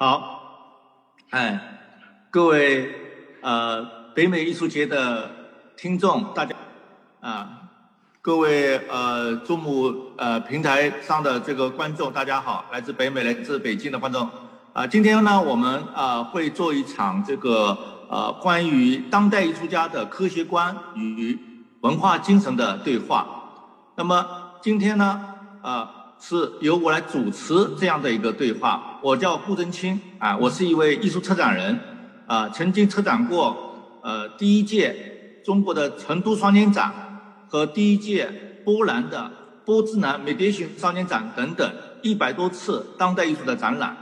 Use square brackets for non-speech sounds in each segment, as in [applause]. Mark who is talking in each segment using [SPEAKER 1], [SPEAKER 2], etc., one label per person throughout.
[SPEAKER 1] 好，哎，各位呃北美艺术节的听众，大家啊，各位呃中午呃平台上的这个观众，大家好，来自北美、来自北京的观众啊，今天呢，我们啊会做一场这个呃关于当代艺术家的科学观与文化精神的对话。那么今天呢，啊。是由我来主持这样的一个对话。我叫顾真清啊，我是一位艺术策展人，啊，曾经策展过呃第一届中国的成都双年展和第一届波兰的波兹南美蝶寻双年展等等一百多次当代艺术的展览。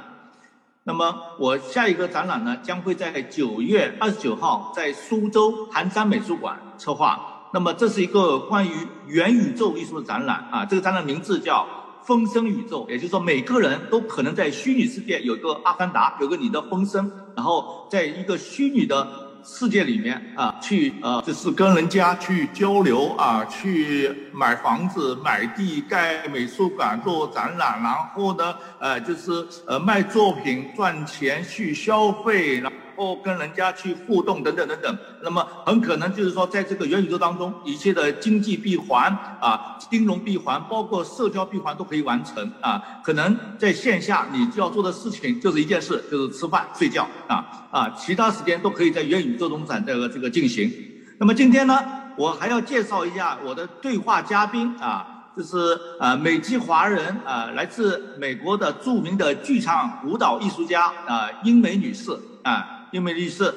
[SPEAKER 1] 那么我下一个展览呢，将会在九月二十九号在苏州寒山美术馆策划。那么这是一个关于元宇宙艺术的展览啊，这个展览名字叫。风声宇宙，也就是说，每个人都可能在虚拟世界有个阿凡达，有个你的风声，然后在一个虚拟的世界里面啊，去呃，就是跟人家去交流啊，去买房子、买地、盖美术馆、做展览，然后呢，呃，就是呃卖作品赚钱去消费，然或跟人家去互动等等等等，那么很可能就是说，在这个元宇宙当中，一切的经济闭环啊、金融闭环，包括社交闭环都可以完成啊。可能在线下你就要做的事情就是一件事，就是吃饭睡觉啊啊，其他时间都可以在元宇宙中展这个这个进行。那么今天呢，我还要介绍一下我的对话嘉宾啊，就是呃美籍华人啊，来自美国的著名的剧场舞蹈艺术家啊，英美女士啊。英美律师，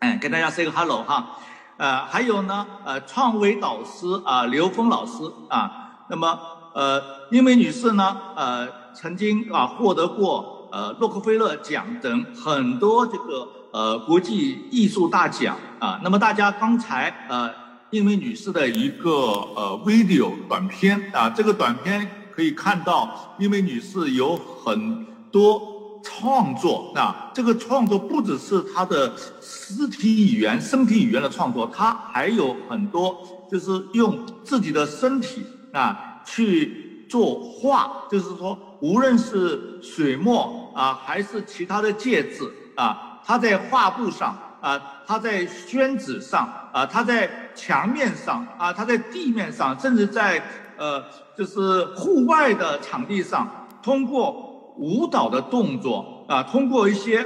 [SPEAKER 1] 哎，跟大家 say 个 hello 哈，呃，还有呢，呃，创维导师啊，刘峰老师啊，那么呃，英美女士呢，呃，曾经啊获得过呃洛克菲勒奖等很多这个呃国际艺术大奖啊，那么大家刚才呃英美女士的一个呃 video 短片啊，这个短片可以看到英美女士有很多。创作啊，这个创作不只是他的肢体语言、身体语言的创作，他还有很多就是用自己的身体啊去作画，就是说，无论是水墨啊，还是其他的介质啊，他在画布上啊，他在宣纸上啊，他在墙面上啊，他在地面上，甚至在呃，就是户外的场地上，通过。舞蹈的动作啊，通过一些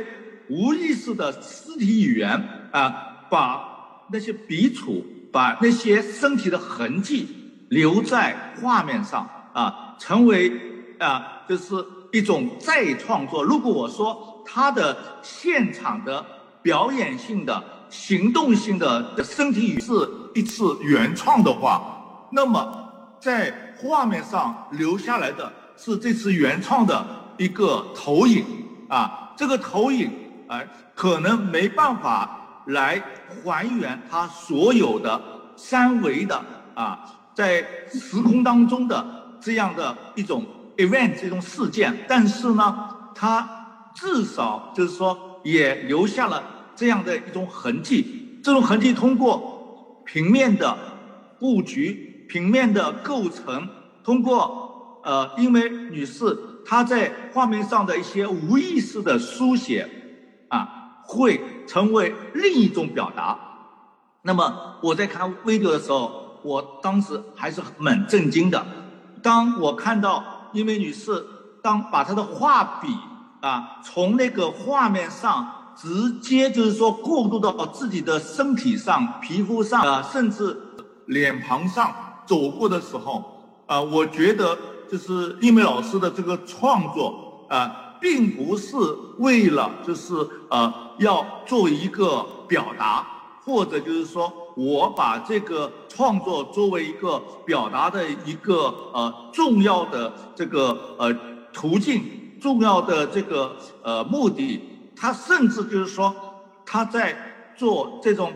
[SPEAKER 1] 无意识的肢体语言啊，把那些笔触，把那些身体的痕迹留在画面上啊，成为啊，就是一种再创作。如果我说他的现场的表演性的、行动性的身体语是一次原创的话，那么在画面上留下来的是这次原创的。一个投影啊，这个投影啊，可能没办法来还原它所有的三维的啊，在时空当中的这样的一种 event 这种事件，但是呢，它至少就是说也留下了这样的一种痕迹，这种痕迹通过平面的布局、平面的构成，通过呃，因为女士。他在画面上的一些无意识的书写，啊，会成为另一种表达。那么我在看 video 的时候，我当时还是蛮震惊的。当我看到一位女士，当把她的画笔啊，从那个画面上直接就是说过渡到自己的身体上、皮肤上啊，甚至脸庞上走过的时候，啊，我觉得。就是一梅老师的这个创作啊，并不是为了就是呃要做一个表达，或者就是说我把这个创作作为一个表达的一个呃重要的这个呃途径，重要的这个呃目的，他甚至就是说他在做这种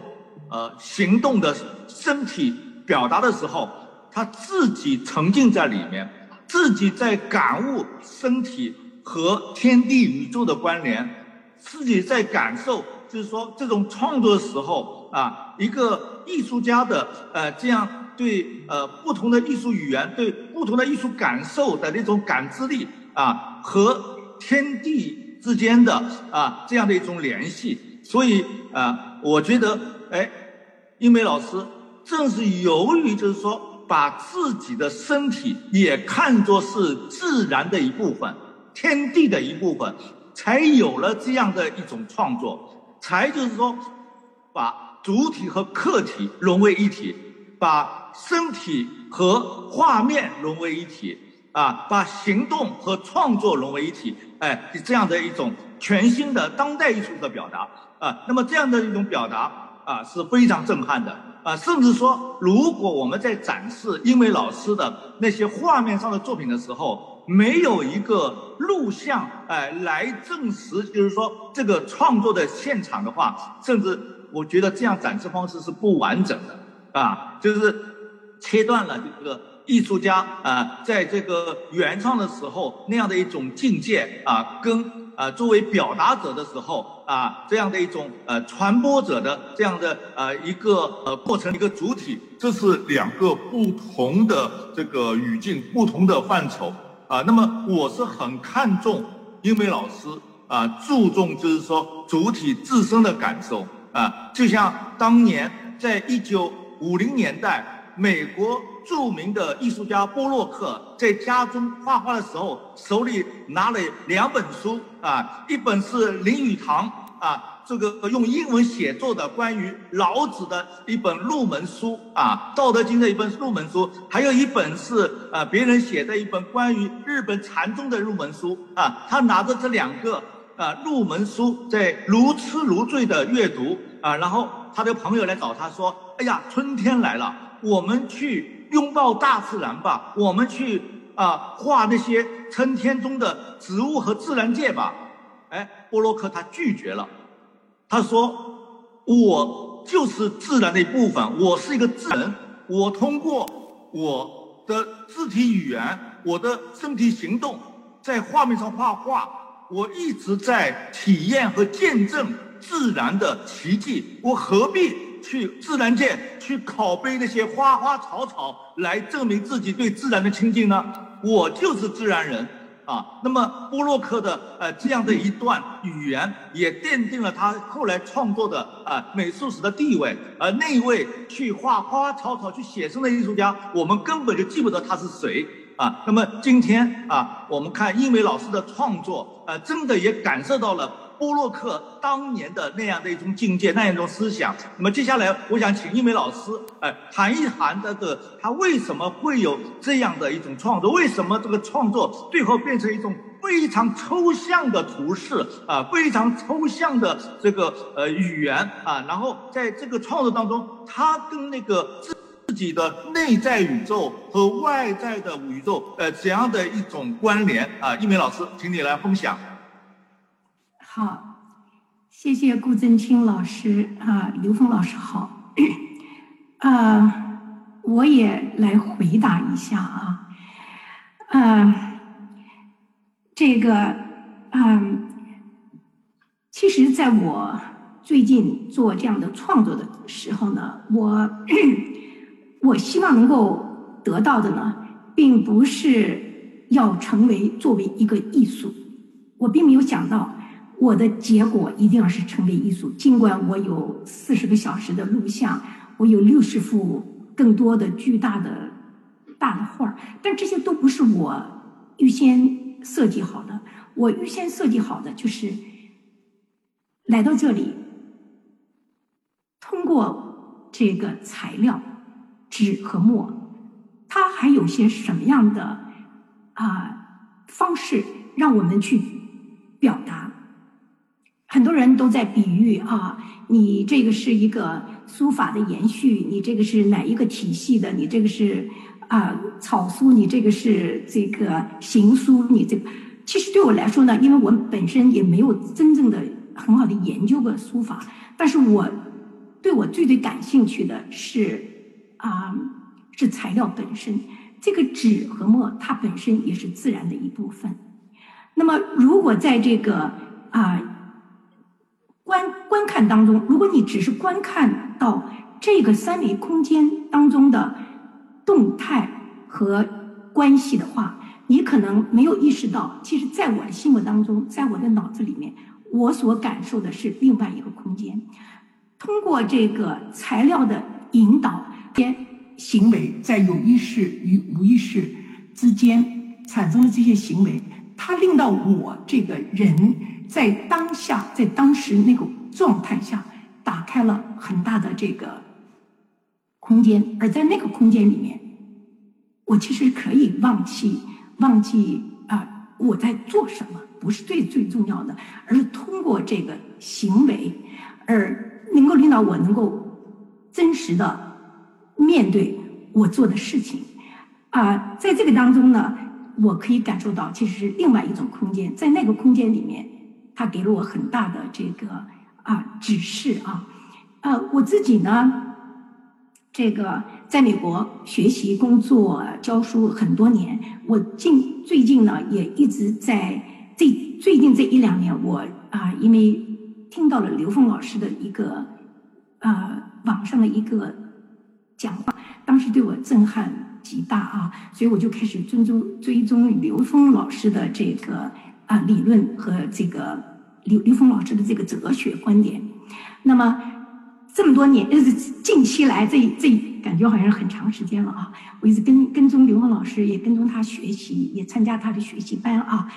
[SPEAKER 1] 呃行动的身体表达的时候，他自己沉浸在里面。自己在感悟身体和天地宇宙的关联，自己在感受，就是说这种创作的时候啊，一个艺术家的呃这样对呃不同的艺术语言、对不同的艺术感受的那种感知力啊，和天地之间的啊这样的一种联系。所以啊，我觉得哎，英美老师正是由于就是说把自己的身体也看作是自然的一部分，天地的一部分，才有了这样的一种创作，才就是说把主体和客体融为一体，把身体和画面融为一体。啊，把行动和创作融为一体，哎，这样的一种全新的当代艺术的表达啊。那么这样的一种表达啊是非常震撼的啊。甚至说，如果我们在展示英美老师的那些画面上的作品的时候，没有一个录像哎来证实，就是说这个创作的现场的话，甚至我觉得这样展示方式是不完整的啊，就是切断了这个。艺术家啊，在这个原创的时候那样的一种境界啊，跟啊作为表达者的时候啊，这样的一种呃传播者的这样的呃一个呃过程一个主体，这是两个不同的这个语境，不同的范畴啊。那么我是很看重英美老师啊，注重就是说主体自身的感受啊，就像当年在一九五零年代美国。著名的艺术家波洛克在家中画画的时候，手里拿了两本书啊，一本是林语堂啊，这个用英文写作的关于老子的一本入门书啊，《道德经》的一本入门书，还有一本是啊别人写的一本关于日本禅宗的入门书啊。他拿着这两个啊入门书在如痴如醉的阅读啊，然后他的朋友来找他说：“哎呀，春天来了，我们去。”拥抱大自然吧，我们去啊画那些春天中的植物和自然界吧。哎，波洛克他拒绝了，他说：“我就是自然的一部分，我是一个自然，我通过我的肢体语言，我的身体行动，在画面上画画，我一直在体验和见证自然的奇迹，我何必？”去自然界去拷贝那些花花草草来证明自己对自然的亲近呢？我就是自然人啊！那么波洛克的呃这样的一段语言，也奠定了他后来创作的啊美术史的地位。而那一位去画花花草草去写生的艺术家，我们根本就记不得他是谁啊！那么今天啊，我们看英美老师的创作，呃，真的也感受到了。波洛克当年的那样的一种境界，那样一种思想。那么接下来，我想请一梅老师，哎，谈一谈这个他为什么会有这样的一种创作？为什么这个创作最后变成一种非常抽象的图式啊，非常抽象的这个呃语言啊？然后在这个创作当中，他跟那个自自己的内在宇宙和外在的宇宙，呃，怎样的一种关联啊？一梅老师，请你来分享。
[SPEAKER 2] 好，谢谢顾振清老师啊，刘峰老师好，啊，我也来回答一下啊，啊，这个，嗯，其实在我最近做这样的创作的时候呢，我我希望能够得到的呢，并不是要成为作为一个艺术，我并没有想到。我的结果一定要是成为艺术，尽管我有四十个小时的录像，我有六十幅更多的巨大的大的画但这些都不是我预先设计好的。我预先设计好的就是来到这里，通过这个材料纸和墨，它还有些什么样的啊方式让我们去表达？很多人都在比喻啊，你这个是一个书法的延续，你这个是哪一个体系的？你这个是啊草书，你这个是这个行书，你这个其实对我来说呢，因为我本身也没有真正的很好的研究过书法，但是我对我最最感兴趣的是啊是材料本身，这个纸和墨它本身也是自然的一部分。那么如果在这个啊。看当中，如果你只是观看到这个三维空间当中的动态和关系的话，你可能没有意识到，其实在我的心目当中，在我的脑子里面，我所感受的是另外一个空间。通过这个材料的引导，些行为在有意识与无意识之间产生的这些行为，它令到我这个人在当下，在当时那个状态下，打开了很大的这个空间，而在那个空间里面，我其实可以忘记忘记啊我在做什么，不是最最重要的，而是通过这个行为而。能够领导我，能够真实的面对我做的事情，啊，在这个当中呢，我可以感受到，其实是另外一种空间，在那个空间里面，他给了我很大的这个啊指示啊，呃，我自己呢，这个在美国学习、工作、教书很多年，我近最近呢，也一直在这最近这一两年，我啊，因为。听到了刘峰老师的一个，呃，网上的一个讲话，当时对我震撼极大啊，所以我就开始追踪追踪刘峰老师的这个啊理论和这个刘刘峰老师的这个哲学观点。那么这么多年，呃，近期来这这感觉好像是很长时间了啊，我一直跟跟踪刘峰老师，也跟踪他学习，也参加他的学习班啊，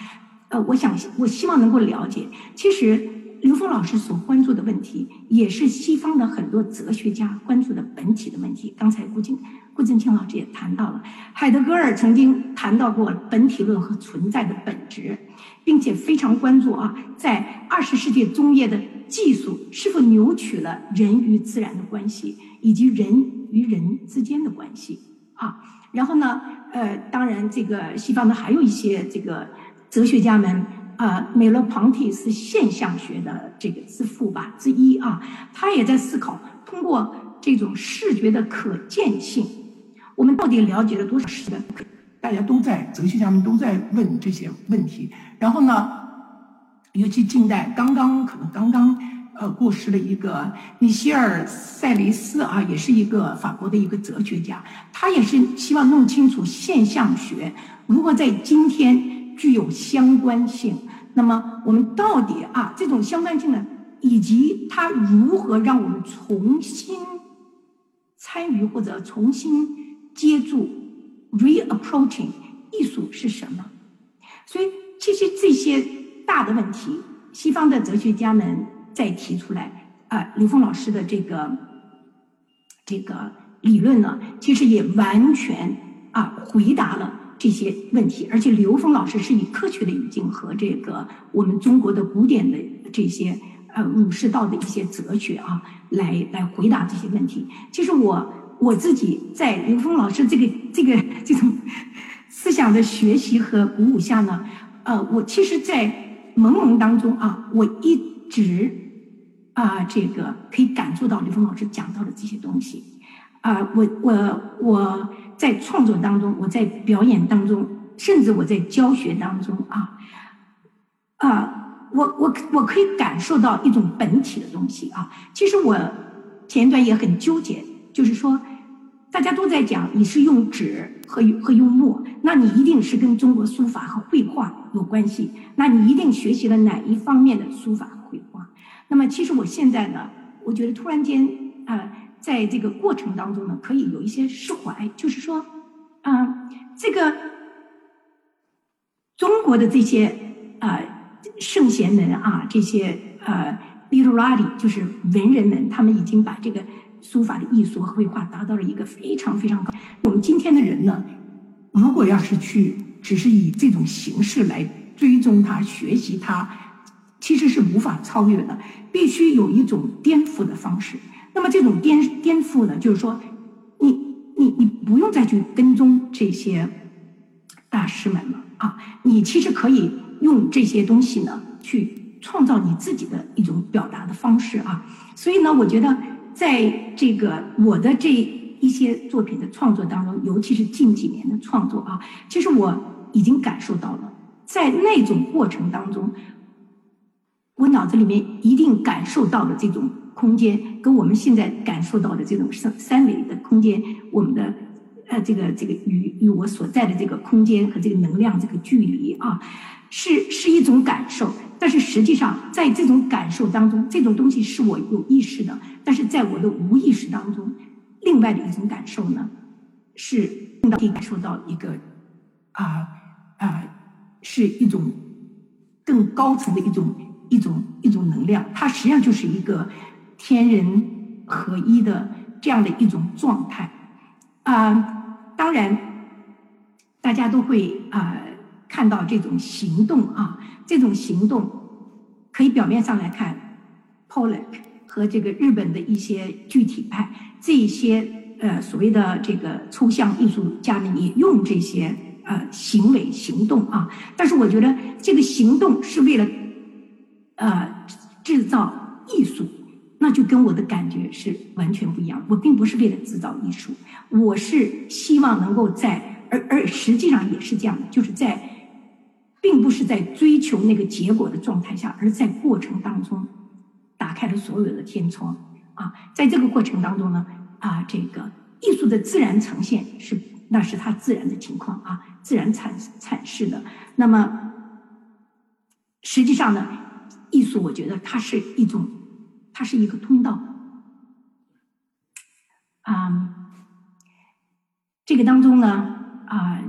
[SPEAKER 2] 呃，我想我希望能够了解，其实。刘峰老师所关注的问题，也是西方的很多哲学家关注的本体的问题。刚才顾静、顾振清老师也谈到了，海德格尔曾经谈到过本体论和存在的本质，并且非常关注啊，在二十世纪中叶的技术是否扭曲了人与自然的关系，以及人与人之间的关系啊。然后呢，呃，当然这个西方的还有一些这个哲学家们。啊，美勒庞蒂是现象学的这个之父吧之一啊，他也在思考通过这种视觉的可见性，我们到底了解了多少视觉？大家都在哲学家们都在问这些问题。然后呢，尤其近代刚刚可能刚刚呃过世的一个米歇尔·塞雷斯啊，也是一个法国的一个哲学家，他也是希望弄清楚现象学如何在今天具有相关性。那么我们到底啊这种相关性呢，以及它如何让我们重新参与或者重新接住 reapproaching 艺术是什么？所以其实这些大的问题，西方的哲学家们在提出来啊，刘峰老师的这个这个理论呢，其实也完全啊回答了。这些问题，而且刘峰老师是以科学的语境和这个我们中国的古典的这些呃儒释道的一些哲学啊，来来回答这些问题。其实我我自己在刘峰老师这个这个 [laughs] 这种思想的学习和鼓舞下呢，呃，我其实，在朦胧当中啊，我一直啊，这个可以感受到刘峰老师讲到的这些东西啊，我我我。在创作当中，我在表演当中，甚至我在教学当中啊，啊，我我我可以感受到一种本体的东西啊。其实我前一段也很纠结，就是说，大家都在讲你是用纸和和用墨，那你一定是跟中国书法和绘画有关系，那你一定学习了哪一方面的书法和绘画？那么其实我现在呢，我觉得突然间啊。在这个过程当中呢，可以有一些释怀，就是说，啊，这个中国的这些啊圣贤们啊，这些呃 literati 就是文人们，他们已经把这个书法的艺术和绘画达到了一个非常非常高。我们今天的人呢，如果要是去只是以这种形式来追踪他、学习他，其实是无法超越的，必须有一种颠覆的方式。那么这种颠颠覆呢，就是说，你你你不用再去跟踪这些大师们了啊，你其实可以用这些东西呢，去创造你自己的一种表达的方式啊。所以呢，我觉得在这个我的这一些作品的创作当中，尤其是近几年的创作啊，其实我已经感受到了，在那种过程当中，我脑子里面一定感受到了这种。空间跟我们现在感受到的这种三三维的空间，我们的呃这个这个与与我所在的这个空间和这个能量这个距离啊，是是一种感受。但是实际上，在这种感受当中，这种东西是我有意识的，但是在我的无意识当中，另外的一种感受呢，是可以感受到一个啊啊，是一种更高层的一种一种一种能量，它实际上就是一个天人合一的这样的一种状态啊。当然，大家都会啊。看到这种行动啊，这种行动可以表面上来看，Pollock 和这个日本的一些具体派，这些呃所谓的这个抽象艺术家们也用这些呃行为行动啊，但是我觉得这个行动是为了呃制造艺术，那就跟我的感觉是完全不一样。我并不是为了制造艺术，我是希望能够在而而实际上也是这样的，就是在。并不是在追求那个结果的状态下，而在过程当中打开了所有的天窗啊！在这个过程当中呢，啊，这个艺术的自然呈现是那是它自然的情况啊，自然产产生的。那么实际上呢，艺术我觉得它是一种，它是一个通道啊。这个当中呢，啊。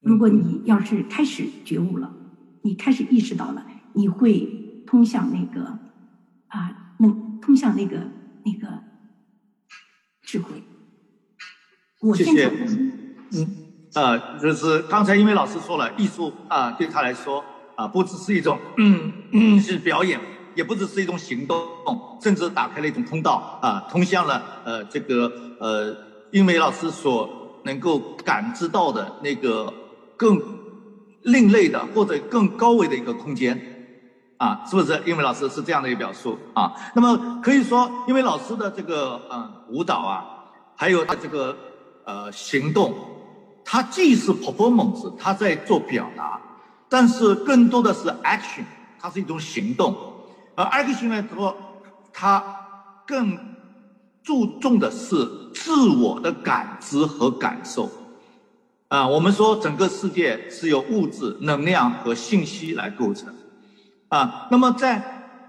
[SPEAKER 2] 如果你要是开始觉悟了，你开始意识到了，你会通向那个啊，那通向那个那个智慧。
[SPEAKER 1] 我谢谢。嗯，啊，就是刚才因为老师说了，艺术啊，对他来说啊，不只是一种嗯嗯是表演，也不只是一种行动，甚至打开了一种通道啊，通向了呃这个呃，因为老师所能够感知到的那个。更另类的或者更高维的一个空间，啊，是不是？因为老师是这样的一个表述啊。那么可以说，因为老师的这个嗯舞蹈啊，还有他这个呃行动，他既是 performance，他在做表达，但是更多的是 action，它是一种行动。而 action 呢，说它更注重的是自我的感知和感受。啊，我们说整个世界是由物质、能量和信息来构成，啊，那么在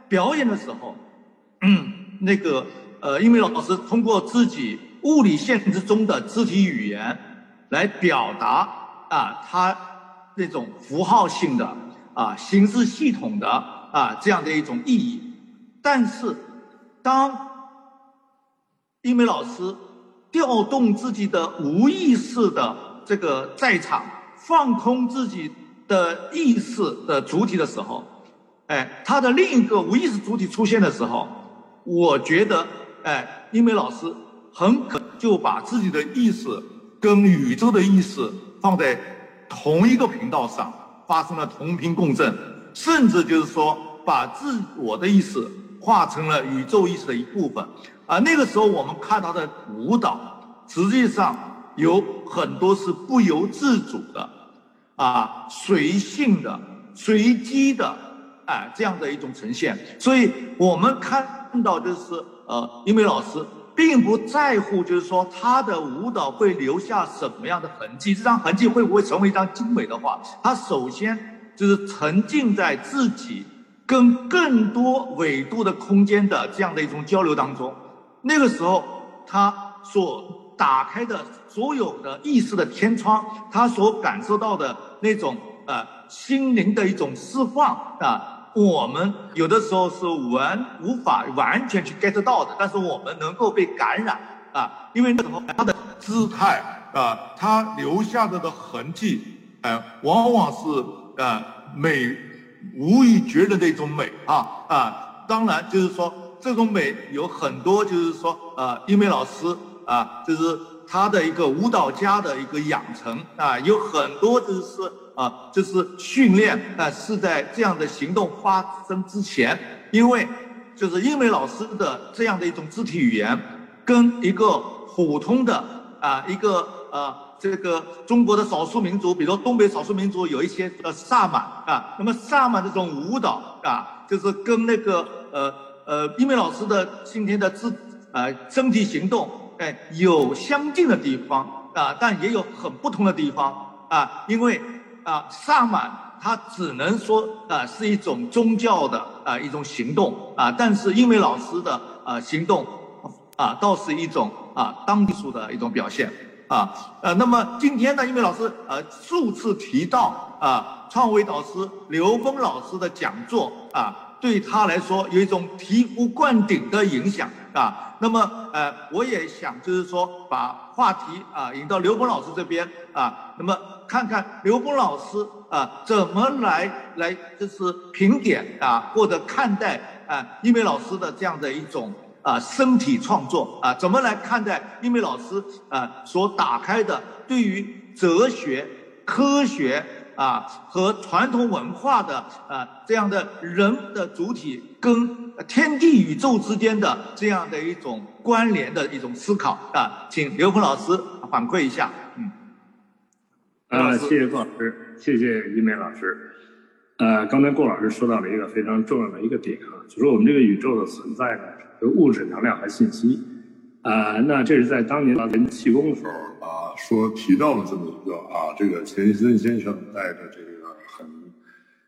[SPEAKER 1] 表演的时候，嗯，[clears throat] 那个呃，因为老师通过自己物理现实中的肢体语言来表达啊，他那种符号性的啊、形式系统的啊这样的一种意义，但是当英美老师调动自己的无意识的。这个在场放空自己的意识的主体的时候，哎，他的另一个无意识主体出现的时候，我觉得，哎，英美老师很可就把自己的意识跟宇宙的意识放在同一个频道上，发生了同频共振，甚至就是说把自我的意识化成了宇宙意识的一部分，啊，那个时候我们看他的舞蹈，实际上。有很多是不由自主的，啊，随性的、随机的，哎，这样的一种呈现。所以我们看到就是，呃，因为老师并不在乎，就是说他的舞蹈会留下什么样的痕迹，这张痕迹会不会成为一张精美的画？他首先就是沉浸在自己跟更多纬度的空间的这样的一种交流当中。那个时候，他所。打开的所有的意识的天窗，他所感受到的那种呃心灵的一种释放啊，我们有的时候是完无法完全去 get 到的，但是我们能够被感染啊，因为那时候他的姿态啊，他留下的的痕迹，呃，往往是呃美无以绝人的一种美啊啊，当然就是说这种美有很多，就是说呃，因为老师。啊，就是他的一个舞蹈家的一个养成啊，有很多就是啊，就是训练啊，是在这样的行动发生之前，因为就是因为老师的这样的一种肢体语言，跟一个普通的啊一个呃这个中国的少数民族，比如说东北少数民族有一些呃萨满啊，那么萨满这种舞蹈啊，就是跟那个呃呃因为老师的今天的肢呃身体行动。哎有相近的地方啊，但也有很不同的地方啊，因为啊萨满它只能说啊是一种宗教的啊一种行动啊，但是英美老师的啊行动啊倒是一种啊当地术的一种表现啊呃，那么今天呢，英美老师呃数次提到啊创维导师刘峰老师的讲座啊。对他来说有一种醍醐灌顶的影响啊，那么呃，我也想就是说把话题啊引到刘峰老师这边啊，那么看看刘峰老师啊怎么来来就是评点啊或者看待啊一梅老师的这样的一种啊身体创作啊，怎么来看待一梅老师啊所打开的对于哲学科学。啊，和传统文化的啊这样的人的主体跟天地宇宙之间的这样的一种关联的一种思考啊，请刘峰老师反馈一下。嗯，
[SPEAKER 3] 啊，谢谢郭老师，谢谢一梅老师。呃，刚才郭老师说到了一个非常重要的一个点啊，就是我们这个宇宙的存在呢，是物质、能量和信息。啊，那这是在当年人气功的时候
[SPEAKER 4] 啊，说提到了这么一个啊，这个钱学森先生带着这个很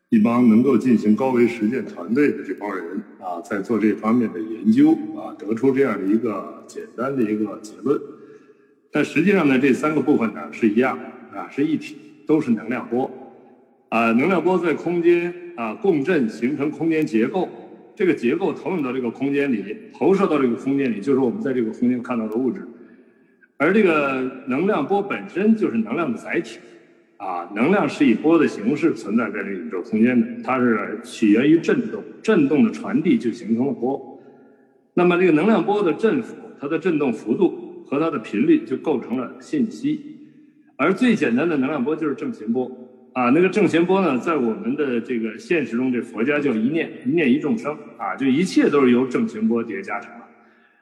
[SPEAKER 4] 一帮能够进行高维实践团队的这帮人啊，在做这方面的研究啊，得出这样的一个简单的一个结论。但实际上呢，这三个部分呢是一样啊，是一体，都是能量波啊，能量波在空间啊共振形成空间结构。这个结构投影到这个空间里，投射到这个空间里，就是我们在这个空间看到的物质。而这个能量波本身就是能量的载体，啊，能量是以波的形式存在在这个宇宙空间的，它是起源于振动，振动的传递就形成了波。那么这个能量波的振幅，它的振动幅度和它的频率就构成了信息。而最简单的能量波就是正弦波。啊，那个正弦波呢，在我们的这个现实中，这佛家叫一念，一念一众生啊，就一切都是由正弦波叠加成的。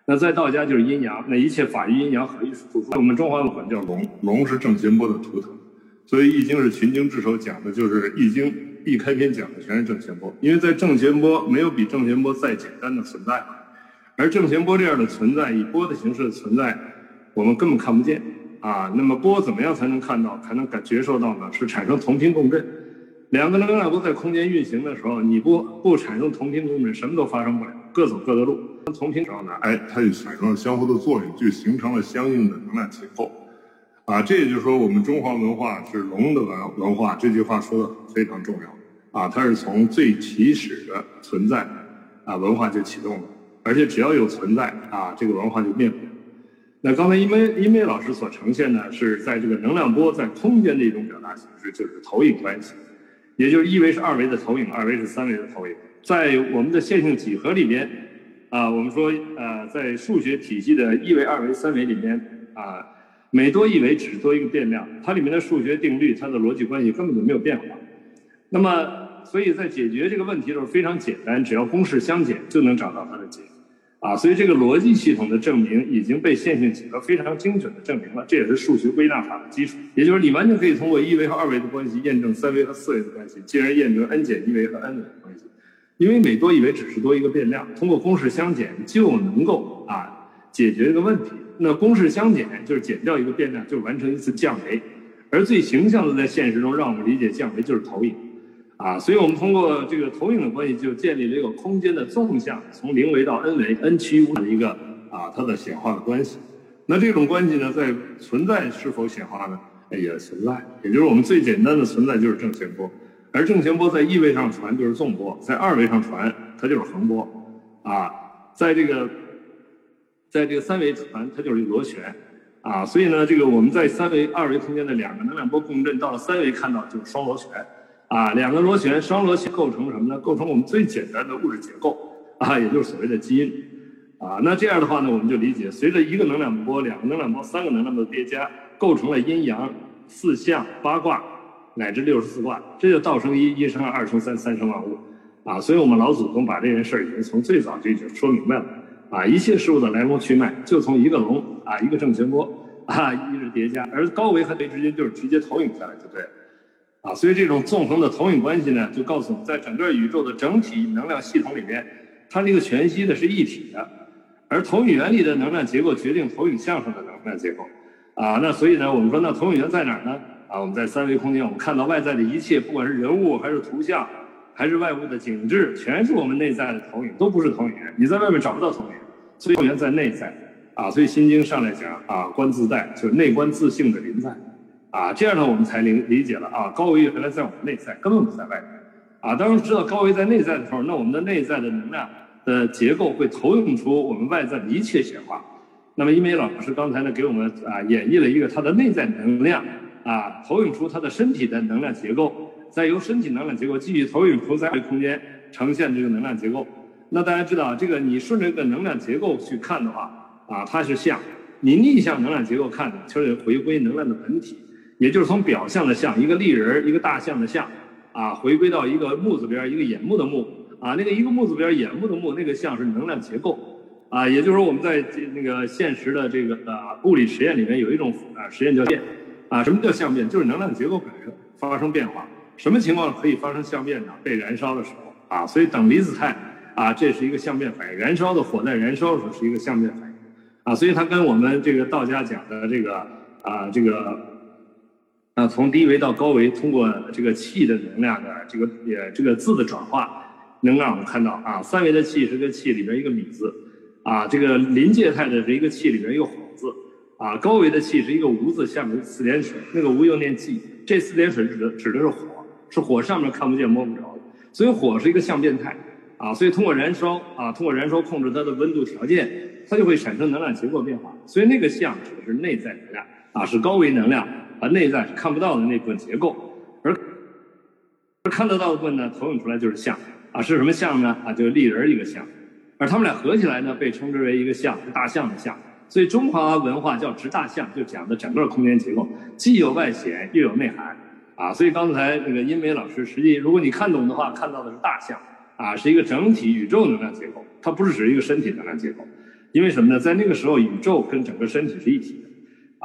[SPEAKER 4] 那在道家就是阴阳，那一切法于阴阳合一出。我们中华文化叫龙，龙是正弦波的图腾，所以《易经》是群经之首，讲的就是《易经》一开篇讲的全是正弦波，因为在正弦波没有比正弦波再简单的存在了，而正弦波这样的存在，以波的形式存在，我们根本看不见。啊，那么波怎么样才能看到，才能感觉受到呢？是产生同频共振。两个能量波在空间运行的时候，你不不产生同频共振，什么都发生不了，各走各的路。同频时候呢，哎，它就产生了相互的作用，就形成了相应的能量结构。啊，这也就是说，我们中华文化是龙的文文化，这句话说的非常重要。啊，它是从最起始的存在，啊，文化就启动了，而且只要有存在，啊，这个文化就灭不了。那刚才一梅一梅老师所呈现的是在这个能量波在空间的一种表达形式，就是投影关系，也就是一维是二维的投影，二维是三维的投影。在我们的线性几何里边，啊，我们说呃，在数学体系的一维、二维、三维里边，啊，每多一维只多一个变量，它里面的数学定律、它的逻辑关系根本就没有变化。那么，所以在解决这个问题的时候非常简单，只要公式相减就能找到它的解。啊，所以这个逻辑系统的证明已经被线性几何非常精准的证明了，这也是数学归纳法的基础。也就是你完全可以通过一维和二维的关系验证三维和四维的关系，进而验证 n 减一维和 n 维的关系。因为每多一维只是多一个变量，通过公式相减就能够啊解决这个问题。那公式相减就是减掉一个变量，就完成一次降维。而最形象的在现实中让我们理解降维就是投影。啊，所以我们通过这个投影的关系，就建立了一个空间的纵向，从零维到 n 维，n 趋的一个啊它的显化的关系。那这种关系呢，在存在是否显化呢？也存在，也就是我们最简单的存在就是正弦波，而正弦波在一维上传就是纵波，在二维上传它就是横波，啊，在这个在这个三维传它就是螺旋，啊，所以呢，这个我们在三维、二维空间的两个能量波共振，到了三维看到就是双螺旋。啊，两个螺旋，双螺旋构成什么呢？构成我们最简单的物质结构啊，也就是所谓的基因。啊，那这样的话呢，我们就理解，随着一个能量波、两个能量波、三个能量波的叠加，构成了阴阳、四象、八卦乃至六十四卦，这就道生一，一生二，二生三，三生万物。啊，所以我们老祖宗把这件事儿已经从最早就已经说明白了。啊，一切事物的来龙去脉就从一个龙啊，一个正弦波啊，一直叠加，而高维和低维之间就是直接投影下来就对了。啊，所以这种纵横的投影关系呢，就告诉我们在整个宇宙的整体能量系统里面，它这个全息的是一体的，而投影原理的能量结构决定投影像上的能量结构，啊，那所以呢，我们说那投影源在哪儿呢？啊，我们在三维空间，我们看到外在的一切，不管是人物还是图像，还是外部的景致，全是我们内在的投影，都不是投影源。你在外面找不到投影源，所以投影源在内在。啊，所以《心经》上来讲啊，观自在，就是内观自性的临在。啊，这样呢，我们才理理解了啊，高维原来在我们内在，根本不在外面。啊，当知道高维在内在的时候，那我们的内在的能量的结构会投影出我们外在的一切显化。那么，因为老师刚才呢给我们啊演绎了一个它的内在能量。啊，投影出他的身体的能量结构，再由身体能量结构继续投影出在空间呈现这个能量结构。那大家知道，这个你顺着这个能量结构去看的话，啊，它是像；你逆向能量结构看的，就是回归能量的本体，也就是从表象的象，一个立人，一个大象的象，啊，回归到一个木字边，一个眼目的目，啊，那个一个木字边眼目的目，那个象是能量结构，啊，也就是说我们在那个现实的这个呃物理实验里面有一种啊实验叫变。啊，什么叫相变？就是能量结构本身发生变化。什么情况可以发生相变呢？被燃烧的时候啊，所以等离子态啊，这是一个相变反应。燃烧的火在燃烧的时候是一个相变反应啊，所以它跟我们这个道家讲的这个啊，这个啊，从低维到高维，通过这个气的能量的这个也这个字的转化，能让我们看到啊，三维的气是个气里边一个米字啊，这个临界态的是一个气里边一个火字。啊，高维的气是一个无字，下面四点水，那个无又念气，这四点水指的指的是火，是火上面看不见摸不着的，所以火是一个相变态，啊，所以通过燃烧啊，通过燃烧控制它的温度条件，它就会产生能量结构变化，所以那个相指的是内在能量，啊，是高维能量，啊，内在是看不到的那部分结构，而而看得到的部分呢，投影出来就是像，啊，是什么像呢？啊，就是立人一个像，而他们俩合起来呢，被称之为一个像，大象的象。所以中华文化叫直大象，就讲的整个空间结构，既有外显又有内涵，啊，所以刚才那个殷梅老师，实际如果你看懂的话，看到的是大象，啊，是一个整体宇宙能量结构，它不是指一个身体能量结构，因为什么呢？在那个时候，宇宙跟整个身体是一体，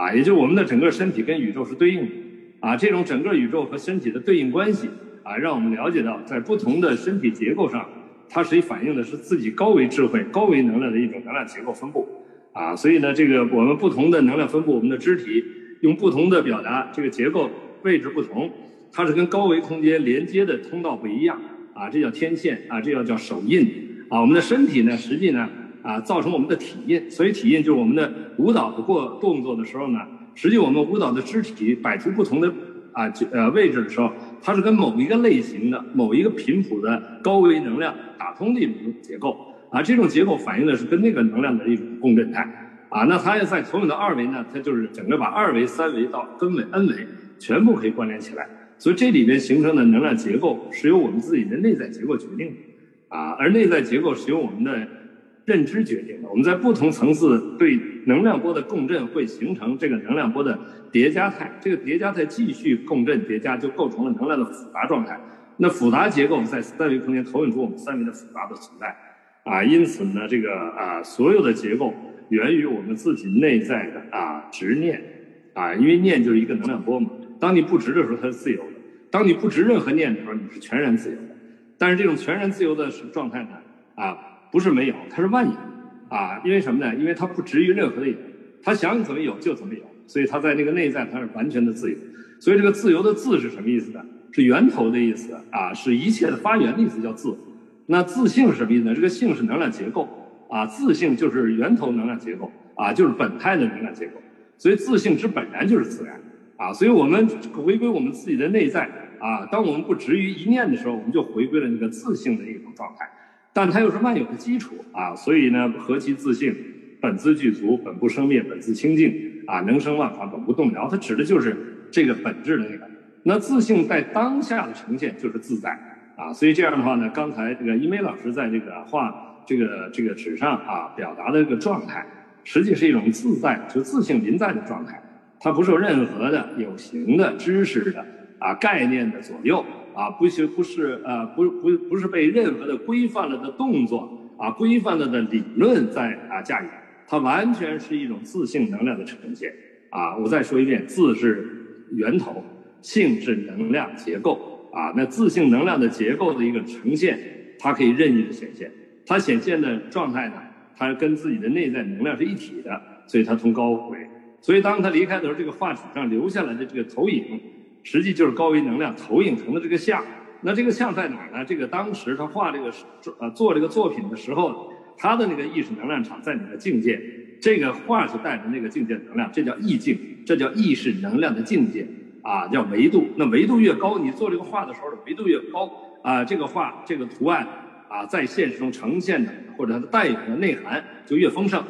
[SPEAKER 4] 啊，也就我们的整个身体跟宇宙是对应的，啊，这种整个宇宙和身体的对应关系，啊，让我们了解到在不同的身体结构上，它实际反映的是自己高维智慧、高维能量的一种能量结构分布。啊，所以呢，这个我们不同的能量分布，我们的肢体用不同的表达，这个结构位置不同，它是跟高维空间连接的通道不一样啊，这叫天线啊，这叫叫手印啊。我们的身体呢，实际呢啊，造成我们的体印，所以体印就是我们的舞蹈的过动作的时候呢，实际我们舞蹈的肢体摆出不同的啊呃位置的时候，它是跟某一个类型的某一个频谱的高维能量打通的一种结构。啊，这种结构反映的是跟那个能量的一种共振态，啊，那它要在投影到二维呢，它就是整个把二维、三维到根维、n 维全部可以关联起来，所以这里边形成的能量结构是由我们自己的内在结构决定的，啊，而内在结构是由我们的认知决定的。我们在不同层次对能量波的共振会形成这个能量波的叠加态，这个叠加态继续共振叠加，就构成了能量的复杂状态。那复杂结构在三维空间投影出我们三维的复杂的存在。啊，因此呢，这个啊，所有的结构源于我们自己内在的啊执念，啊，因为念就是一个能量波嘛。当你不执的时候，它是自由的；当你不执任何念的时候，你是全然自由的。但是这种全然自由的状态呢，啊，不是没有，它是万有，啊，因为什么呢？因为它不执于任何的有，它想怎么有就怎么有，所以它在那个内在它是完全的自由。所以这个自由的“自”是什么意思呢？是源头的意思啊，是一切的发源的意思，叫自。那自性是什么意思呢？这个性是能量结构啊，自性就是源头能量结构啊，就是本态的能量结构。所以自性之本然就是自然啊。所以我们回归我们自己的内在啊，当我们不执于一念的时候，我们就回归了那个自性的一种状态。但它又是万有的基础啊，所以呢，何其自性，本自具足，本不生灭，本自清净啊，能生万法，本不动摇。它指的就是这个本质的那个。那自性在当下的呈现就是自在。啊，所以这样的话呢，刚才这个一梅老师在这个画这个这个纸上啊表达的这个状态，实际是一种自在，就自性临在的状态，它不受任何的有形的知识的啊概念的左右啊，不是不是呃不不不是被任何的规范了的动作啊规范了的理论在啊驾驭，它完全是一种自性能量的呈现啊。我再说一遍，自是源头，性是能量结构。啊，那自性能量的结构的一个呈现，它可以任意的显现。它显现的状态呢，它跟自己的内在能量是一体的，所以它通高维。所以当他离开的时候，这个画纸上留下来的这个投影，实际就是高维能量投影成的这个像。那这个像在哪儿呢？这个当时他画这个呃做这个作品的时候，他的那个意识能量场在哪个境界？这个画是带着那个境界能量，这叫意境，这叫意识能量的境界啊，叫维度。那维度越高，你做这个画的时候的维度越高啊，这个画这个图案啊，在现实中呈现的或者它的代表的内涵就越丰盛。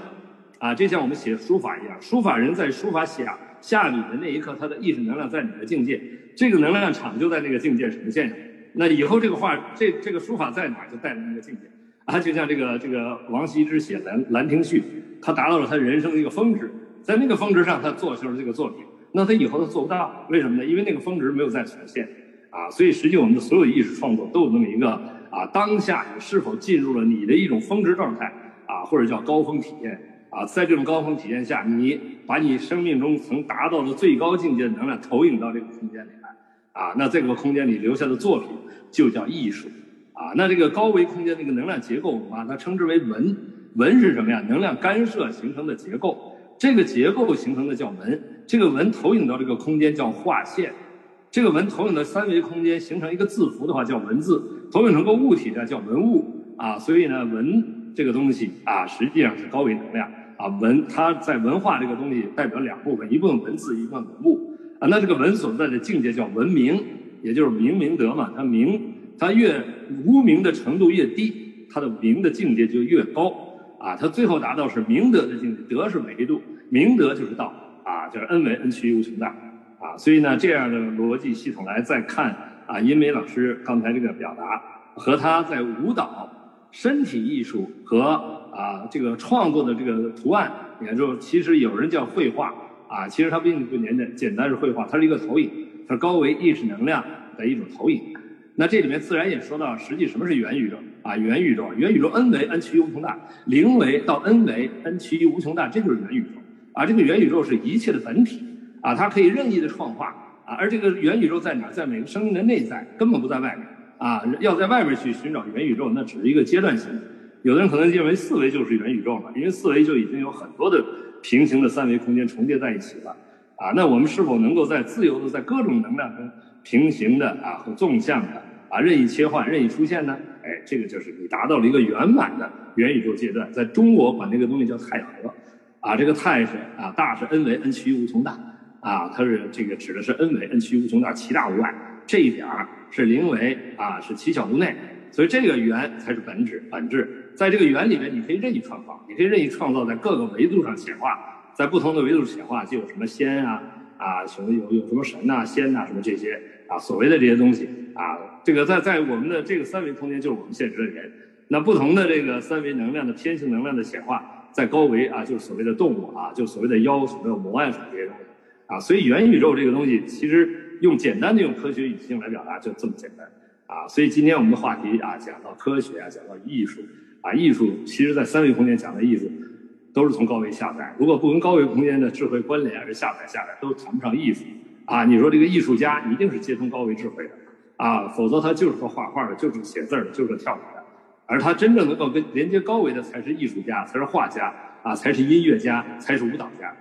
[SPEAKER 4] 啊，就像我们写书法一样，书法人在书法写下笔的那一刻，他的意识能量在你的境界，这个能量场就在那个境界呈现。那以后这个画，这这个书法在哪，就带着那个境界。啊，就像这个这个王羲之写《兰兰亭序》，他达到了他人生的一个峰值，在那个峰值上，他做出了这个作品。那他以后他做不到，为什么呢？因为那个峰值没有再重现。啊，所以实际我们的所有艺术创作都有那么一个啊，当下你是否进入了你的一种峰值状态啊，或者叫高峰体验。啊，在这种高峰体验下，你把你生命中曾达到的最高境界的能量投影到这个空间里来，啊，那这个空间里留下的作品就叫艺术，啊，那这个高维空间那个能量结构，我把它称之为纹，纹是什么呀？能量干涉形成的结构，这个结构形成的叫纹，这个纹投影到这个空间叫画线，这个纹投影到三维空间形成一个字符的话叫文字，投影成个物体的叫文物，啊，所以呢，文这个东西啊，实际上是高维能量。啊，文它在文化这个东西代表两部分，一部分文字，一部分文物。啊，那这个文所在的境界叫文明，也就是明明德嘛。它明，它越无名的程度越低，它的明的境界就越高。啊，它最后达到是明德的境界，德是维度，明德就是道。啊，就是恩为恩趋于无穷大。啊，所以呢，这样的逻辑系统来再看啊，殷梅老师刚才这个表达和他在舞蹈、身体艺术和。啊，这个创作的这个图案，也，就其实有人叫绘画啊，其实它并不简单，简单是绘画，它是一个投影，它是高维意识能量的一种投影。那这里面自然也说到，实际什么是元宇宙啊？元宇宙，元宇宙 n 维 n 趋于无穷大，零维到 n 维 n 趋于无穷大，这就是元宇宙啊。这个元宇宙是一切的本体啊，它可以任意的创化啊。而这个元宇宙在哪？在每个生命的内在，根本不在外面啊。要在外面去寻找元宇宙，那只是一个阶段性的。有的人可能认为四维就是元宇宙了，因为四维就已经有很多的平行的三维空间重叠在一起了，啊，那我们是否能够在自由的在各种能量中平行的啊和纵向的啊任意切换、任意出现呢？哎，这个就是你达到了一个圆满的元宇宙阶段。在中国管这个东西叫太和，啊，这个太是啊大是 n 维 n 趋于无穷大，啊，它是这个指的是 n 维 n 趋于无穷大，其大无外，这一点儿是零维啊是其小无内，所以这个圆才是本质本质。在这个圆里面，你可以任意创造，你可以任意创造在各个维度上显化，在不同的维度显化，就有什么仙啊啊，什么有有什么神呐、仙呐，什么这些啊，所谓的这些东西啊，这个在在我们的这个三维空间，就是我们现实的人。那不同的这个三维能量的偏性能量的显化，在高维啊，就是所谓的动物啊，就所谓的妖、所谓的魔啊，什么这些东西啊。所以元宇宙这个东西，其实用简单的用科学语境来表达，就这么简单啊。所以今天我们的话题啊，讲到科学啊，讲到艺术。啊，艺术其实，在三维空间讲的艺术，都是从高维下载。如果不跟高维空间的智慧关联而下载下来，都谈不上艺术。啊，你说这个艺术家一定是接通高维智慧的，啊，否则他就是个画画的，就是写字的，就是个跳舞的。而他真正能够跟连接高维的，才是艺术家，才是画家，啊，才是音乐家，才是舞蹈家。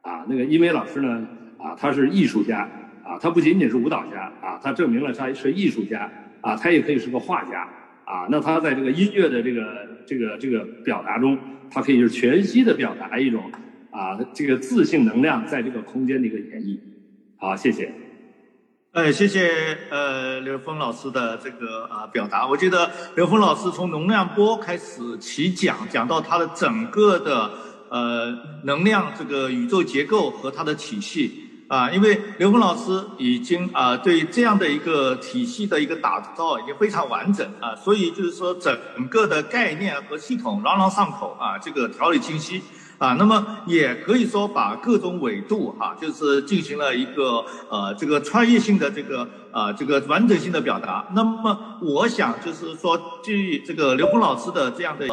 [SPEAKER 4] 啊，那个殷梅老师呢，啊，他是艺术家，啊，他不仅仅是舞蹈家，啊，他证明了他是艺术家，啊，他也可以是个画家。啊，那他在这个音乐的这个这个这个表达中，他可以是全息的表达一种啊，这个自信能量在这个空间的一个演绎。好，谢谢。
[SPEAKER 1] 哎，谢谢呃刘峰老师的这个啊表达。我觉得刘峰老师从能量波开始起讲，讲到他的整个的呃能量这个宇宙结构和它的体系。啊，因为刘峰老师已经啊对这样的一个体系的一个打造已经非常完整啊，所以就是说整个的概念和系统朗朗上口啊，这个条理清晰啊，那么也可以说把各种纬度哈，就是进行了一个呃这个穿越性的这个啊这个完整性的表达。那么我想就是说，基于这个刘峰老师的这样的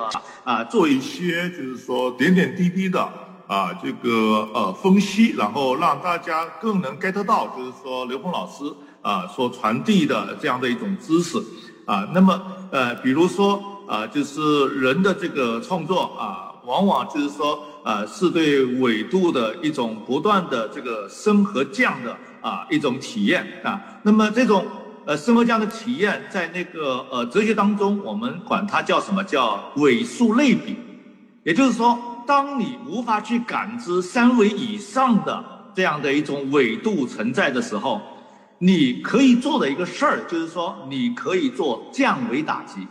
[SPEAKER 1] 啊，做一些就是说点点滴滴的。啊，这个呃分析，然后让大家更能 get 到，就是说刘峰老师啊所传递的这样的一种知识啊。那么呃，比如说啊，就是人的这个创作啊，往往就是说啊，是对纬度的一种不断的这个升和降的啊一种体验啊。那么这种呃升和降的体验，在那个呃哲学当中，我们管它叫什么叫纬数类比，也就是说，当你无法去感知三维以上的这样的一种纬度存在的时候。你可以做的一个事儿，就是说，你可以做降维打击，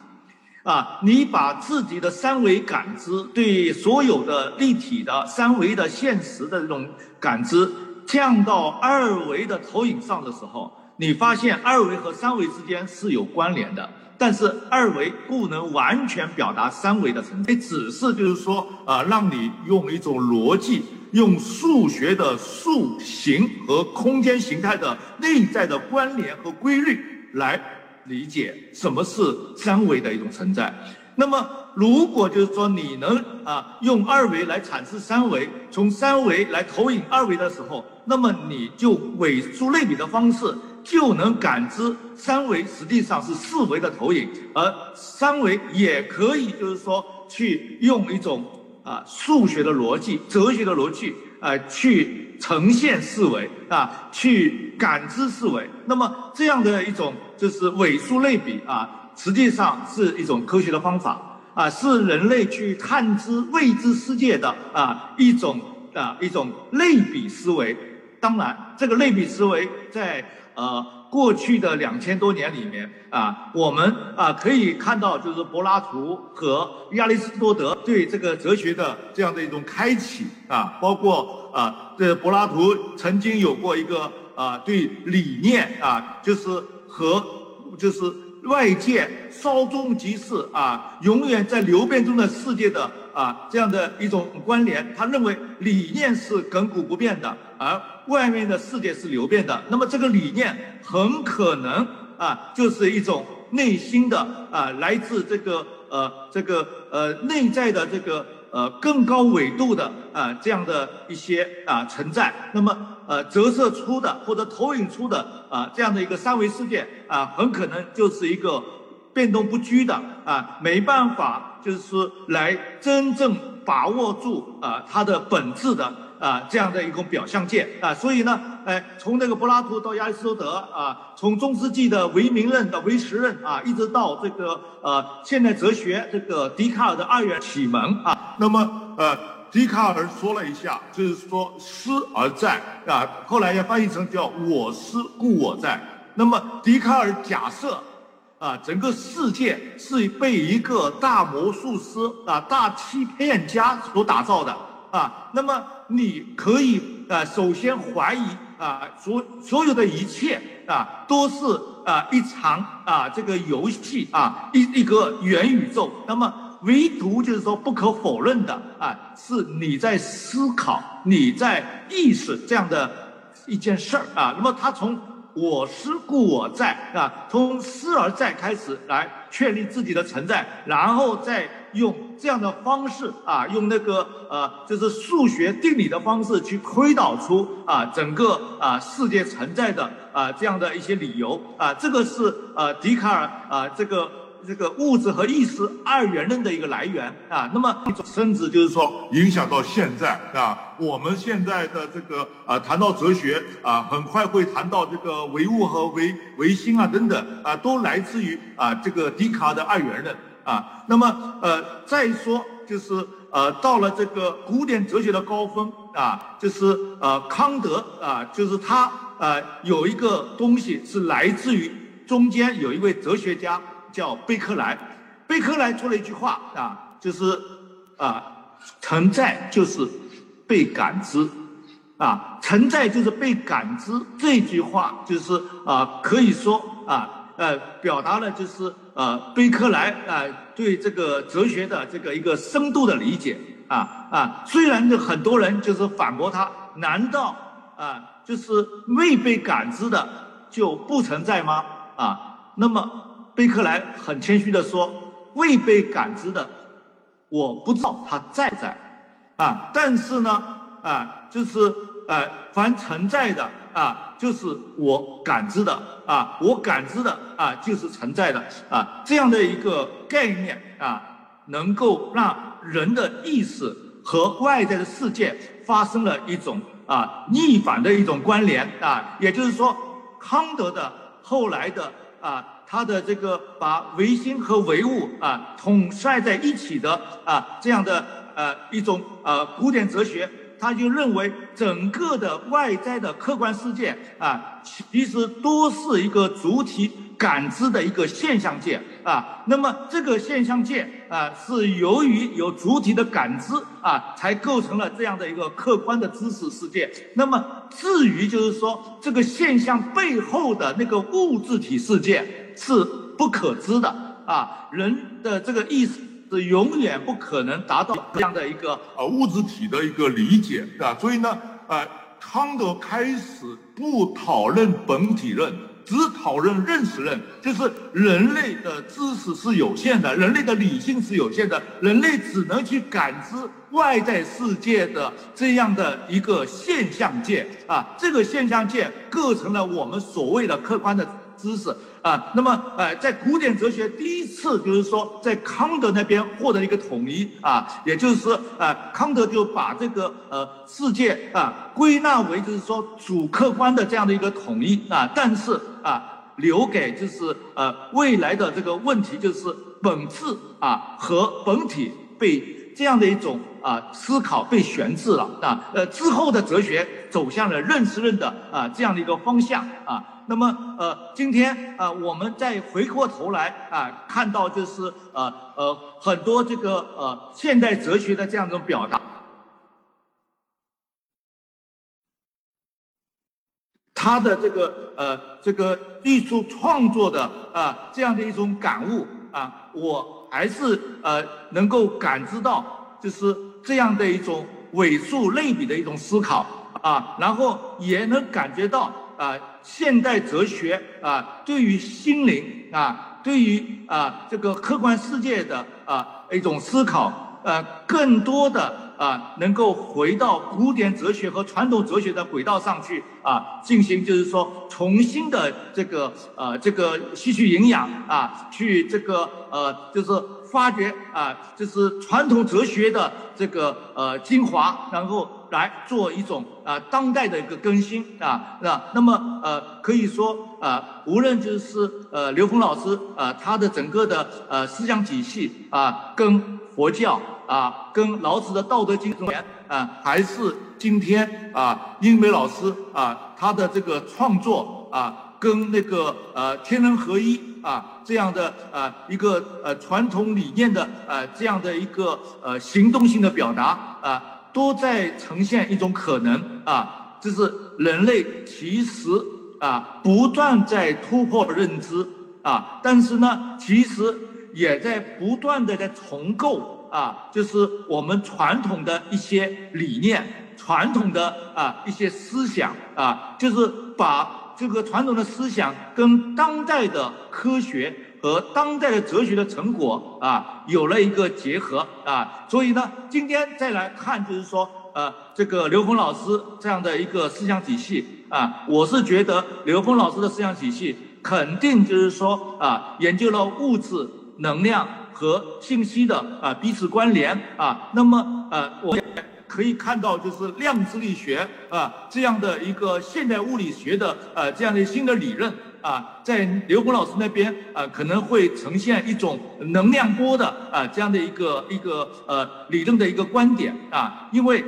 [SPEAKER 1] 啊，你把自己的三维感知对所有的立体的三维的现实的这种感知降到二维的投影上的时候，你发现二维和三维之间是有关联的。但是二维不能完全表达三维的存在，只是就是说啊，让你用一种逻辑，用数学的数形和空间形态的内在的关联和规律来理解什么是三维的一种存在。那么，如果就是说你能啊用二维来阐释三维，从三维来投影二维的时候，那么你就伪数类比的方式。就能感知三维实际上是四维的投影，而三维也可以就是说去用一种啊数学的逻辑、哲学的逻辑啊去呈现四维啊，去感知四维。那么这样的一种就是伪数类比啊，实际上是一种科学的方法啊，是人类去探知未知世界的啊一种啊一种类比思维。当然，这个类比思维在。呃，过去的两千多年里面啊，我们啊可以看到，就是柏拉图和亚里士多德对这个哲学的这样的一种开启啊，包括啊，这柏拉图曾经有过一个啊对理念啊，就是和就是外界稍纵即逝啊，永远在流变中的世界的啊这样的一种关联，他认为理念是亘古不变的，而。外面的世界是流变的，那么这个理念很可能啊，就是一种内心的啊，来自这个呃这个呃内在的这个呃更高纬度的啊这样的一些啊存在。那么呃折射出的或者投影出的啊这样的一个三维世界啊，很可能就是一个变动不居的啊，没办法就是说来真正把握住啊它的本质的。啊，这样的一种表象界啊，所以呢，哎，从那个柏拉图到亚里士多德啊，从中世纪的唯名论到唯实论啊，一直到这个呃现代哲学这个笛卡尔的二元启蒙啊，
[SPEAKER 4] 那么呃，笛卡尔说了一下，就是说思而在啊，后来也翻译成叫我思故我在。那么笛卡尔假设啊，整个世界是被一个大魔术师啊、大欺骗家所打造的。啊，那么你可以啊，首先怀疑啊，所所有的一切啊，都是啊一场啊这个游戏啊，一一个元宇宙。那么唯独就是说不可否认的啊，是你在思考，你在意识这样的一件事儿啊。那么他从我思故我在啊，从思而在开始来确立自己的存在，然后再。用这样的方式啊，用那个呃，就是数学定理的方式去推导出啊整个啊世界存在的啊这样的一些理由啊，这个是呃笛卡尔啊这个这个物质和意识二元论的一个来源啊。那么
[SPEAKER 1] 甚至就是说影响到现在啊，我们现在的这个啊谈到哲学啊，很快会谈到这个唯物和唯唯心啊等等啊，都来自于啊这个笛卡尔的二元论。啊，那么呃，再说就是呃，到了这个古典哲学的高峰啊，就是呃康德啊，就是他呃有一个东西是来自于中间有一位哲学家叫贝克莱，贝克莱说了一句话啊，就是啊，存在就是被感知，啊，存在就是被感知，这句话就是啊，可以说啊。呃，表达了就是呃，贝克莱啊对这个哲学的这个一个深度的理解啊啊，虽然就很多人就是反驳他，难道啊就是未被感知的就不存在吗？啊，那么贝克莱很谦虚的说，未被感知的我不知道它在不在。啊，但是呢啊就是
[SPEAKER 5] 呃，凡存在的啊，就是我感知的啊，我感知的啊，就是存在的啊，这样的一个概念啊，能够让人的意识和外在的世界发生了一种啊逆反的一种关联啊，也就是说，康德的后来的啊，他的这个把唯心和唯物啊统帅在一起的啊这样的呃一种呃古典哲学。他就认为整个的外在的客观世界啊，其实都是一个主体感知的一个现象界啊。那么这个现象界啊，是由于有主体的感知啊，才构成了这样的一个客观的知识世界。那么至于就是说这个现象背后的那个物质体世界是不可知的啊，人的这个意识。是永远不可能达到这样的一个
[SPEAKER 1] 呃物质体的一个理解，对吧？所以呢，呃，康德开始不讨论本体论，只讨论认识论，就是人类的知识是有限的，人类的理性是有限的，人类只能去感知外在世界的这样的一个现象界啊，这个现象界构成了我们所谓的客观的知识。啊，那么呃，在古典哲学第一次就是说，在康德那边获得一个统一啊，也就是说，呃，康德就把这个呃世界啊归纳为就是说主客观的这样的一个统一啊，但是啊，留给就是呃未来的这个问题就是本质啊和本体被这样的一种啊思考被悬置了啊，呃之后的哲学走向了认识论的啊这样的一个方向啊。那么，呃，今天啊，我们再回过头来啊，看到就是呃呃很多这个呃现代哲学的这样一种表达，他的这个呃这个艺术创作的啊这样的一种感悟啊，我还是呃能够感知到，就是这样的一种尾数类比的一种思考啊，然后也能感觉到。啊，现代哲学啊，对于心灵啊，对于啊这个客观世界的啊一种思考，呃，更多的啊能够回到古典哲学和传统哲学的轨道上去啊，进行就是说重新的这个呃这个吸取营养啊，去这个呃就是发掘啊，就是传统哲学的这个呃精华，然后。来做一种啊当代的一个更新啊，那那么呃可以说啊，无论就是呃刘峰老师啊他的整个的呃思想体系啊，跟佛教啊，跟老子的道德经中啊，还是今天啊英美老师啊他的这个创作啊，跟那个呃天人合一啊这样的啊一个呃传统理念的呃这样的一个呃行动性的表达啊。都在呈现一种可能啊，就是人类其实啊不断在突破认知啊，但是呢，其实也在不断的在重构啊，就是我们传统的一些理念、传统的啊一些思想啊，就是把这个传统的思想跟当代的科学。和当代的哲学的成果啊，有了一个结合啊，所以呢，今天再来看，就是说，呃，这个刘峰老师这样的一个思想体系啊，我是觉得刘峰老师的思想体系肯定就是说啊，研究了物质、能量和信息的啊彼此关联啊，那么呃，我也可以看到就是量子力学啊这样的一个现代物理学的呃这样的新的理论。啊，在刘峰老师那边啊，可能会呈现一种能量波的啊这样的一个一个呃理论的一个观点啊，因为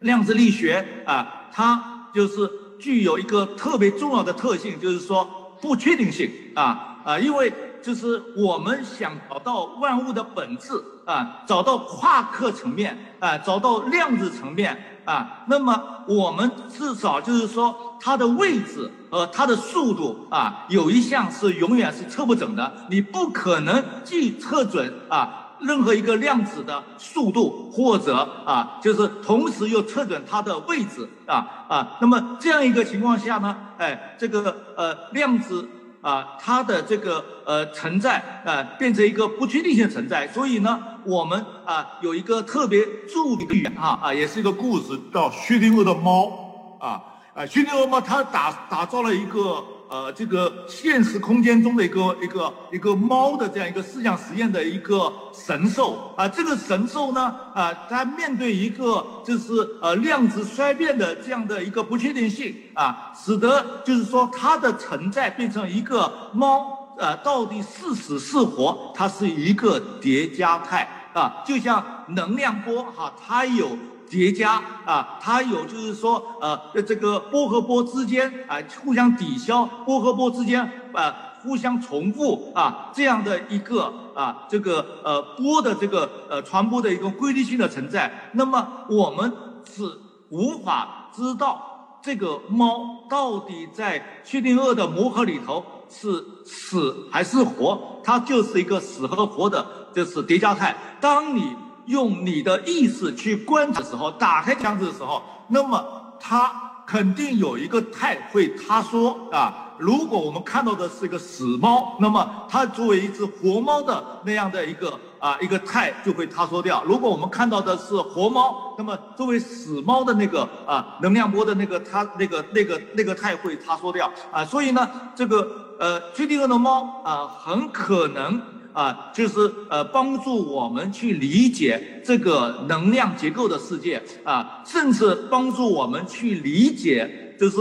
[SPEAKER 1] 量子力学啊，它就是具有一个特别重要的特性，就是说不确定性啊啊，因为就是我们想找到万物的本质啊，找到夸克层面啊，找到量子层面。啊，那么我们至少就是说，它的位置和它的速度啊，有一项是永远是测不准的。你不可能既测准啊任何一个量子的速度，或者啊就是同时又测准它的位置啊啊。那么这样一个情况下呢，哎，这个呃量子。啊，它的这个呃存在啊，变成一个不确定性存在。所以呢，我们啊有一个特别著名的语言啊啊，也是一个故事，叫薛定谔的猫啊啊，薛定谔猫它打打造了一个。呃，这个现实空间中的一个一个一个猫的这样一个思想实验的一个神兽啊，这个神兽呢啊，它面对一个就是呃量子衰变的这样的一个不确定性啊，使得就是说它的存在变成一个猫呃，到底是死是活，它是一个叠加态啊，就像能量波哈，它有。叠加啊，它有就是说，呃，这个波和波之间啊互相抵消，波和波之间啊互相重复啊这样的一个啊这个呃波的这个呃传播的一个规律性的存在。那么我们是无法知道这个猫到底在薛定谔的魔盒里头是死还是活，它就是一个死和活的，就是叠加态。当你用你的意识去观察的时候，打开箱子的时候，那么它肯定有一个态会塌缩啊。如果我们看到的是一个死猫，那么它作为一只活猫的那样的一个啊一个态就会塌缩掉。如果我们看到的是活猫，那么作为死猫的那个啊能量波的那个它那个那个那个态会塌缩掉啊。所以呢，这个呃薛定谔的猫啊，很可能。啊，就是呃，帮助我们去理解这个能量结构的世界啊，甚至帮助我们去理解，就是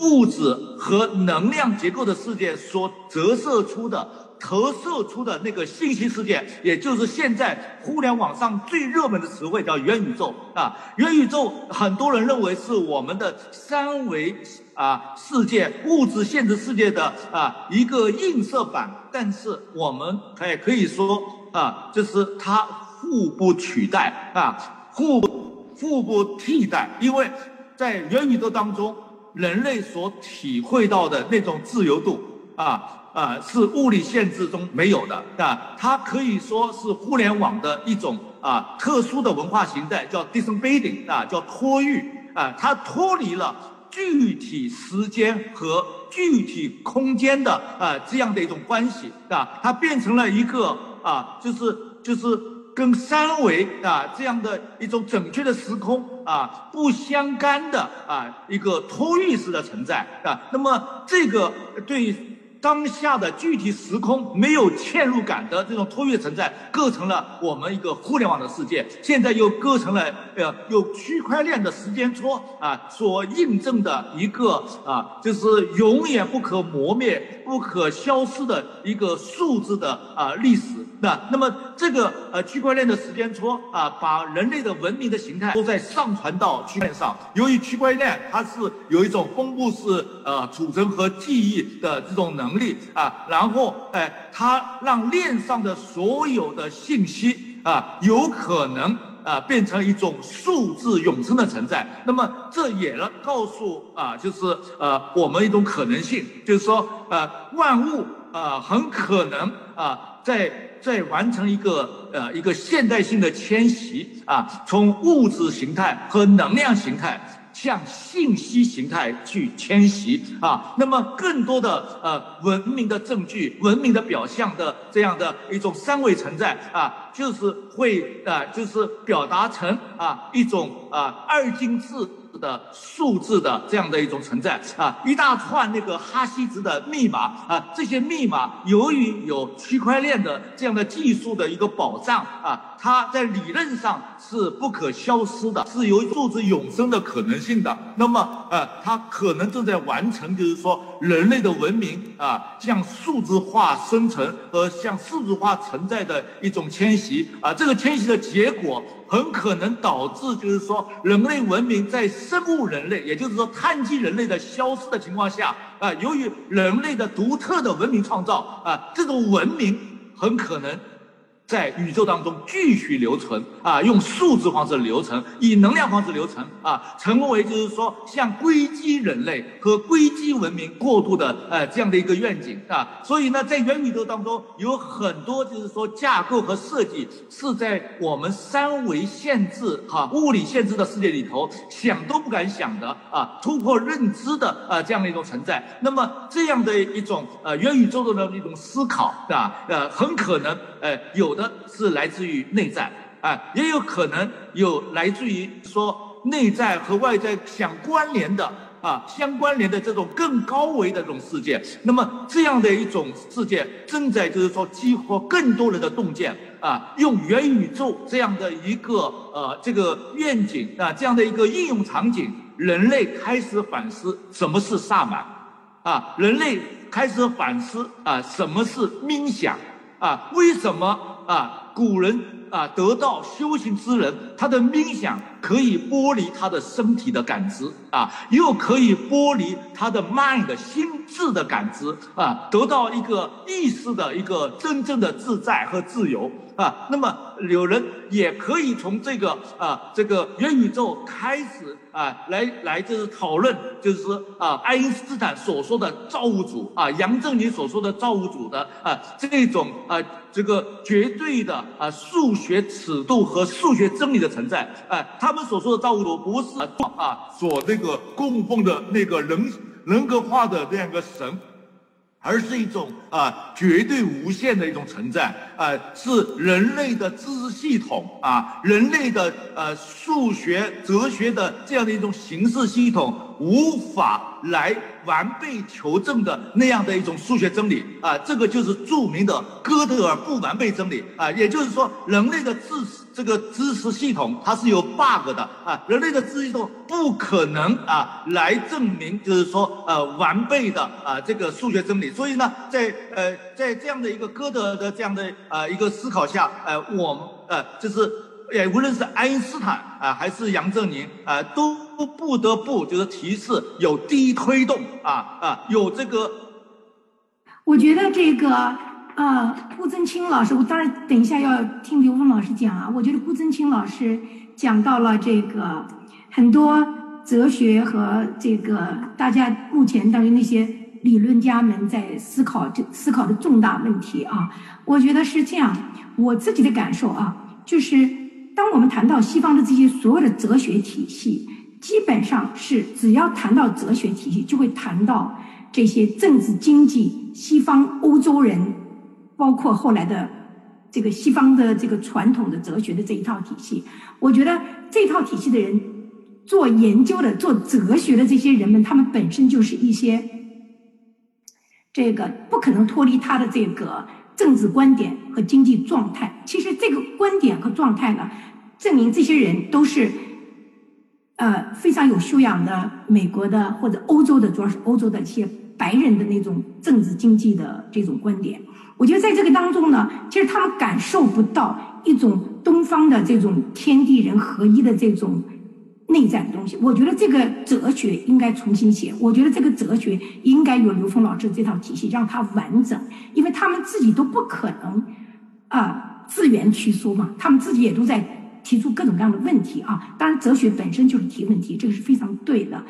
[SPEAKER 1] 物质和能量结构的世界所折射出的、投射出的那个信息世界，也就是现在互联网上最热门的词汇叫元宇宙啊。元宇宙，很多人认为是我们的三维。啊，世界物质现实世界的啊一个映射版，但是我们还可以说啊，就是它互不取代啊，互互不替代，因为在元宇宙当中，人类所体会到的那种自由度啊啊，是物理限制中没有的啊，它可以说是互联网的一种啊特殊的文化形态，叫 disembedding 啊，叫脱域啊，它脱离了。具体时间和具体空间的啊这样的一种关系啊，它变成了一个啊，就是就是跟三维啊这样的一种准确的时空啊不相干的啊一个托运式的存在啊。那么这个对。当下的具体时空没有嵌入感的这种托育存在，构成了我们一个互联网的世界。现在又构成了呃，有区块链的时间戳啊所印证的一个啊，就是永远不可磨灭、不可消失的一个数字的啊历史。那那么这个呃区块链的时间戳啊，把人类的文明的形态都在上传到区块链上。由于区块链它是有一种分布式呃储存和记忆的这种能力啊，然后哎，它让链上的所有的信息啊，有可能啊变成一种数字永生的存在。那么这也了告诉啊，就是呃我们一种可能性，就是说呃万物啊很可能啊在。在完成一个呃一个现代性的迁徙啊，从物质形态和能量形态向信息形态去迁徙啊，那么更多的呃文明的证据、文明的表象的这样的一种三维存在啊，就是会啊就是表达成啊一种啊二进制。的数字的这样的一种存在啊，一大串那个哈希值的密码啊，这些密码由于有区块链的这样的技术的一个保障啊，它在理论上是不可消失的，是有数字永生的可能性的。那么呃，它可能正在完成，就是说人类的文明啊向数字化生成和向数字化存在的一种迁徙啊，这个迁徙的结果。很可能导致，就是说，人类文明在生物人类，也就是说碳基人类的消失的情况下，啊，由于人类的独特的文明创造，啊，这种文明很可能在宇宙当中继续留存啊，用数字方式留存，以能量方式留存啊，成为就是说向硅基人类和硅基文明过渡的呃这样的一个愿景啊。所以呢，在元宇宙当中有很多就是说架构和设计是在我们三维限制哈物理限制的世界里头想都不敢想的啊，突破认知的啊这样的一种存在。那么这样的一种呃元宇宙的一种思考啊，呃，很可能呃有。的是来自于内在啊，也有可能有来自于说内在和外在相关联的啊，相关联的这种更高维的这种世界。那么这样的一种世界正在就是说激活更多人的洞见啊，用元宇宙这样的一个呃这个愿景啊，这样的一个应用场景，人类开始反思什么是萨满啊，人类开始反思啊什么是冥想啊，为什么？啊，古人啊，得到修行之人，他的冥想可以剥离他的身体的感知啊，又可以剥离他的 mind 心智的感知啊，得到一个意识的一个真正的自在和自由。啊，那么有人也可以从这个啊，这个元宇宙开始啊，来来就是讨论，就是说啊，爱因斯坦所说的造物主啊，杨振宁所说的造物主的啊，这种啊，这个绝对的啊，数学学尺度和数学真理的存在哎，他们所说的造物主不是啊，所那个供奉的那个人人格化的这样一个神。而是一种啊绝对无限的一种存在啊，是人类的知识系统啊，人类的呃数学、哲学的这样的一种形式系统无法来完备求证的那样的一种数学真理啊，这个就是著名的哥德尔不完备真理啊，也就是说人类的知识。这个知识系统它是有 bug 的啊，人类的知识系统不可能啊来证明，就是说呃完备的啊这个数学真理。所以呢，在呃在这样的一个歌德的这样的呃一个思考下，呃我呃就是也无论是爱因斯坦啊还是杨振宁啊，都不得不就是提示有低推动啊啊有这个。
[SPEAKER 2] 我觉得这个。啊，顾增清老师，我当然等一下要听刘峰老师讲啊。我觉得顾增清老师讲到了这个很多哲学和这个大家目前当于那些理论家们在思考这思考的重大问题啊。我觉得是这样，我自己的感受啊，就是当我们谈到西方的这些所有的哲学体系，基本上是只要谈到哲学体系，就会谈到这些政治经济西方欧洲人。包括后来的这个西方的这个传统的哲学的这一套体系，我觉得这套体系的人做研究的、做哲学的这些人们，他们本身就是一些这个不可能脱离他的这个政治观点和经济状态。其实这个观点和状态呢，证明这些人都是呃非常有修养的美国的或者欧洲的，主要是欧洲的一些白人的那种政治经济的这种观点。我觉得在这个当中呢，其实他们感受不到一种东方的这种天地人合一的这种内在的东西。我觉得这个哲学应该重新写。我觉得这个哲学应该有刘峰老师这套体系，让它完整，因为他们自己都不可能啊自圆其说嘛。他们自己也都在提出各种各样的问题啊。当然，哲学本身就是提问题，这个是非常对的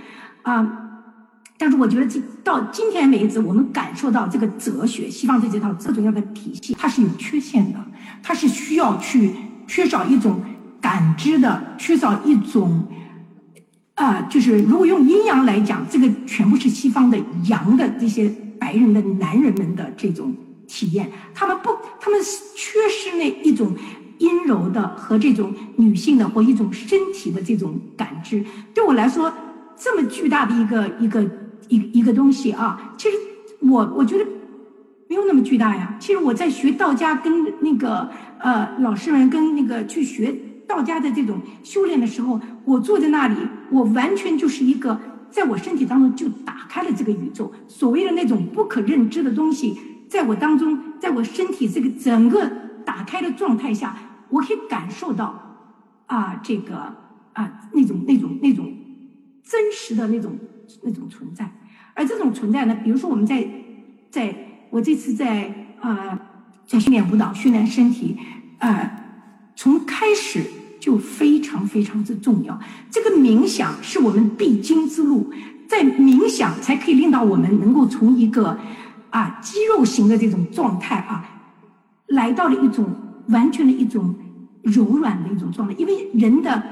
[SPEAKER 2] 啊。但是我觉得，这到今天为止，我们感受到这个哲学，西方的这套这种样的体系，它是有缺陷的，它是需要去缺少一种感知的，缺少一种啊，就是如果用阴阳来讲，这个全部是西方的阳的这些白人的男人们的这种体验，他们不，他们缺失那一种阴柔的和这种女性的或一种身体的这种感知。对我来说，这么巨大的一个一个。一一个东西啊，其实我我觉得没有那么巨大呀。其实我在学道家，跟那个呃老师们跟那个去学道家的这种修炼的时候，我坐在那里，我完全就是一个在我身体当中就打开了这个宇宙。所谓的那种不可认知的东西，在我当中，在我身体这个整个打开的状态下，我可以感受到啊这个啊那种那种那种真实的那种。那种存在，而这种存在呢，比如说我们在，在我这次在啊在训练舞蹈、训练身体，啊，从开始就非常非常之重要。这个冥想是我们必经之路，在冥想才可以令到我们能够从一个啊肌肉型的这种状态啊，来到了一种完全的一种柔软的一种状态，因为人的。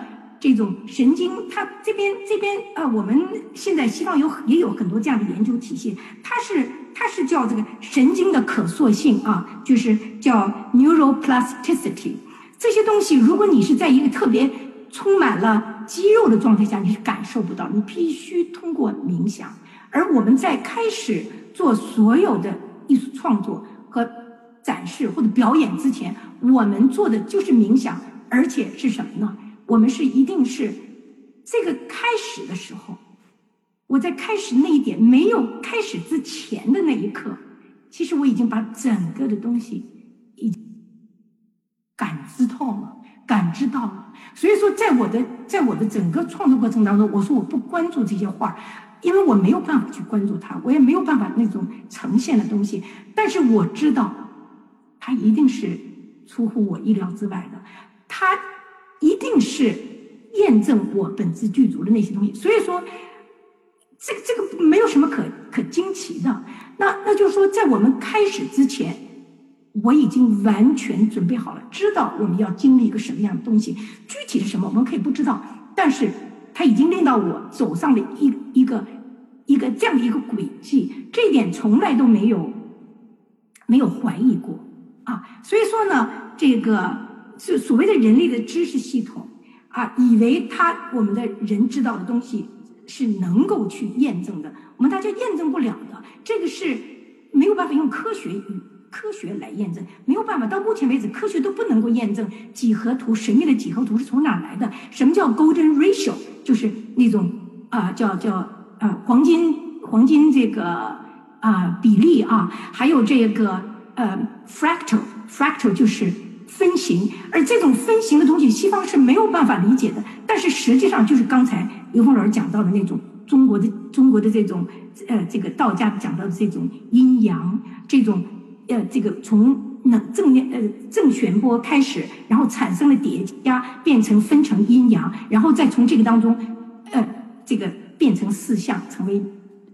[SPEAKER 2] 这种神经，它这边这边啊，我们现在西方有也有很多这样的研究体系，它是它是叫这个神经的可塑性啊，就是叫 neuroplasticity。这些东西，如果你是在一个特别充满了肌肉的状态下，你是感受不到，你必须通过冥想。而我们在开始做所有的艺术创作和展示或者表演之前，我们做的就是冥想，而且是什么呢？我们是一定是这个开始的时候，我在开始那一点没有开始之前的那一刻，其实我已经把整个的东西已感知透了，感知到了。所以说，在我的在我的整个创作过程当中，我说我不关注这些画，因为我没有办法去关注它，我也没有办法那种呈现的东西。但是我知道，它一定是出乎我意料之外的，它。一定是验证我本质具足的那些东西，所以说，这个这个没有什么可可惊奇的。那那就是说，在我们开始之前，我已经完全准备好了，知道我们要经历一个什么样的东西，具体是什么我们可以不知道，但是它已经令到我走上了一一个一个这样的一个轨迹，这一点从来都没有没有怀疑过啊。所以说呢，这个。是所谓的人类的知识系统啊，以为他我们的人知道的东西是能够去验证的，我们大家验证不了的，这个是没有办法用科学与科学来验证，没有办法。到目前为止，科学都不能够验证几何图神秘的几何图是从哪来的？什么叫 golden ratio？就是那种啊，叫叫啊黄金黄金这个啊比例啊，还有这个呃 fractal fractal 就是。分形，而这种分形的东西，西方是没有办法理解的。但是实际上，就是刚才刘峰老师讲到的那种中国的中国的这种呃，这个道家讲到的这种阴阳，这种呃，这个从能正呃正弦波开始，然后产生了叠加，变成分成阴阳，然后再从这个当中呃，这个变成四象，成为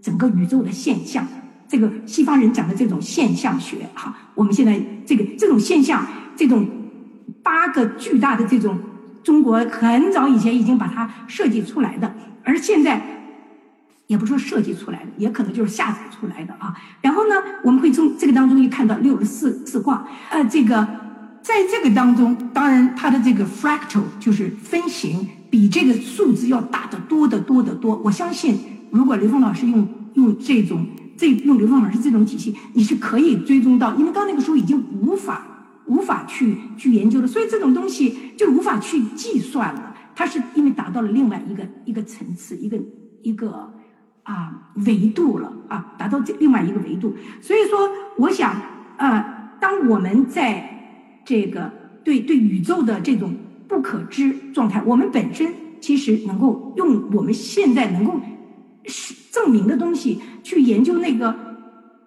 [SPEAKER 2] 整个宇宙的现象。这个西方人讲的这种现象学，哈，我们现在这个这种现象。这种八个巨大的这种中国很早以前已经把它设计出来的，而现在也不说设计出来的，也可能就是下载出来的啊。然后呢，我们会从这个当中一看到六十四四卦，呃，这个在这个当中，当然它的这个 fractal 就是分形，比这个数字要大得多得多得多。我相信，如果刘峰老师用用这种这用刘峰老师这种体系，你是可以追踪到，因为刚那个时候已经无法。无法去去研究的，所以这种东西就无法去计算了。它是因为达到了另外一个一个层次，一个一个啊维度了啊，达到这另外一个维度。所以说，我想啊，当我们在这个对对宇宙的这种不可知状态，我们本身其实能够用我们现在能够证明的东西去研究那个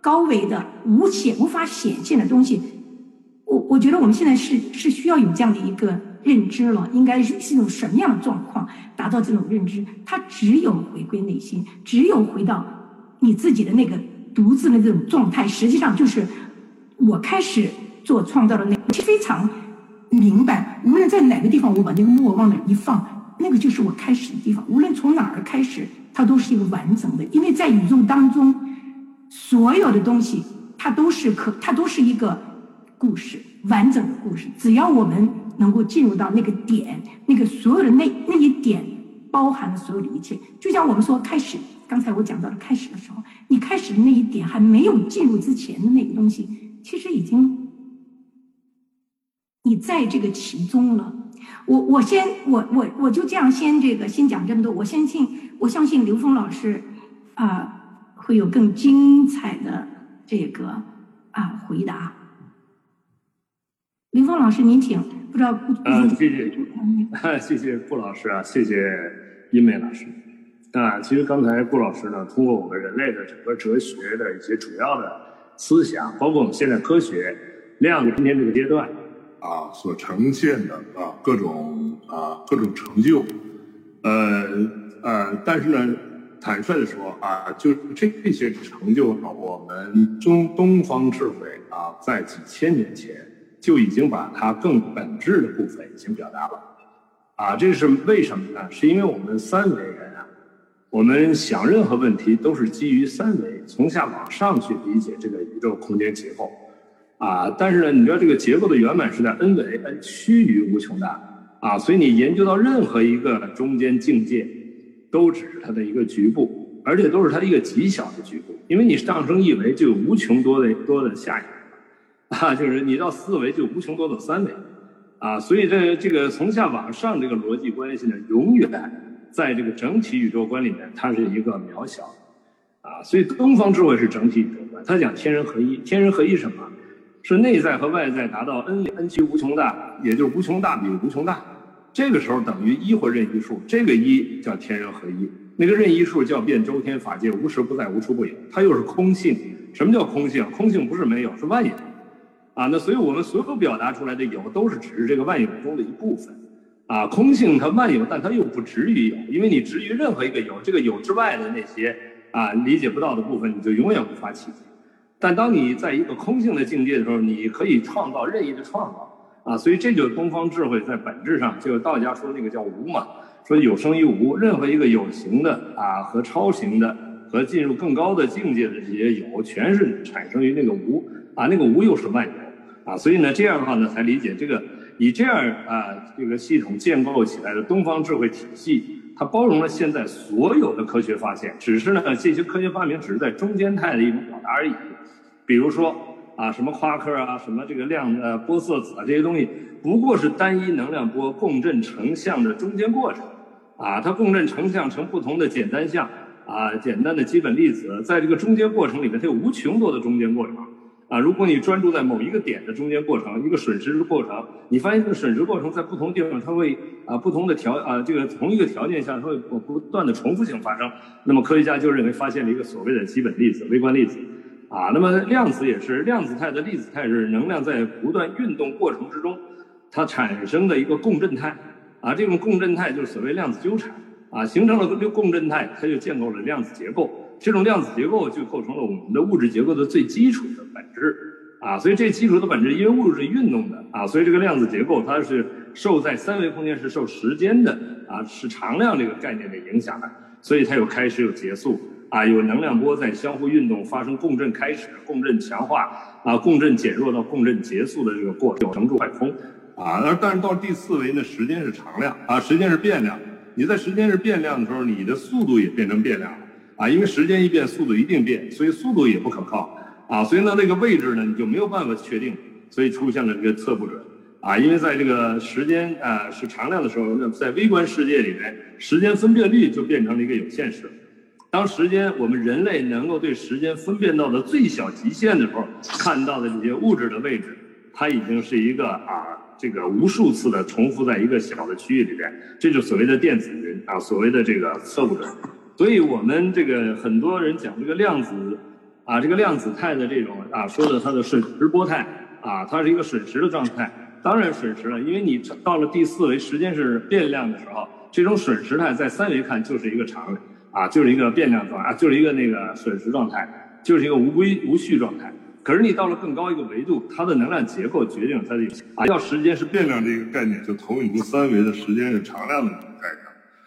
[SPEAKER 2] 高维的无显无法显现的东西。我我觉得我们现在是是需要有这样的一个认知了，应该是是一种什么样的状况达到这种认知？它只有回归内心，只有回到你自己的那个独自的这种状态，实际上就是我开始做创造的那非常明白，无论在哪个地方，我把那个墨往那一放，那个就是我开始的地方。无论从哪儿开始，它都是一个完整的，因为在宇宙当中，所有的东西它都是可，它都是一个。故事完整的故事，只要我们能够进入到那个点，那个所有的那那一点包含了所有的一切。就像我们说开始，刚才我讲到了开始的时候，你开始的那一点还没有进入之前的那个东西，其实已经你在这个其中了。我我先我我我就这样先这个先讲这么多。我相信我相信刘峰老师啊会有更精彩的这个啊回答。林峰老师，您请。不知道顾
[SPEAKER 3] 啊，谢谢，[laughs] 谢谢顾老师啊，谢谢一美老师。啊，其实刚才顾老师呢，通过我们人类的整个哲学的一些主要的思想，包括我们现在科学，量子今天这个阶段，
[SPEAKER 4] 啊所呈现的啊各种啊各种成就，呃呃，但是呢，坦率的说啊，就这些成就呢，我们中东方智慧啊，在几千年前就已经把它更本质的部分已经表达了，啊，这是为什么呢？是因为我们三维人啊。我们想任何问题都是基于三维，从下往上去理解这个宇宙空间结构，啊，但是呢，你知道这个结构的圆满是在 n 维，n 趋于无穷大，啊，所以你研究到任何一个中间境界，都只是它的一个局部，而且都是它一个极小的局部，因为你上升一维就有无穷多的多的下一，[laughs] 啊，就是你到四维就无穷多的三维，啊，所以这这个从下往上这个逻辑关系呢，永远。在这个整体宇宙观里面，它是一个渺小，啊，所以东方智慧是整体宇宙观。它讲天人合一，天人合一什么？是内在和外在达到 n n 趋无穷大，也就是无穷大比无穷大。这个时候等于一或任意数，这个一叫天人合一，那个任意数叫遍周天法界，无时不在，无处不有。它又是空性。什么叫空性？空性不是没有，是万有。啊，那所以我们所有表达出来的有，都是只是这个万有中的一部分。啊，空性它万有，但它又不止于有，因为你止于任何一个有，这个有之外的那些啊理解不到的部分，你就永远无法企及。但当你在一个空性的境界的时候，你可以创造任意的创造啊，所以这就是东方智慧在本质上，就是道家说那个叫无嘛，说有生于无，任何一个有形的啊和超形的和进入更高的境界的这些有，全是产生于那个无啊，那个无又是万有啊，所以呢这样的话呢才理解这个。以这样啊，这个系统建构起来的东方智慧体系，它包容了现在所有的科学发现。只是呢，这些科学发明只是在中间态的一种表达而已。比如说啊，什么夸克啊，什么这个量呃波色子啊，这些东西不过是单一能量波共振成像的中间过程。啊，它共振成像成不同的简单像啊，简单的基本粒子，在这个中间过程里面，它有无穷多的中间过程。啊，如果你专注在某一个点的中间过程，一个损失的过程，你发现这个损失过程在不同地方，它会啊不同的条啊这个同一个条件下，它会不断的重复性发生。那么科学家就认为发现了一个所谓的基本粒子、微观粒子。啊，那么量子也是，量子态的粒子态是能量在不断运动过程之中，它产生的一个共振态。啊，这种共振态就是所谓量子纠缠。啊，形成了这个共振态，它就建构了量子结构。这种量子结构就构成了我们的物质结构的最基础的本质，啊，所以这基础的本质，因为物质是运动的，啊，所以这个量子结构它是受在三维空间是受时间的，啊，是常量这个概念的影响的，所以它有开始有结束，啊，有能量波在相互运动，发生共振开始、共振强化，啊，共振减弱到共振结束的这个过程，成住坏空，啊，而但是到第四维呢，时间是常量，啊，时间是变量，你在时间是变量的时候，你的速度也变成变量。啊，因为时间一变，速度一定变，所以速度也不可靠啊。所以呢，那个位置呢，你就没有办法确定，所以出现了这个测不准啊。因为在这个时间啊是常量的时候，那在微观世界里面，时间分辨率就变成了一个有限式。当时间我们人类能够对时间分辨到的最小极限的时候，看到的这些物质的位置，它已经是一个啊这个无数次的重复在一个小的区域里边，这就所谓的电子云啊，所谓的这个测不准。所以我们这个很多人讲这个量子，啊，这个量子态的这种啊，说的它的是直波态，啊，它是一个瞬时的状态。当然瞬时了，因为你到了第四维时间是变量的时候，这种瞬时态在三维看就是一个常，啊，就是一个变量状啊，就是一个那个损失状态，就是一个无规无序状态。可是你到了更高一个维度，它的能量结构决定了它的啊，要时间是变量这个概念，就投影出三维的时间是常量的。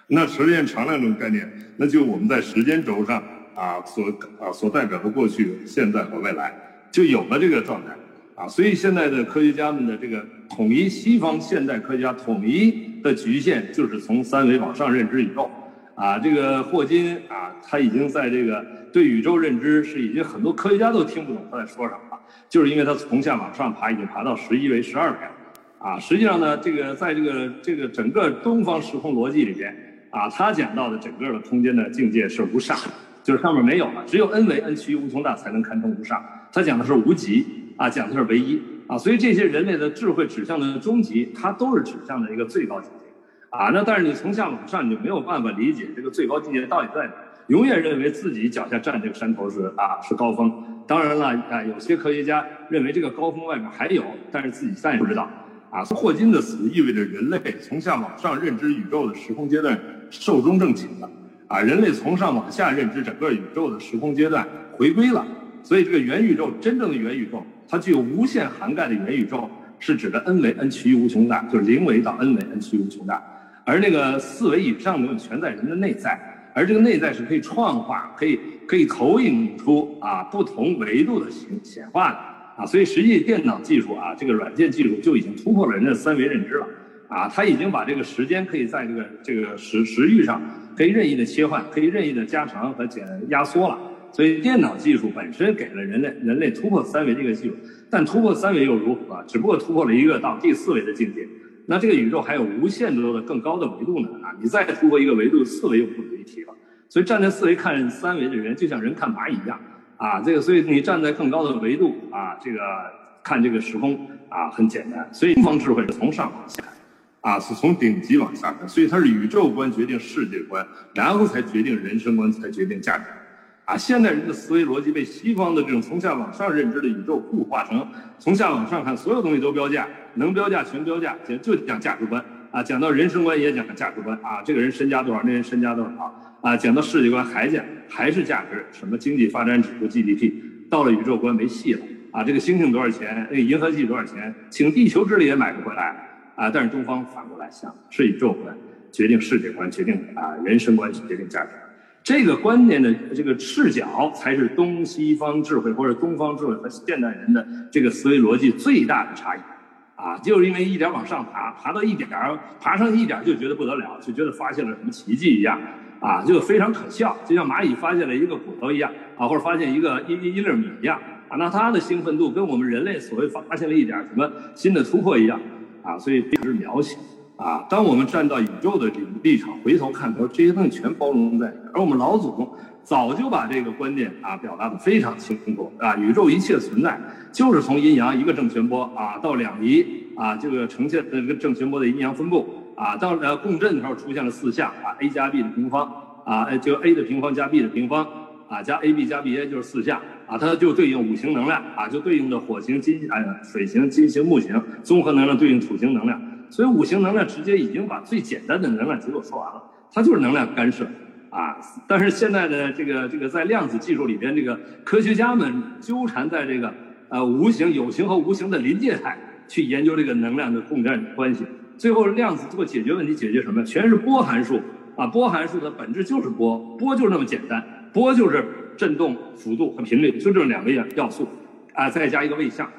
[SPEAKER 4] 那时间常量这种概念，那就我们在时间轴上啊所啊所代表的过去、现在和未来，就有了这个状态啊。所以现在的科学家们的这个统一，西方现代科学家统一的局限，就是从三维往上认知宇宙啊。这个霍金啊，他已经在这个对宇宙认知是已经很多科学家都听不懂他在说什么了，就是因为他从下往上爬，已经爬到十一维、十二维了啊。实际上呢，这个在这个这个整个东方时空逻辑里边。啊，他讲到的整个的空间的境界是无上，就是上面没有了，只有 n 维 n 趋于无穷大才能堪称无上。他讲的是无极啊，讲的是唯一啊，所以这些人类的智慧指向的终极，它都是指向的一个最高境界啊。那但是你从下往上，你就没有办法理解这个最高境界到底在哪，永远认为自己脚下站这个山头是啊是高峰。当然了啊，有些科学家认为这个高峰外面还有，但是自己暂也不知道。啊，霍金的死意味着人类从下往上认知宇宙的时空阶段寿终正寝了，啊，人类从上往下认知整个宇宙的时空阶段回归了。所以这个元宇宙真正的元宇宙，它具有无限涵盖的元宇宙，是指的 n 维 n 趋于无穷大，就是零维到 n 维 n 趋于无穷大。而那个四维以上的全在人的内在，而这个内在是可以创化、可以可以投影出啊不同维度的显显化的啊。所以实际电脑技术啊，这个软件技术就已经突破了人的三维认知了啊。它已经把这个时间可以在这个这个时时域上可以任意的切换，可以任意的加长和减压缩了。所以电脑技术本身给了人类人类突破三维这个技术，但突破三维又如何？只不过突破了一个到第四维的境界。那这个宇宙还有无限多的更高的维度呢啊！你再突破一个维度，四维又不值一提了。所以站在四维看三维的人，就像人看蚂蚁一样啊！这个，所以你站在更高的维度啊，这个看这个时空啊，很简单。所以东方智慧是从上往下，啊，是从顶级往下看。所以它是宇宙观决定世界观，然后才决定人生观，才决定价值。啊，现代人的思维逻辑被西方的这种从下往上认知的宇宙固化成从下往上看，所有东西都标价，能标价全标价，讲就讲价值观啊，讲到人生观也讲价值观啊，这个人身家多少，那人身家多少啊，讲到世界观还讲还是价值，什么经济发展指数 GDP，到了宇宙观没戏了啊，这个星星多少钱，那个银河系多少钱，请地球之力也买不回来啊，但是东方反过来想，是宇宙观决定世界观，决定啊人生观决定价值。这个观念的这个视角，才是东西方智慧或者东方智慧和现代人的这个思维逻辑最大的差异，啊，就是因为一点往上爬，爬到一点儿，爬上一点就觉得不得了，就觉得发现了什么奇迹一样，啊，就非常可笑，就像蚂蚁发现了一个骨头一样，啊，或者发现一个一一一粒米一样，啊，那它的兴奋度跟我们人类所谓发现了一点什么新的突破一样，啊，所以非常渺小。啊，当我们站到宇宙的这个立场，回头看的时候，这些东西全包容在里面。而我们老祖宗早就把这个观念啊表达的非常清楚啊，宇宙一切存在就是从阴阳一个正弦波啊到两仪啊这个呈现的这个正弦波的阴阳分布啊，到呃共振的时候出现了四象啊，a 加 b 的平方啊，就 a 的平方加 b 的平方啊，加 ab 加 ba 就是四象啊，它就对应五行能量啊，就对应的火星金哎水星金星木星综合能量对应土星能量。所以五行能量直接已经把最简单的能量结构说完了，它就是能量干涉，啊！但是现在的这个这个在量子技术里边，这个科学家们纠缠在这个呃无形、有形和无形的临界态去研究这个能量的共振关系。最后量子做解决问题，解决什么？全是波函数啊！波函数的本质就是波，波就是那么简单，波就是振动幅度和频率，就这两个要要素，啊，再加一个位相。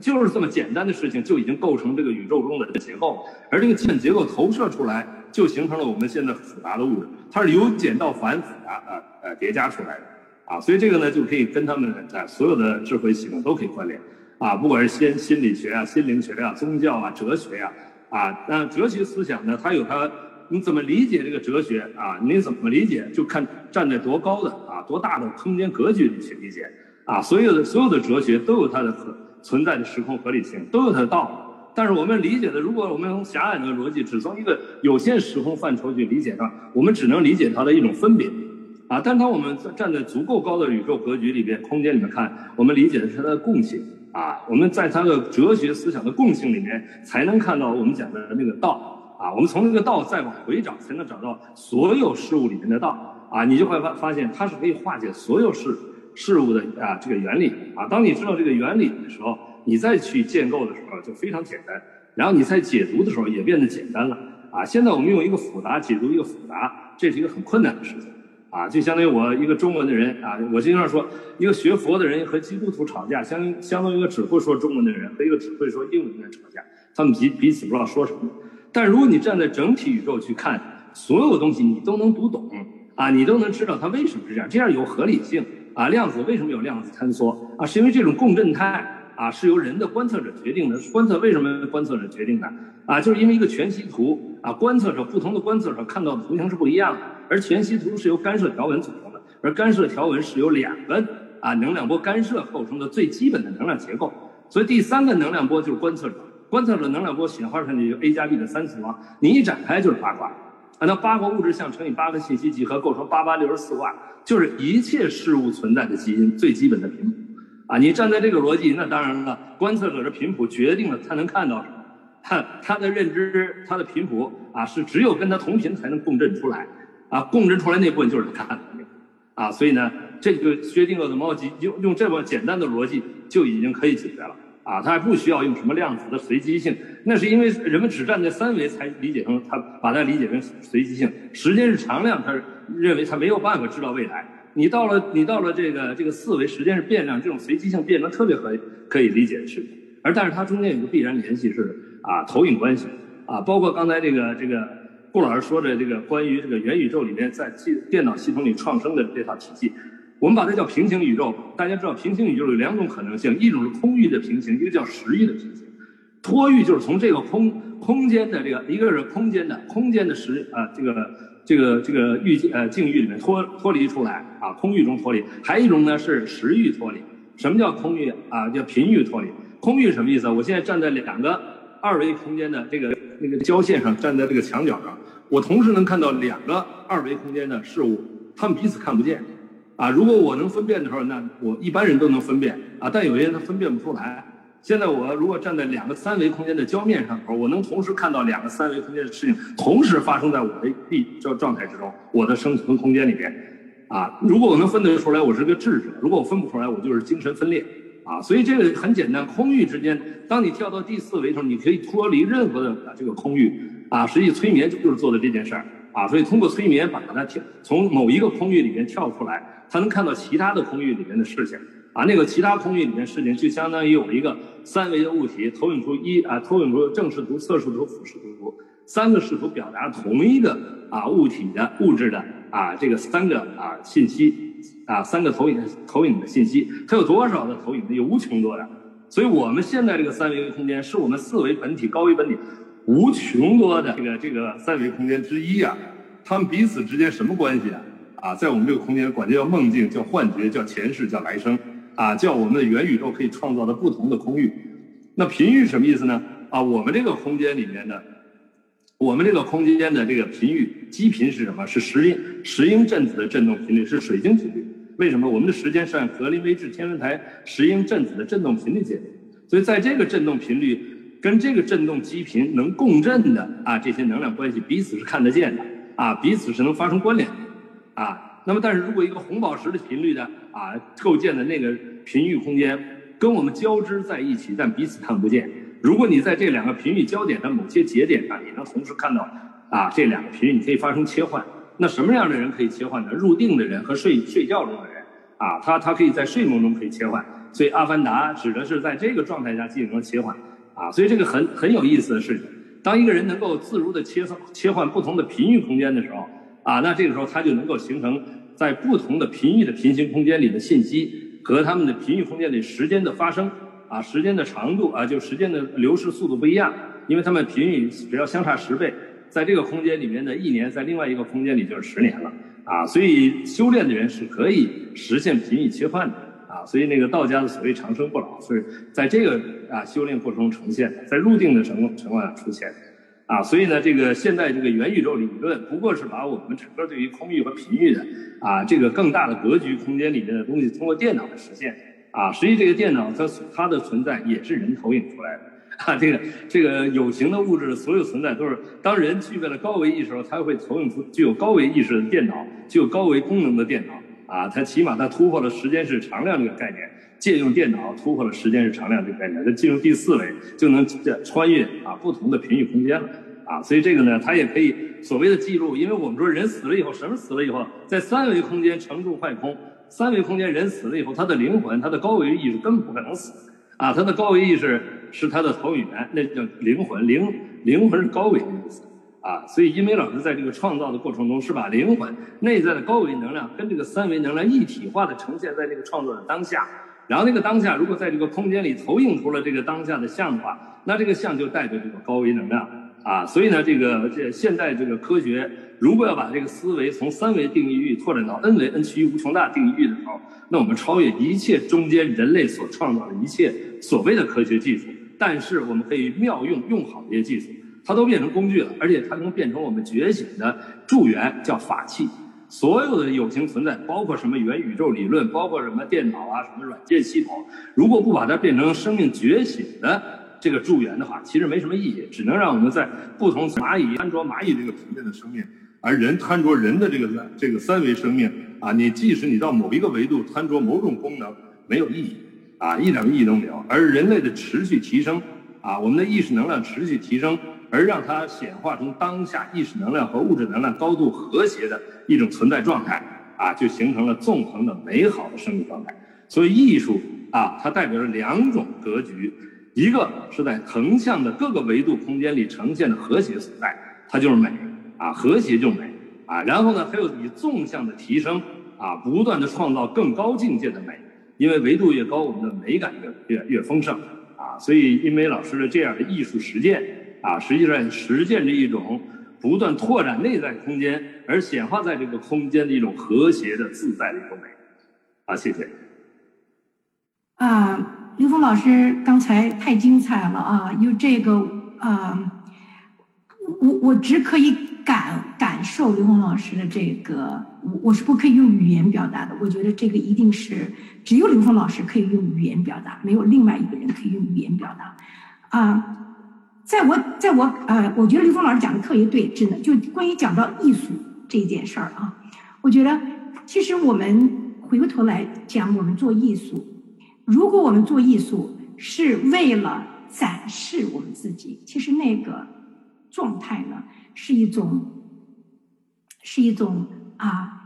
[SPEAKER 4] 就是这么简单的事情，就已经构成这个宇宙中的结构，而这个基本结构投射出来，就形成了我们现在复杂的物质。它是由简到繁复杂啊呃叠加出来的啊，所以这个呢就可以跟他们在所有的智慧系统都可以关联啊，不管是先心理学啊、心灵学啊、宗教啊、哲学呀啊，那哲学思想呢，它有它你怎么理解这个哲学啊？你怎么理解就看站在多高的啊多大的空间格局里去理解啊，所有的所有的哲学都有它的。存在的时空合理性都有它的道，但是我们理解的，如果我们从狭隘的逻辑，只从一个有限时空范畴去理解它，我们只能理解它的一种分别，啊，但当我们站在足够高的宇宙格局里边、空间里面看，我们理解的是它的共性，啊，我们在它的哲学思想的共性里面，才能看到我们讲的那个道，啊，我们从那个道再往回找，才能找到所有事物里面的道，啊，你就会发发现它是可以化解所有事。事物的啊这个原理啊，当你知道这个原理的时候，你再去建构的时候就非常简单，然后你在解读的时候也变得简单了啊。现在我们用一个复杂解读一个复杂，这是一个很困难的事情啊。就相当于我一个中文的人啊，我经常说，一个学佛的人和基督徒吵架，相相当于一个只会说中文的人和一个只会说英文的人吵架，他们彼彼此不知道说什么。但如果你站在整体宇宙去看，所有东西你都能读懂啊，你都能知道它为什么是这样，这样有合理性。啊，量子为什么有量子坍缩啊？是因为这种共振态啊，是由人的观测者决定的。观测为什么观测者决定的？啊，就是因为一个全息图啊，观测者不同的观测者看到的图形是不一样的。而全息图是由干涉条纹组成的，而干涉条纹是由两个啊能量波干涉构成的最基本的能量结构。所以第三个能量波就是观测者，观测者能量波显化成就 a 加 b 的三次方，你一展开就是八卦。啊，那八个物质项乘以八个信息集合，构成八八六十四卦，就是一切事物存在的基因最基本的频谱。啊，你站在这个逻辑，那当然了，观测者的频谱决定了他能看到什么，他他的认知，他的频谱啊，是只有跟他同频才能共振出来，啊，共振出来那部分就是他看到的，啊，所以呢，这个薛定谔的猫集用用这么简单的逻辑就已经可以解决了，啊，他还不需要用什么量子的随机性，那是因为人们只站在三维才理解成他把它理解成随机性，时间是常量，他认为他没有办法知道未来。你到了你到了这个这个四维时间是变量，这种随机性变成特别可可以理解的事情，而但是它中间有个必然联系是啊投影关系啊，包括刚才这个这个顾老师说的这个关于这个元宇宙里面在系电脑系统里创生的这套体系，我们把它叫平行宇宙。大家知道平行宇宙有两种可能性，一种是空域的平行，一个叫时域的平行。托域就是从这个空空间的这个一个是空间的空间的时啊这个。这个这个域呃境域里面脱脱离出来啊，空域中脱离，还有一种呢是时域脱离。什么叫空域啊？叫频域脱离。空域什么意思？我现在站在两个二维空间的这个那个交线上，站在这个墙角上，我同时能看到两个二维空间的事物，他们彼此看不见啊。如果我能分辨的时候，那我一般人都能分辨啊，但有些人他分辨不出来。现在我如果站在两个三维空间的交面上头，我能同时看到两个三维空间的事情同时发生在我的地这状态之中，我的生存空间里边，啊，如果我能分得出来，我是个智者；如果我分不出来，我就是精神分裂，啊，所以这个很简单，空域之间，当你跳到第四维的时候，你可以脱离任何的这个空域，啊，实际催眠就是做的这件事儿，啊，所以通过催眠把它跳从某一个空域里面跳出来，他能看到其他的空域里面的事情。啊，那个其他空域里面事情就相当于有一个三维的物体投影出一啊，投影出正视图、侧视图、俯视图三个视图表达同一个啊物体的物质的啊这个三个啊信息啊三个投影投影的信息，它有多少的投影呢？有无穷多的。所以我们现在这个三维空间是我们四维本体、高维本体无穷多的这个这个三维空间之一啊。它们彼此之间什么关系啊？啊，在我们这个空间管叫梦境、叫幻觉、叫前世、叫来生。啊，叫我们的元宇宙可以创造的不同的空域，那频域什么意思呢？啊，我们这个空间里面的，我们这个空间的这个频域基频是什么？是石英石英振子的振动频率，是水晶频率。为什么？我们的时间是按格林威治天文台石英振子的振动频率界定，所以在这个振动频率跟这个振动基频能共振的啊，这些能量关系彼此是看得见的啊，彼此是能发生关联的啊。那么，但是如果一个红宝石的频率的啊构建的那个频域空间跟我们交织在一起，但彼此看不见。如果你在这两个频率交点的某些节点上，你能同时看到啊这两个频率，你可以发生切换。那什么样的人可以切换呢？入定的人和睡睡觉中的人啊，他他可以在睡梦中可以切换。所以《阿凡达》指的是在这个状态下进行切换啊，所以这个很很有意思的事情。当一个人能够自如的切切换不同的频域空间的时候。啊，那这个时候他就能够形成在不同的频域的平行空间里的信息和他们的频域空间里时间的发生啊，时间的长度啊，就时间的流逝速度不一样，因为他们频域只要相差十倍，在这个空间里面的一年，在另外一个空间里就是十年了啊，所以修炼的人是可以实现频域切换的啊，所以那个道家的所谓长生不老，是在这个啊修炼过程中呈现的，在入定的情情况下出现的。啊，所以呢，这个现在这个元宇宙理论不过是把我们整个对于空域和频域的啊这个更大的格局空间里面的东西通过电脑来实现。啊，实际这个电脑它它的存在也是人投影出来的。啊，这个这个有形的物质的所有存在都是当人具备了高维意识时候，它会投影出具有高维意识的电脑，具有高维功能的电脑。啊，它起码它突破了时间是常量这个概念，借用电脑突破了时间是常量这个概念，它进入第四维就能穿越啊不同的频域空间了啊，所以这个呢，它也可以所谓的记录，因为我们说人死了以后，什么死了以后，在三维空间成住坏空，三维空间人死了以后，他的灵魂，他的高维意识根本不可能死啊，他的高维意识是他的投影源，那叫灵魂，灵灵魂是高维的意思。啊，所以英梅老师在这个创造的过程中，是把灵魂内在的高维能量跟这个三维能量一体化的呈现在这个创作的当下，然后那个当下如果在这个空间里投影出了这个当下的像的话，那这个像就带着这个高维能量啊。所以呢，这个这现在这个科学如果要把这个思维从三维定义域拓展到 n 维 n 趋于无穷大定义域的时候，那我们超越一切中间人类所创造的一切所谓的科学技术，但是我们可以妙用用好这些技术。它都变成工具了，而且它能变成我们觉醒的助缘，叫法器。所有的有形存在，包括什么元宇宙理论，包括什么电脑啊，什么软件系统，如果不把它变成生命觉醒的这。
[SPEAKER 3] 个助缘的话，其实没什么意义，只能让我们在不同蚂蚁
[SPEAKER 4] 贪着蚂蚁这个层面的生命，而人贪着人的这个这个三维生命啊，你即使你到某一个维度贪着某种功能，没有意义啊，一点意义都没有。而人类的持续提升啊，我们的意识能量持续提升，而让它显化成当下意识能量和物质能量高度和谐的一种存在状态啊，就形成了纵横的美好的生命状态。所以艺术啊，它代表着两种格局。一个是在横向的各个维度空间里呈现的和谐所在，它就是美啊，和谐就美啊。然后呢，还有以纵向的提升啊，不断的创造更高境界的美，因为维度越高，我们的美感越越越丰盛啊。所以，殷梅老师的这样的艺术实践啊，实际上实践着一种不断拓展内在空间，而显化在这个空间的一种和谐的自在的一种美啊。谢谢
[SPEAKER 2] 啊。刘峰老师刚才太精彩了啊！有这个啊，我我只可以感感受刘峰老师的这个，我我是不可以用语言表达的。我觉得这个一定是只有刘峰老师可以用语言表达，没有另外一个人可以用语言表达。啊，在我在我呃，我觉得刘峰老师讲的特别对，真的就关于讲到艺术这件事儿啊，我觉得其实我们回过头来讲，我们做艺术。如果我们做艺术是为了展示我们自己，其实那个状态呢，是一种，是一种啊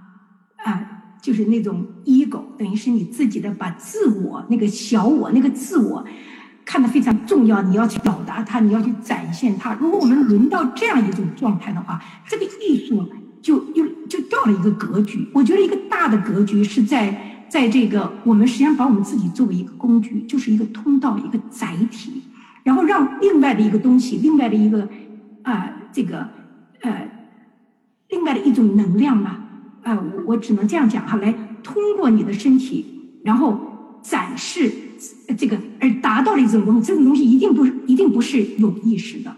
[SPEAKER 2] 啊，就是那种 ego，等于是你自己的把自我那个小我那个自我看得非常重要，你要去表达它，你要去展现它。如果我们轮到这样一种状态的话，这个艺术就又就掉了一个格局。我觉得一个大的格局是在。在这个，我们实际上把我们自己作为一个工具，就是一个通道，一个载体，然后让另外的一个东西，另外的一个啊，这个呃，另外的一种能量吧，啊，我我只能这样讲哈，来通过你的身体，然后展示这个，而达到了一种东西，这种东西一定不是一定不是有意识的，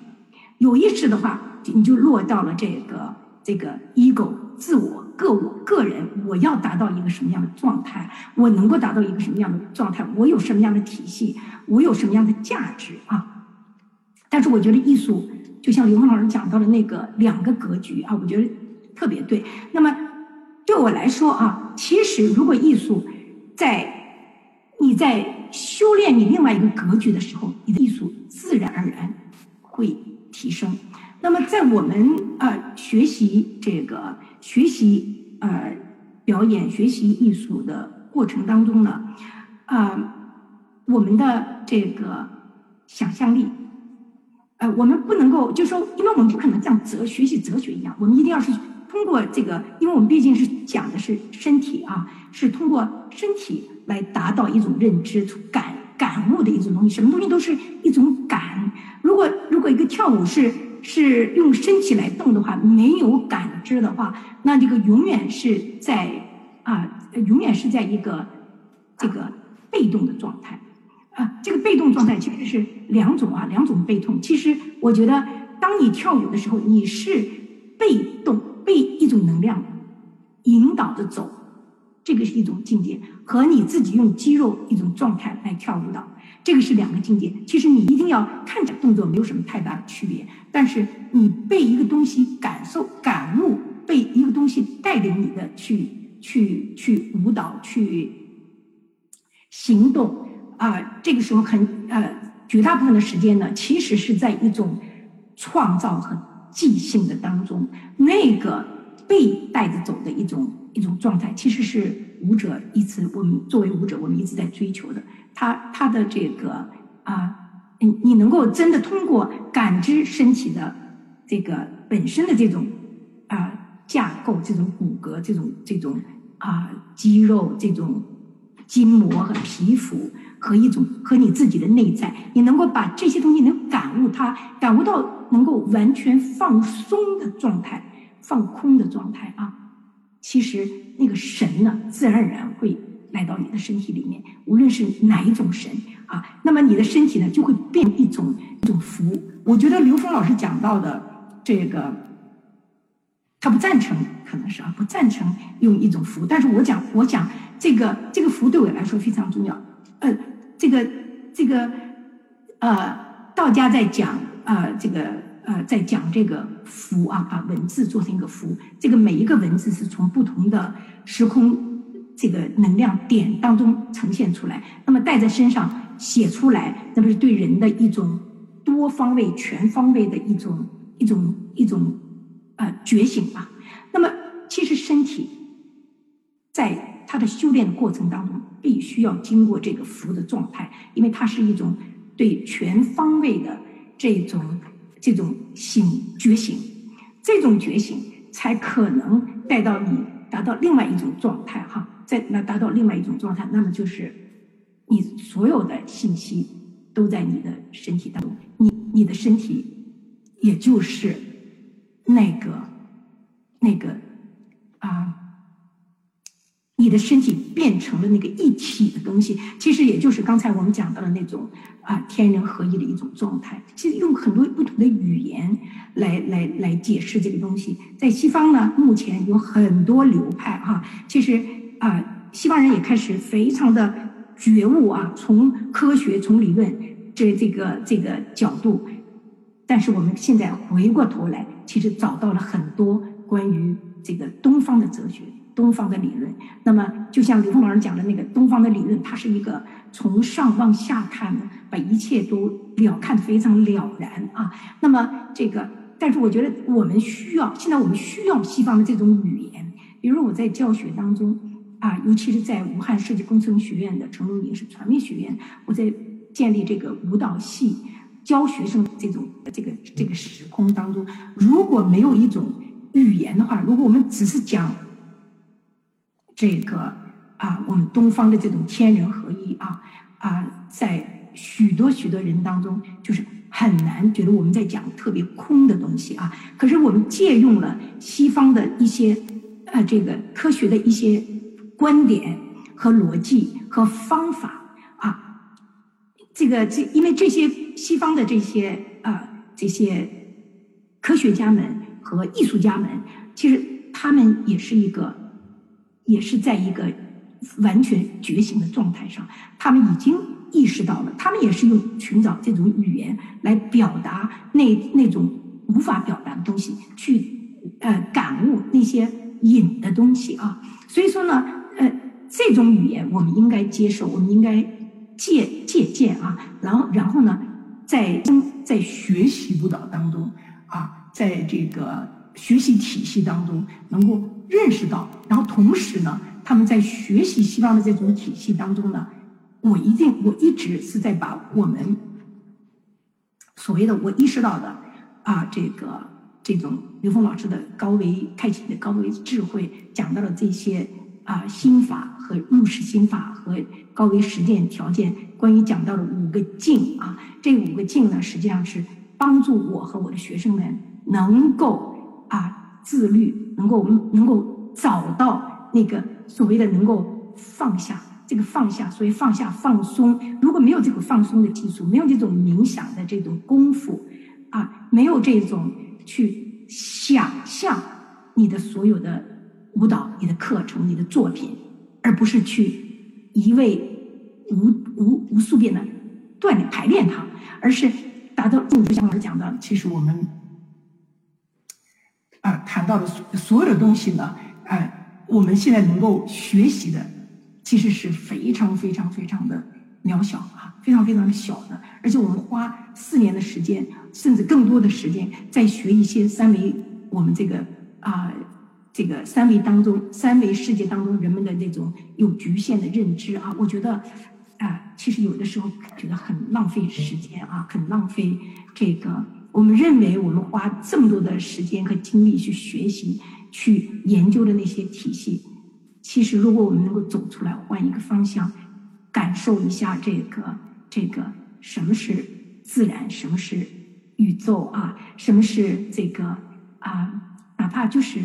[SPEAKER 2] 有意识的话，你就落到了这个这个 ego 自我。个我个人，我要达到一个什么样的状态？我能够达到一个什么样的状态？我有什么样的体系？我有什么样的价值啊？但是我觉得艺术，就像刘峰老师讲到的那个两个格局啊，我觉得特别对。那么对我来说啊，其实如果艺术在你在修炼你另外一个格局的时候，你的艺术自然而然会提升。那么在我们啊学习这个。学习呃表演、学习艺术的过程当中呢，啊，我们的这个想象力，呃，我们不能够就说，因为我们不可能像哲学习哲学一样，我们一定要是通过这个，因为我们毕竟是讲的是身体啊，是通过身体来达到一种认知、感感悟的一种东西。什么东西都是一种感。如果如果一个跳舞是。是用身体来动的话，没有感知的话，那这个永远是在啊，永远是在一个这个被动的状态啊。这个被动状态其实是两种啊，两种被动。其实我觉得，当你跳舞的时候，你是被动，被一种能量引导着走，这个是一种境界，和你自己用肌肉一种状态来跳舞蹈。这个是两个境界，其实你一定要看着动作没有什么太大的区别，但是你被一个东西感受、感悟，被一个东西带领你的去、去、去舞蹈、去行动啊，这个时候很呃，绝大部分的时间呢，其实是在一种创造和即兴的当中，那个被带着走的一种一种状态，其实是舞者一直我们作为舞者，我们一直在追求的。他他的这个啊，你你能够真的通过感知身体的这个本身的这种啊架构、这种骨骼、这种这种啊肌肉、这种筋膜和皮肤和一种和你自己的内在，你能够把这些东西能感悟它，感悟到能够完全放松的状态、放空的状态啊，其实那个神呢，自然而然会。来到你的身体里面，无论是哪一种神啊，那么你的身体呢就会变一种一种福。我觉得刘峰老师讲到的这个，他不赞成，可能是啊不赞成用一种福。但是我讲，我讲这个这个福对我来说非常重要。呃，这个这个呃，道家在讲啊，这个呃，在讲这个符啊，把文字做成一个符，这个每一个文字是从不同的时空这个能量点当中呈现出来，那么带在身上写出来，那么是对人的一种多方位、全方位的一种一种一种呃觉醒吧。那么其实身体在它的修炼的过程当中，必须要经过这个符的状态，因为它是一种。对全方位的这种这种醒觉醒，这种觉醒才可能带到你达到另外一种状态哈，在那达到另外一种状态，那么就是你所有的信息都在你的身体当中，你你的身体也就是那个那个啊。你的身体变成了那个一体的东西，其实也就是刚才我们讲到的那种啊天人合一的一种状态。其实用很多不同的语言来来来解释这个东西，在西方呢，目前有很多流派哈。其实啊，西方人也开始非常的觉悟啊，从科学、从理论这这个这个角度，但是我们现在回过头来，其实找到了很多关于这个东方的哲学。东方的理论，那么就像刘峰老师讲的那个东方的理论，它是一个从上往下看的，把一切都了看非常了然啊。那么这个，但是我觉得我们需要，现在我们需要西方的这种语言。比如我在教学当中啊，尤其是在武汉设计工程学院的成龙影视传媒学院，我在建立这个舞蹈系教学生这种这个这个时空当中，如果没有一种语言的话，如果我们只是讲。这个啊，我们东方的这种天人合一啊啊，在许多许多人当中，就是很难觉得我们在讲特别空的东西啊。可是我们借用了西方的一些呃这个科学的一些观点和逻辑和方法啊，这个这因为这些西方的这些啊这些科学家们和艺术家们，其实他们也是一个。也是在一个完全觉醒的状态上，他们已经意识到了，他们也是用寻找这种语言来表达那那种无法表达的东西，去呃感悟那些隐的东西啊。所以说呢，呃，这种语言我们应该接受，我们应该借借鉴啊。然后然后呢，在在学习舞蹈当中啊，在这个学习体系当中能够。认识到，然后同时呢，他们在学习西方的这种体系当中呢，我一定我一直是在把我们所谓的我意识到的啊，这个这种刘峰老师的高维开启的高维智慧讲到了这些啊心法和入世心法和高维实践条件，关于讲到了五个境啊，这五个境呢，实际上是帮助我和我的学生们能够啊。自律能够能够找到那个所谓的能够放下这个放下，所以放下放松。如果没有这个放松的技术，没有这种冥想的这种功夫，啊，没有这种去想象你的所有的舞蹈、你的课程、你的作品，而不是去一味无无无数遍的锻炼排练它，而是达到就像我讲的，其实我们。啊，谈到的所所有的东西呢，哎，我们现在能够学习的，其实是非常非常非常的渺小啊，非常非常的小的。而且我们花四年的时间，甚至更多的时间，在学一些三维，我们这个啊，这个三维当中，三维世界当中人们的那种有局限的认知啊，我觉得啊，其实有的时候觉得很浪费时间啊，很浪费这个。我们认为，我们花这么多的时间和精力去学习、去研究的那些体系，其实如果我们能够走出来，换一个方向，感受一下这个这个什么是自然，什么是宇宙啊，什么是这个啊，哪怕就是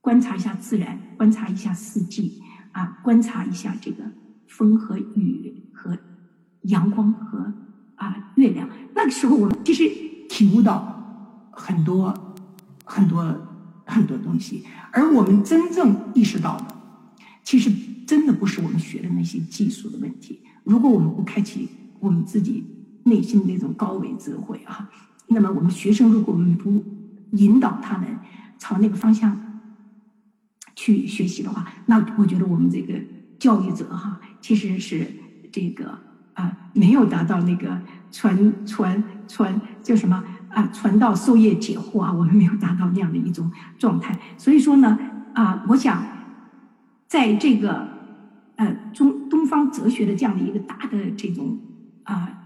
[SPEAKER 2] 观察一下自然，观察一下四季啊，观察一下这个风和雨和阳光和。啊，月亮那个时候，我们其实体悟到很多很多很多东西，而我们真正意识到的，其实真的不是我们学的那些技术的问题。如果我们不开启我们自己内心的那种高维智慧啊。那么我们学生如果我们不引导他们朝那个方向去学习的话，那我觉得我们这个教育者哈，其实是这个啊没有达到那个传传传叫什么啊传道授业解惑啊，我们没有达到那样的一种状态。所以说呢啊，我想在这个呃中东方哲学的这样的一个大的这种啊。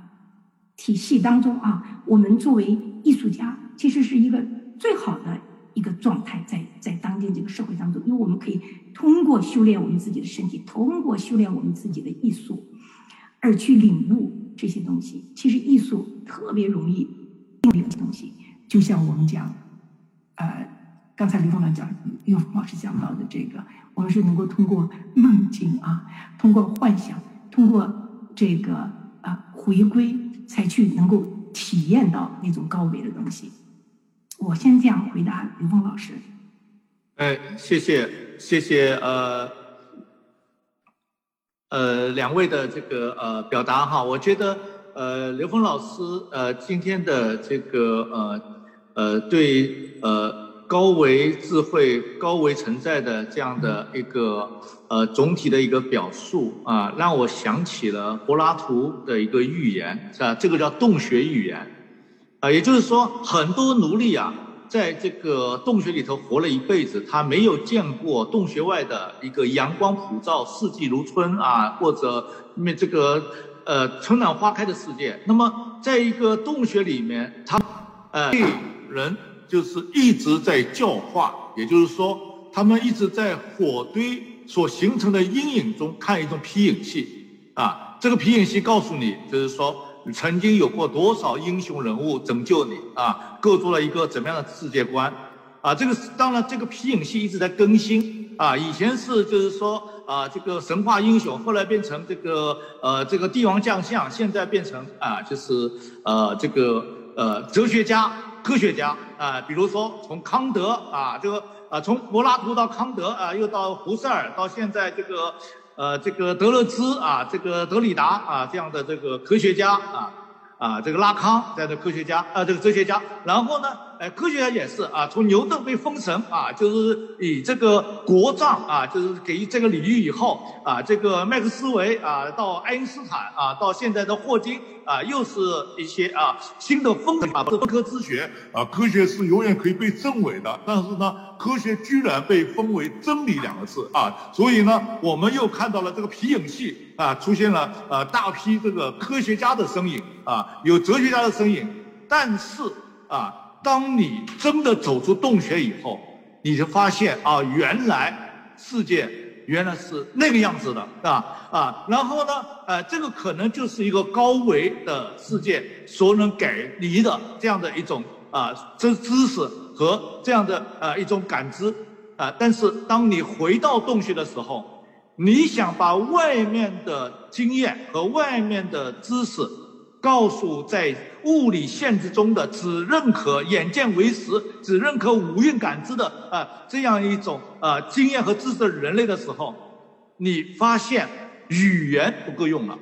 [SPEAKER 2] 体系当中啊，我们作为艺术家，其实是一个最好的一个状态，在在当今这个社会当中，因为我们可以通过修炼我们自己的身体，通过修炼我们自己的艺术，而去领悟这些东西。其实艺术特别容易领悟东西，就像我们讲，呃，刚才刘峰老师讲，刘峰老师讲到的这个，我们是能够通过梦境啊，通过幻想，通过这个啊回归。才去能够体验到那种高维的东西。我先这样回答刘峰老师。
[SPEAKER 1] 哎，谢谢谢谢呃呃两位的这个呃表达哈，我觉得呃刘峰老师呃今天的这个呃呃对呃。高维智慧、高维存在的这样的一个呃总体的一个表述啊，让我想起了柏拉图的一个寓言，是吧？这个叫洞穴寓言，啊，也就是说，很多奴隶啊，在这个洞穴里头活了一辈子，他没有见过洞穴外的一个阳光普照、四季如春啊，或者面这个呃春暖花开的世界。那么，在一个洞穴里面，他呃人。就是一直在教化，也就是说，他们一直在火堆所形成的阴影中看一种皮影戏，啊，这个皮影戏告诉你，就是说，曾经有过多少英雄人物拯救你，啊，构筑了一个怎么样的世界观，啊，这个当然这个皮影戏一直在更新，啊，以前是就是说啊这个神话英雄，后来变成这个呃这个帝王将相，现在变成啊就是呃这个呃哲学家。科学家。啊，比如说从康德啊，这个啊，从柏拉图到康德啊，又到胡塞尔，到现在这个呃，这个德勒兹啊，这个德里达啊，这样的这个科学家啊。啊，这个拉康这样的科学家，啊，这个哲学家，然后呢，哎，科学家也是啊，从牛顿被封神啊，就是以这个国葬啊，就是给予这个礼遇以后啊，这个麦克斯韦啊，到爱因斯坦啊，到现在的霍金啊，又是一些啊新的风啊，不科之学啊，科学是永远可以被证伪的，但是呢。科学居然被封为真理两个字啊，所以呢，我们又看到了这个皮影戏啊，出现了呃大批这个科学家的身影啊，有哲学家的身影，但是啊，当你真的走出洞穴以后，你就发现啊，原来世界原来是那个样子的，啊啊，然后呢，呃，这个可能就是一个高维的世界所能给你的这样的一种啊知知识。和这样的呃一种感知啊，但是当你回到洞穴的时候，你想把外面的经验和外面的知识告诉在物理限制中的只认可眼见为实、只认可五蕴感知的啊这样一种啊经验和知识的人类的时候，你发现语言不够用了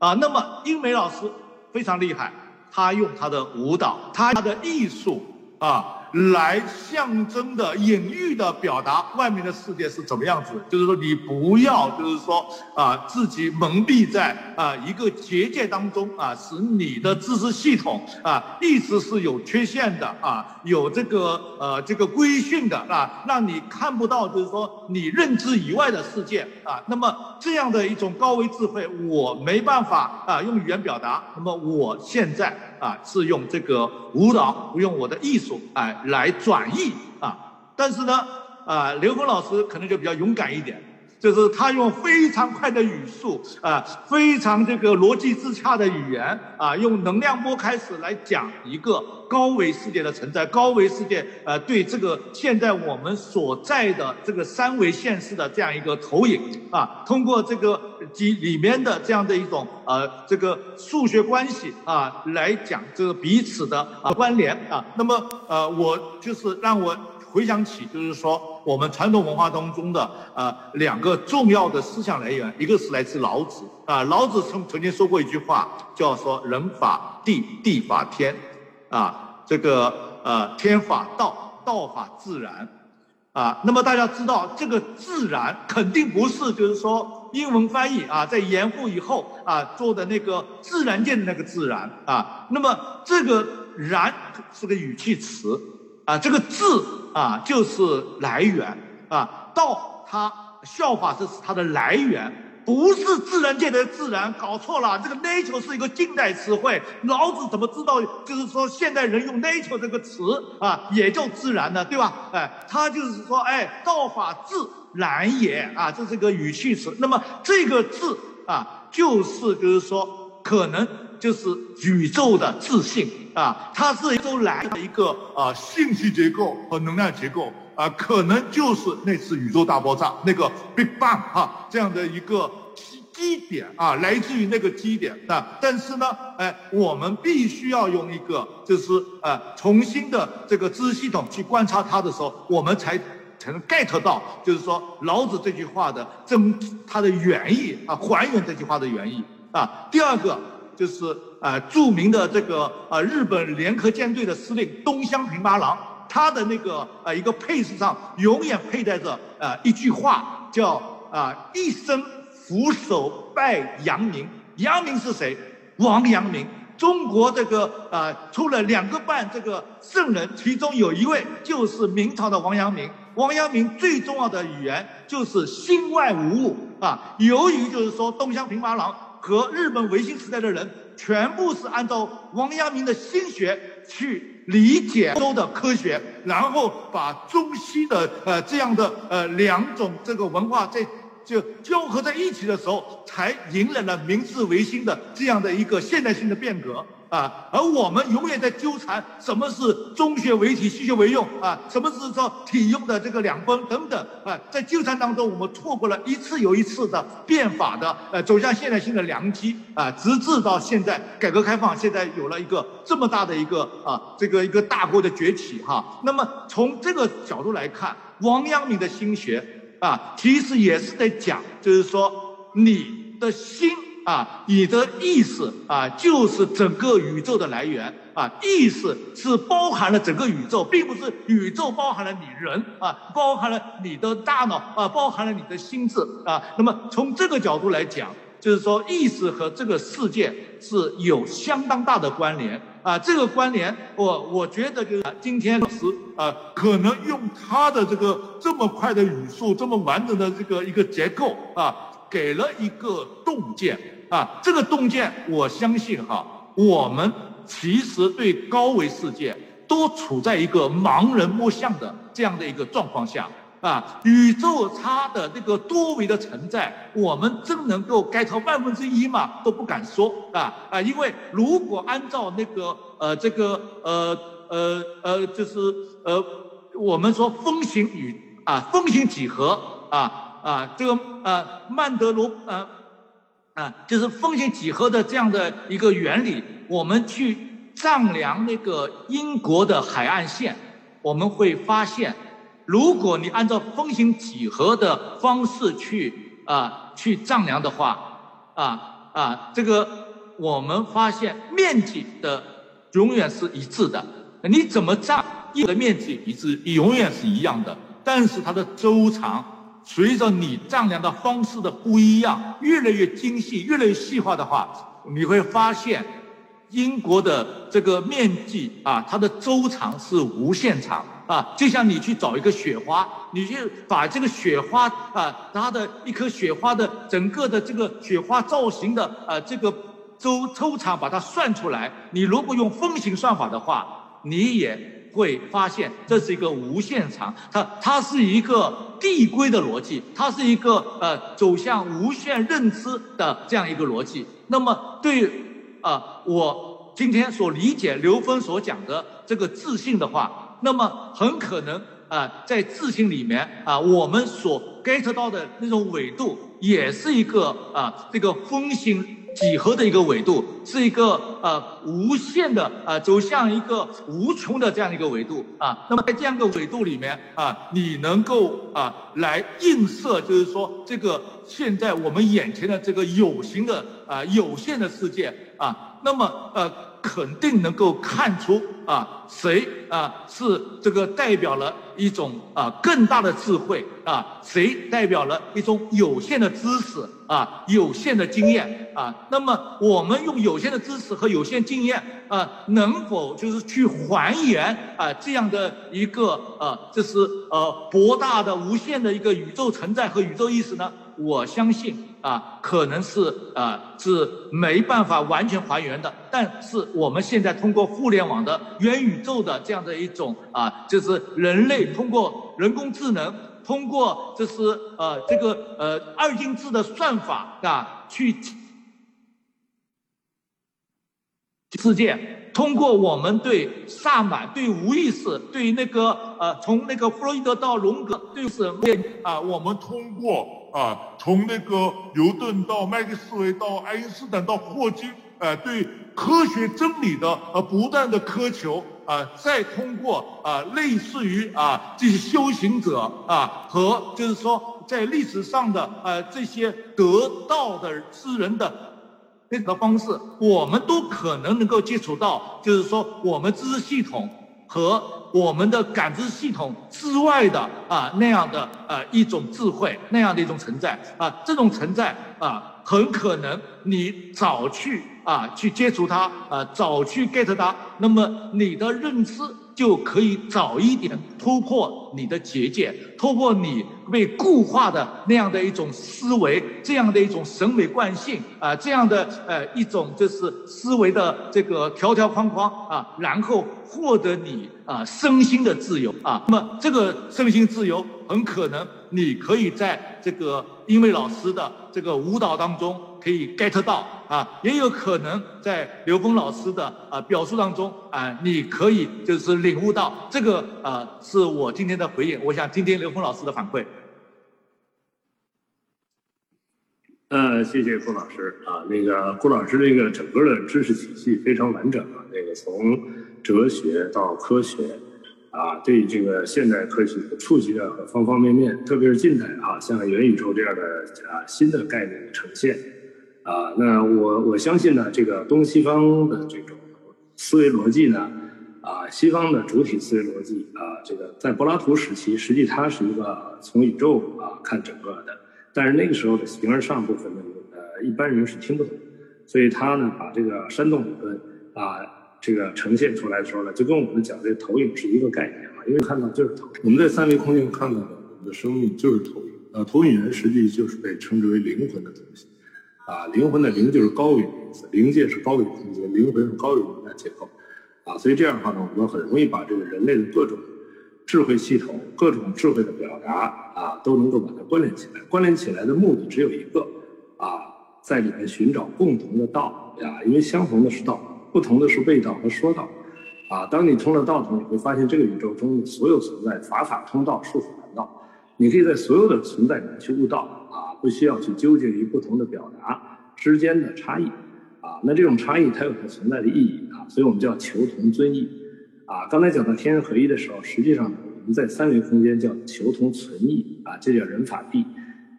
[SPEAKER 1] 啊。那么英美老师非常厉害，他用他的舞蹈，他的艺术啊。来象征的、隐喻的表达外面的世界是怎么样子？就是说，你不要，就是说啊，自己蒙蔽在啊一个结界当中啊，使你的知识系统啊一直是有缺陷的啊，有这个呃这个规训的啊，让你看不到，就是说你认知以外的世界啊。那么这样的一种高维智慧，我没办法啊用语言表达。那么我现在啊是用这个舞蹈，用我的艺术哎。来转译啊，但是呢，啊，刘峰老师可能就比较勇敢一点。就是他用非常快的语速啊，非常这个逻辑自洽的语言啊，用能量波开始来讲一个高维世界的存在，高维世界呃对这个现在我们所在的这个三维现实的这样一个投影啊，通过这个及里面的这样的一种呃这个数学关系啊来讲这个彼此的啊关联啊，那么呃我就是让我。回想起，就是说我们传统文化当中的呃两个重要的思想来源，一个是来自老子啊，老子曾曾经说过一句话，叫说人法地，地法天，啊，这个呃天法道，道法自然，啊，那么大家知道这个自然肯定不是就是说英文翻译啊，在严复以后啊做的那个自然界的那个自然啊，那么这个然是个语气词。啊，这个字啊，就是来源啊。道它效法这是它的来源，不是自然界的自然，搞错了。这个 nature 是一个近代词汇，老子怎么知道？就是说现代人用 nature 这个词啊，也叫自然呢，对吧？哎，他就是说，哎，道法自然也啊，这是个语气词。那么这个字啊，就是就是说可能。就是宇宙的自信啊，它是都来的一个啊信息结构和能量结构啊，可能就是那次宇宙大爆炸那个 Big Bang 哈这样的一个基基点啊，来自于那个基点啊。但是呢，哎，我们必须要用一个就是呃重新的这个知识系统去观察它的时候，我们才才能 get 到，就是说老子这句话的真它的原意啊，还原这句话的原意啊。第二个。就是呃著名的这个呃日本联合舰队的司令东乡平八郎，他的那个呃一个配饰上永远佩戴着呃一句话，叫啊一生俯首拜阳明。阳明是谁？王阳明。中国这个呃出了两个半这个圣人，其中有一位就是明朝的王阳明。王阳明最重要的语言就是心外无物啊。由于就是说东乡平八郎。和日本维新时代的人，全部是按照王阳明的心学去理解周的科学，然后把中西的呃这样的呃两种这个文化在就交合在一起的时候，才迎来了明治维新的这样的一个现代性的变革。啊，而我们永远在纠缠什么是中学为体，西学为用啊？什么是说体用的这个两分等等啊？在纠缠当中，我们错过了一次又一次的变法的呃走向现代性的良机啊，直至到现在改革开放，现在有了一个这么大的一个啊这个一个大国的崛起哈。那么从这个角度来看，王阳明的心学啊，其实也是在讲，就是说你的心。啊，你的意识啊，就是整个宇宙的来源啊。意识是包含了整个宇宙，并不是宇宙包含了你人啊，包含了你的大脑啊，包含了你的心智啊。那么从这个角度来讲，就是说意识和这个世界是有相当大的关联啊。这个关联，我我觉得就是今天是啊，可能用他的这个这么快的语速，这么完整的这个一个结构啊。给了一个洞见啊，这个洞见，我相信哈，我们其实对高维世界都处在一个盲人摸象的这样的一个状况下啊。宇宙它的那个多维的存在，我们真能够 get 万分之一吗？都不敢说啊啊，因为如果按照那个呃这个呃呃呃就是呃我们说风行宇啊风行几何啊。啊，这个呃，曼德罗呃，啊，就是风行几何的这样的一个原理，我们去丈量那个英国的海岸线，我们会发现，如果你按照风险几何的方式去啊去丈量的话，啊啊，这个我们发现面积的永远是一致的，你怎么丈的面积一致，永远是一样的，但是它的周长。随着你丈量的方式的不一样，越来越精细，越来越细化的话，你会发现，英国的这个面积啊，它的周长是无限长啊。就像你去找一个雪花，你去把这个雪花啊，它的一颗雪花的整个的这个雪花造型的啊这个周周长，把它算出来。你如果用风行算法的话，你也。会发现这是一个无限长，它它是一个递归的逻辑，它是一个呃走向无限认知的这样一个逻辑。那么对啊，我今天所理解刘峰所讲的这个自信的话，那么很可能啊，在自信里面啊，我们所 get 到的那种纬度，也是一个啊这个风行几何的一个纬度，是一个呃无限的啊，走向一个无穷的这样一个纬度啊。那么在这样一个纬度里面啊，你能够啊来映射，就是说这个现在我们眼前的这个有形的啊有限的世界啊，那么呃。肯定能够看出啊，谁啊是这个代表了一种啊更大的智慧啊，谁代表了一种有限的知识啊，有限的经验啊。那么我们用有限的知识和有限经验啊，能否就是去还原啊这样的一个呃，这是呃博大的无限的一个宇宙存在和宇宙意识呢？我相信啊，可能是啊是没办法完全还原的，但是我们现在通过互联网的元宇宙的这样的一种啊，就是人类通过人工智能，通过就是呃这个呃二进制的算法啊去世界，通过我们对萨满、对无意识、对那个呃从那个弗洛伊德到荣格，对是
[SPEAKER 6] 啊，我们通过。啊，从那个牛顿到麦克斯韦到爱因斯坦到霍金，呃，对科学真理的呃不断的苛求，啊，再通过啊类似于啊这些修行者啊和就是说在历史上的呃这些得道的之人的那个方式，我们都可能能够接触到，就是说我们知识系统和。我们的感知系统之外的啊那样的呃一种智慧那样的一种存在啊这种存在啊很可能你早去啊去接触它啊早去 get 它，那么你的认知。就可以早一点突破你的结界，突破你被固化的那样的一种思维，这样的一种审美惯性啊，这样的呃一种就是思维的这个条条框框啊，然后获得你啊身心的自由啊。那么这个身心自由很可能你可以在这个英伟老师的这个舞蹈当中。可以 get 到啊，也有可能在刘峰老师的啊表述当中啊，你可以就是领悟到这个啊，是我今天的回应。我想听听刘峰老师的反馈。
[SPEAKER 3] 呃，谢谢顾老师啊，那个顾老师这个整个的知识体系非常完整啊，那个从哲学到科学啊，对这个现代科学的触及的方方面面，特别是近代啊，像元宇宙这样的啊新的概念的呈现。啊，那我我相信呢，这个东西方的这种思维逻辑呢，啊，西方的主体思维逻辑啊，这个在柏拉图时期，实际它是一个从宇宙啊看整个的，但是那个时候的形而上部分呢，呃，一般人是听不懂，所以他呢把这个山洞理论啊这个呈现出来的时候呢，就跟我们讲这投影是一个概念嘛，因为看到就是投影，
[SPEAKER 4] 我们在三维空间看到的我们的生命就是投影，啊，投影源实际就是被称之为灵魂的东西。啊，灵魂的灵就是高于意思，灵界是高于空间，灵魂是高于能量结构，啊，所以这样的话呢，我们很容易把这个人类的各种智慧系统、各种智慧的表达啊，都能够把它关联起来。关联起来的目的只有一个，啊，在里面寻找共同的道呀，因为相同的是道，不同的是谓道和说道，啊，当你通了道后，你会发现这个宇宙中的所有存在，法法通道，术法难道，你可以在所有的存在里面去悟道啊。不需要去纠结于不同的表达之间的差异，啊，那这种差异它有它存在的意义啊，所以我们叫求同尊异，啊，刚才讲到天人合一的时候，实际上我们在三维空间叫求同存异，啊，这叫人法地，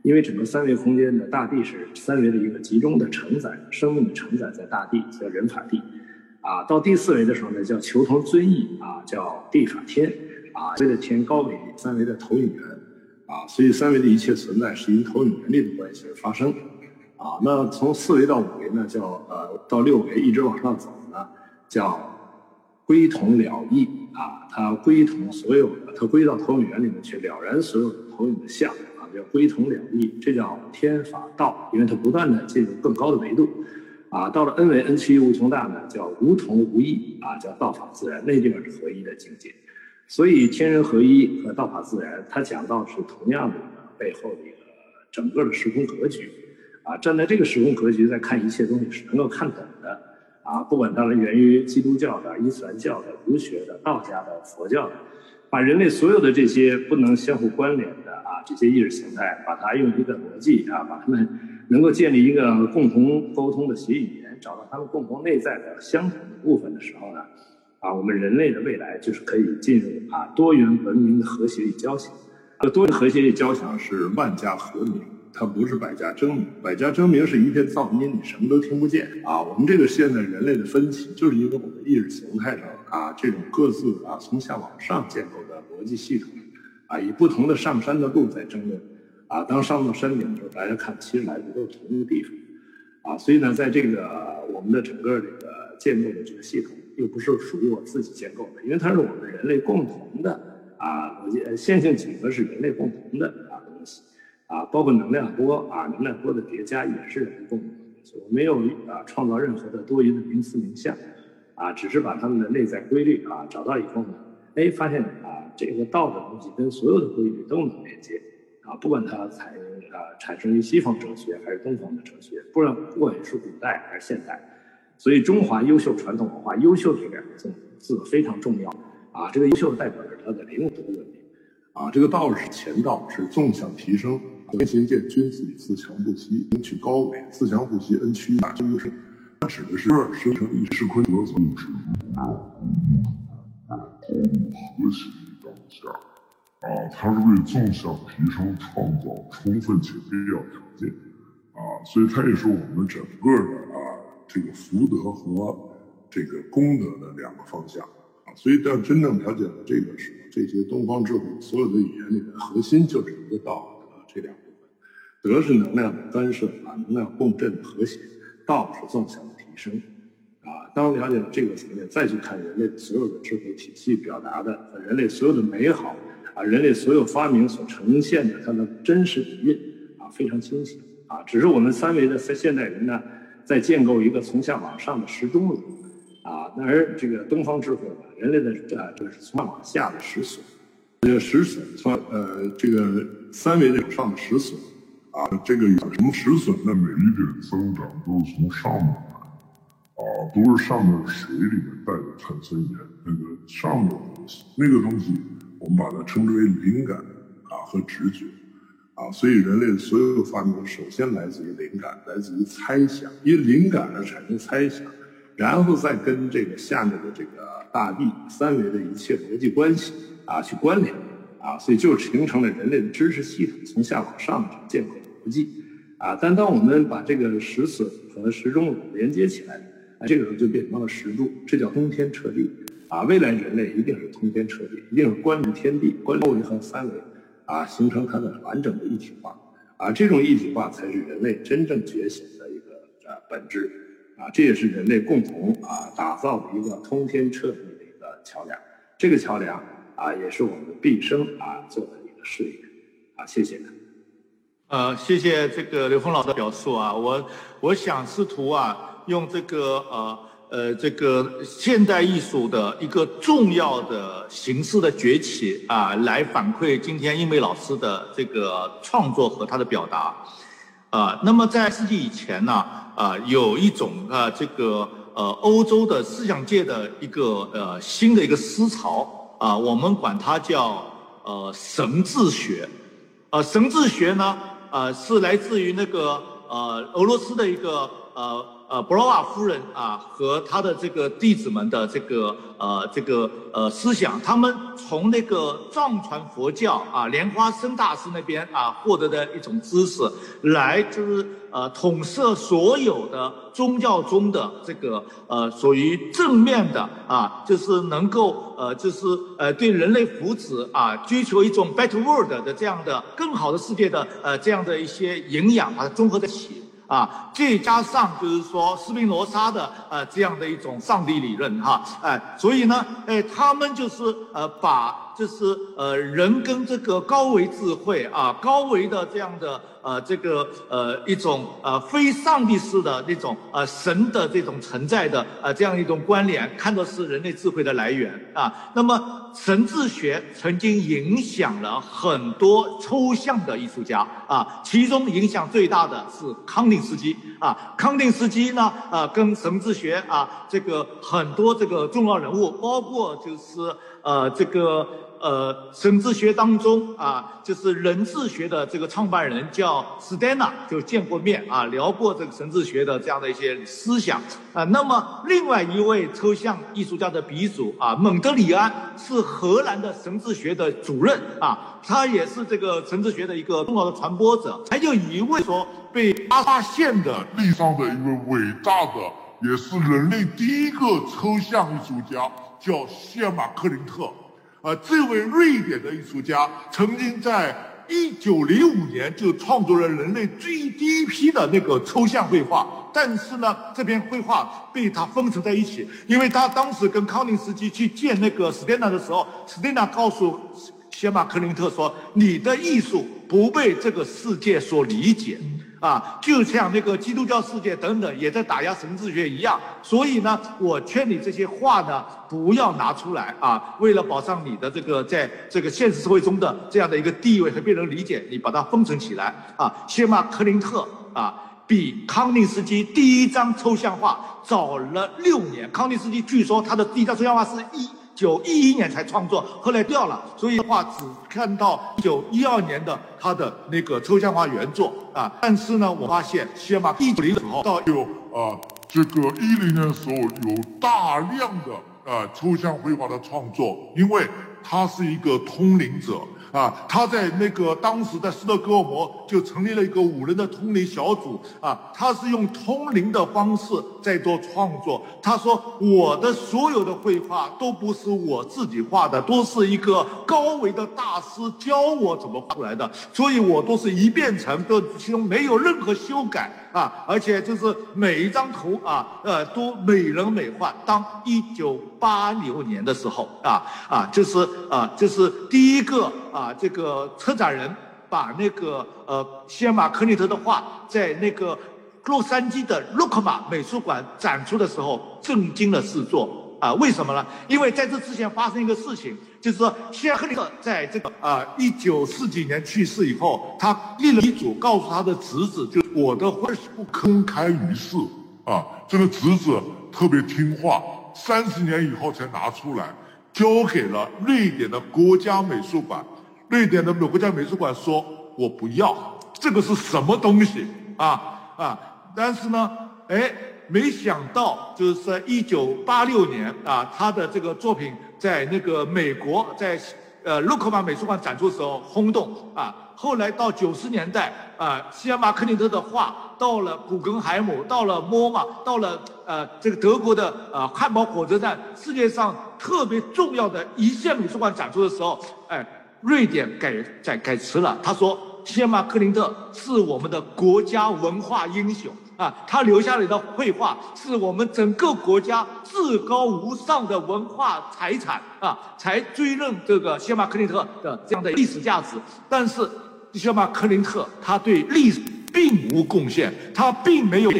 [SPEAKER 4] 因为整个三维空间的大地是三维的一个集中的承载，生命的承载在大地叫人法地，啊，到第四维的时候呢叫求同尊异，啊，叫地法天，啊，这个天高维三维的投影源。啊，所以三维的一切存在是因投影原理的关系而发生，啊，那从四维到五维呢，叫呃到六维一直往上走呢，叫归同了义啊，它归同所有的，它归到投影源里面去了然所有的投影的相啊，叫归同了义，这叫天法道，因为它不断的进入更高的维度，啊，到了 n 维 n 趋无穷大呢，叫无同无异啊，叫道法自然，那地方是合一的境界。所以天人合一和道法自然，它讲到是同样的背后的一个整个的时空格局，啊，站在这个时空格局在看一切东西是能够看懂的，啊，不管它是源于基督教的、伊斯兰教的、儒学的、道家的、佛教的，
[SPEAKER 3] 把人类所有的这些不能相互关联的啊这些意识形态，把它用一个逻辑啊，把它们能够建立一个共同沟通的协议语言，找到它们共同内在的相同的部分的时候呢，啊，我们人类的未来就是可以进入啊多元文明的和谐与交响。这多元和谐与交响
[SPEAKER 4] 是万家和鸣。它不是百家争鸣，百家争鸣是一片噪音，你什么都听不见啊。我们这个现在人类的分歧，就是因为我们意识形态上啊这种各自啊从下往上建构的逻辑系统啊，以不同的上山的路在争论啊。当上到山顶的时候，大家看，其实来的都是同一个地方啊。所以呢，在这个我们的整个这个建构的这个系统，又不是属于我自己建构的，因为它是我们人类共同的啊逻辑线性几何是人类共同的啊东西。啊，包括能量波啊，能量波的叠加也是人类共同的东西。我没有啊创造任何的多余的名词名相，啊，只是把它们的内在规律啊找到以后呢，哎，发现啊这个道的东西跟所有的规律都能连接，啊，不管它采用啊产生于西方哲学还是东方的哲学，不管不管是古代还是现代，所以中华优秀传统文化，优秀这两个字字非常重要。啊，这个优秀代表着它的灵魂文明，啊，这个道是前道，是纵向提升。先行见君子以自强不息，恩取高伟；自强不息，恩趋大精深。它指的是生成一世坤德所物质啊，和谐当下。啊，它是为纵向提升创造充分且必要条件。啊，所以它也是我们整个的啊这个福德和这个功德的两个方向啊。所以当真正了解了这个时，这些东方智慧所有的语言里面核心就是一个道德。这两部分，德是能量的干涉啊，能量共振的和谐；道是纵向的提升啊。当了解了这个层面，再去看人类所有的智慧体系表达的人类所有的美好啊，人类所有发明所呈现的它的真实底蕴啊，非常清晰啊。只是我们三维的现代人呢，在建构一个从下往上的时钟里啊，那而这个东方智慧呢，人类的啊，这是从上往下的时损。这个实损从呃这个三维的上的实损啊，这个有什么实损的每一点增长都是从上面来啊，都是上面水里面带的碳酸盐，那个上面的东西，那个东西我们把它称之为灵感啊和直觉啊，所以人类的所有的发明首先来自于灵感，来自于猜想，因为灵感而产生猜想，然后再跟这个下面的这个大地三维的一切逻辑关系。啊，去关联，啊，所以就形成了人类的知识系统从下往上的建构逻辑，啊，但当我们把这个石笋和时钟乳连接起来，这个时候就变成了石柱，这叫通天彻地，啊，未来人类一定是通天彻地，一定是关联天地、关联维和三维，啊，形成它的完整的一体化，啊，这种一体化才是人类真正觉醒的一个啊本质，啊，这也是人类共同啊打造的一个通天彻地的一个桥梁，这个桥梁。啊，也是我们毕生啊做的一个事业，啊，谢谢。
[SPEAKER 1] 呃，谢谢这个刘峰老师的表述啊，我我想试图啊用这个呃呃这个现代艺术的一个重要的形式的崛起啊，来反馈今天英美老师的这个创作和他的表达。啊，那么在世纪以前呢，啊，有一种啊这个呃欧洲的思想界的一个呃新的一个思潮。啊，我们管它叫呃神智学，呃神智学呢，呃是来自于那个呃俄罗斯的一个呃。呃，布罗瓦夫人啊，和他的这个弟子们的这个呃这个呃思想，他们从那个藏传佛教啊莲花生大师那边啊获得的一种知识，来就是呃统摄所有的宗教中的这个呃属于正面的啊，就是能够呃就是呃对人类福祉啊追求一种 better world 的这样的更好的世界的呃这样的一些营养，把它综合在一起。啊，再加上就是说斯宾罗莎的呃这样的一种上帝理论哈，哎，所以呢，哎，他们就是呃把就是呃人跟这个高维智慧啊，高维的这样的。呃，这个呃一种呃非上帝式的那种呃神的这种存在的呃这样一种关联，看作是人类智慧的来源啊。那么神智学曾经影响了很多抽象的艺术家啊，其中影响最大的是康定斯基啊。康定斯基呢，呃，跟神智学啊这个很多这个重要人物，包括就是。呃，这个
[SPEAKER 6] 呃，神智学当中啊，就是人智学的这个创办人叫斯丹娜，就见过面啊，聊过这个神智学的这样的一些思想啊。那么另外一位抽象艺术家的鼻祖啊，蒙德里安是荷兰的神智学的主任啊，他也是这个神智学的一个重要的传播者。还有一位说被发现的
[SPEAKER 1] 历史上的一位伟大的，也是人类第一个抽象艺术家，叫谢马克林特。啊，这位瑞典的艺术家曾经在一九零五年就创作了人类最第一批的那个抽象绘画，但是呢，这篇绘画被他封存在一起，因为他当时跟康定斯基去见那个史蒂纳的时候，史蒂纳告诉谢马克林特说：“你的艺术不被这个世界所理解。”啊，就像那个基督教世界等等也在打压神智学一样，所以呢，我劝你这些话呢不要拿出来啊。为了保障你的这个在这个现实社会中的这样的一个地位和被人理解，你把它封存起来啊。谢马克林特啊，比康定斯基第一张抽象画早了六年。康定斯基据说他的第一张抽象画是一。九一一年才创作，后来掉了，所以的话只看到九一二年的他的那个抽象画原作啊。但是呢，我发现先把一九零的时候到有啊，这个一零年的时候有大量的啊抽象绘画的创作，因为他是一个通灵者。啊，他在那个当时在斯德哥尔摩就成立了一个五人的通灵小组啊，他是用通灵的方式在做创作。他说我的所有的绘画都不是我自己画的，都是一个高维的大师教我怎么画出来的，所以我都是一遍成，都其中没有任何修改。啊，而且就是每一张图啊，呃，都美轮美奂。当一九八六年的时候啊啊，就是啊，就是第一个啊，这个策展人把那个呃，谢马克尼特的画在那个洛杉矶的洛克马美术馆展出的时候，震惊了四座。啊，为什么呢？因为在这之前发生一个事情，就是说谢赫里克在这个啊一九四几年去世以后，他立了遗嘱，告诉他的侄子，就我的婚事不公开于世啊。这个侄子特别听话，三十年以后才拿出来，交给了瑞典的国家美术馆。瑞典的美国家美术馆说：“我不要，这个是什么东西啊啊？”但是呢，哎。没想到，就是在一九八六年啊，他的这个作品在那个美国，在呃洛克马美术馆展出的时候轰动啊。后来到九十年代啊，西尔马克林特的画到了古根海姆，到了莫马，到了呃这个德国的呃汉堡火车站，世界上特别重要的一线美术馆展出的时候，哎，瑞典改改改词了，他说西尔马克林特是我们的国家文化英雄。啊，他留下来的绘画是我们整个国家至高无上的文化财产啊，才追认这个谢马克林特的这样的历史价值。但是谢马克林特他对历史并无贡献，他并没有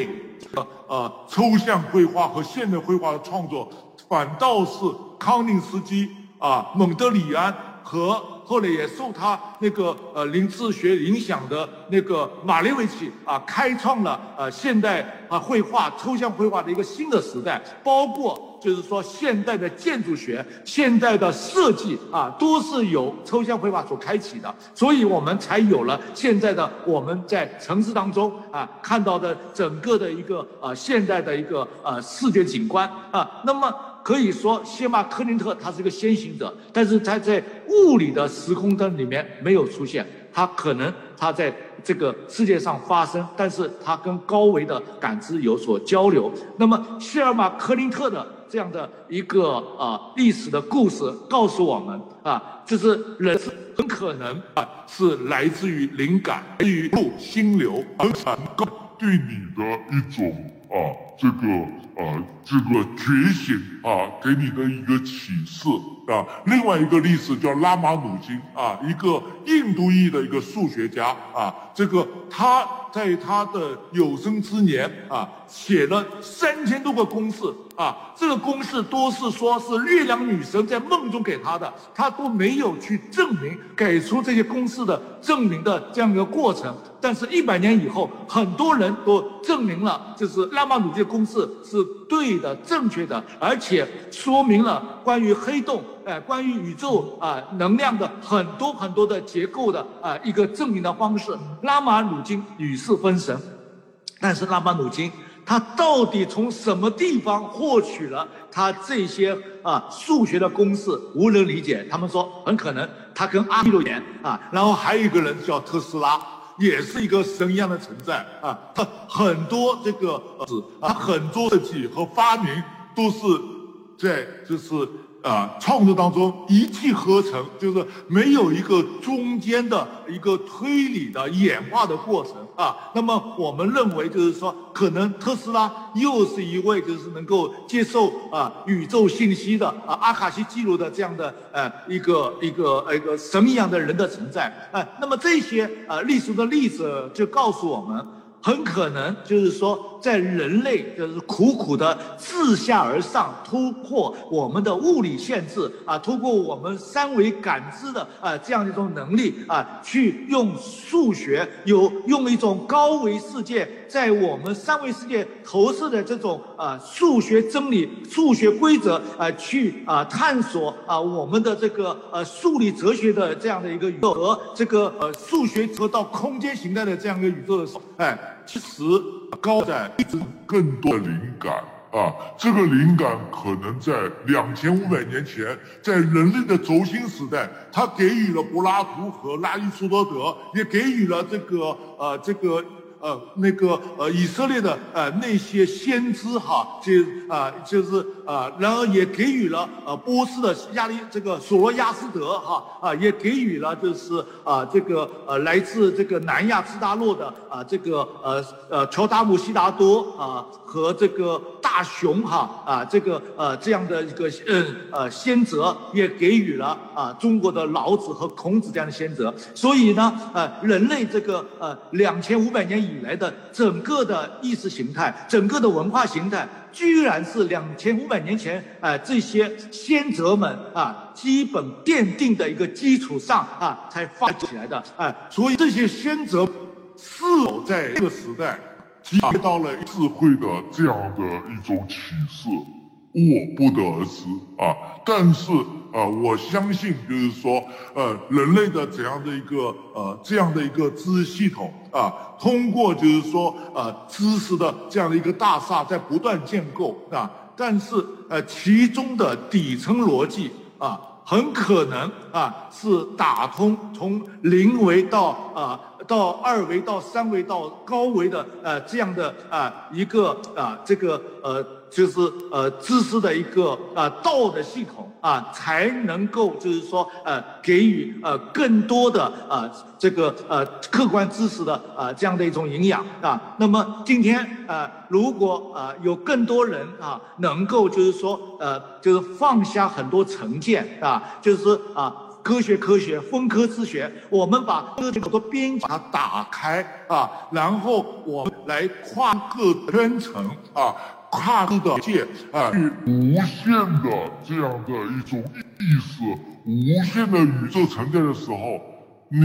[SPEAKER 1] 呃呃抽象绘画和现代绘画的创作，反倒是康定斯基啊、蒙德里安和。后来也受他那个呃灵智学影响的那个马列维奇啊，开创了呃现代啊绘画、抽象绘画的一个新的时代。包括就是说现代的建筑学、现代的设计啊，都是由抽象绘画所开启的。所以我们才有了现在的我们在城市当中啊看到的整个的一个呃现代的一个呃世界景观啊。那么。可以说，谢马克林特他是一个先行者，但是他在物理的时空的里面没有出现。他可能他在这个世界上发生，但是他跟高维的感知有所交流。那么，谢尔马克林特的这样的一个啊历史的故事告诉我们啊，就是人是很可能啊是来自于灵感，来自于心流，而产对你的一种啊这个。啊，这个觉醒啊，给你的一个启示啊。另外一个例子叫拉马努金啊，一个印度裔的一个数学家啊。这个他在他的有生之年啊，写了三千多个公式啊，这个公式都是说是月亮女神在梦中给他的，他都没有去证明给出这些公式的证明的这样一个过程。但是，一百年以后，很多人都证明了，就是拉马努金公式是对的、正确的，而且说明了关于黑洞，哎，关于宇宙啊能量的很多很多的结构的啊一个证明的方式。拉马努金与世分神，但是拉马努金他到底从什么地方获取了他这些啊数学的公式，无人理解。他们说很可能他跟阿米罗言啊，然后还有一个人叫特斯拉。也是一个神一样的存在啊！他很多这个是啊，很多设计和发明都是在就是。啊，创作当中一气呵成，就是没有一个中间的一个推理的演化的过程啊。那么我们认为，就是说，可能特斯拉又是一位就是能够接受啊宇宙信息的啊阿卡西记录的这样的呃一个一个一个神一样的人的存在。哎，那么这些啊历史的例子就告诉我们。很可能就是说，在人类就是苦苦的自下而上突破我们的物理限制啊，突破我们三维感知的啊这样一种能力啊，去用数学有用一种高维世界在我们三维世界投射的这种啊数学真理、数学规则啊，去啊探索啊我们的这个呃数理哲学的这样的一个宇宙和这个呃数学和到空间形态的这样一个宇宙的时候，哎。其实高在更多的灵感啊，这个灵感可能在两千五百年前，在人类的轴心时代，他给予了柏拉图和拉里苏多德，也给予了这个呃这个。呃，那个呃，以色列的呃那些先知哈，就啊就是啊，然后也给予了呃波斯的亚历这个索罗亚斯德哈啊，也给予了就是啊这个呃来自这个南亚次大陆的啊这个呃呃乔达姆西达多啊和这个大雄哈啊这个呃这样的一个嗯呃先哲，也给予了啊中国的老子和孔子这样的先哲，所以呢呃人类这个呃两千五百年以来的整个的意识形态，整个的文化形态，居然是两千五百年前啊这些先哲们啊基本奠定的一个基础上啊才发起来的。啊，所以这些先哲是否在这个时代接到了智慧的这样的一种启示，我不得而知啊，但是。啊，我相信就是说，呃，人类的怎样的一个呃这样的一个知识系统啊，通过就是说呃知识的这样的一个大厦在不断建构啊，但是呃其中的底层逻辑啊，很可能啊是打通从零维到啊到二维到三维到高维的呃这样的啊一个啊这个呃。就是呃知识的一个啊道的系统啊，才能够就是说呃给予呃更多的啊这个呃客观知识的啊这样的一种营养啊。那么今天啊，如果啊有更多人啊能够就是说呃就是放下很多成见啊，就是啊科学科学分科之学，我们把这个边把它打开啊，然后我们来跨各圈层啊。跨度的界啊，无限的这样的一种意识，无限的宇宙存在的时候，你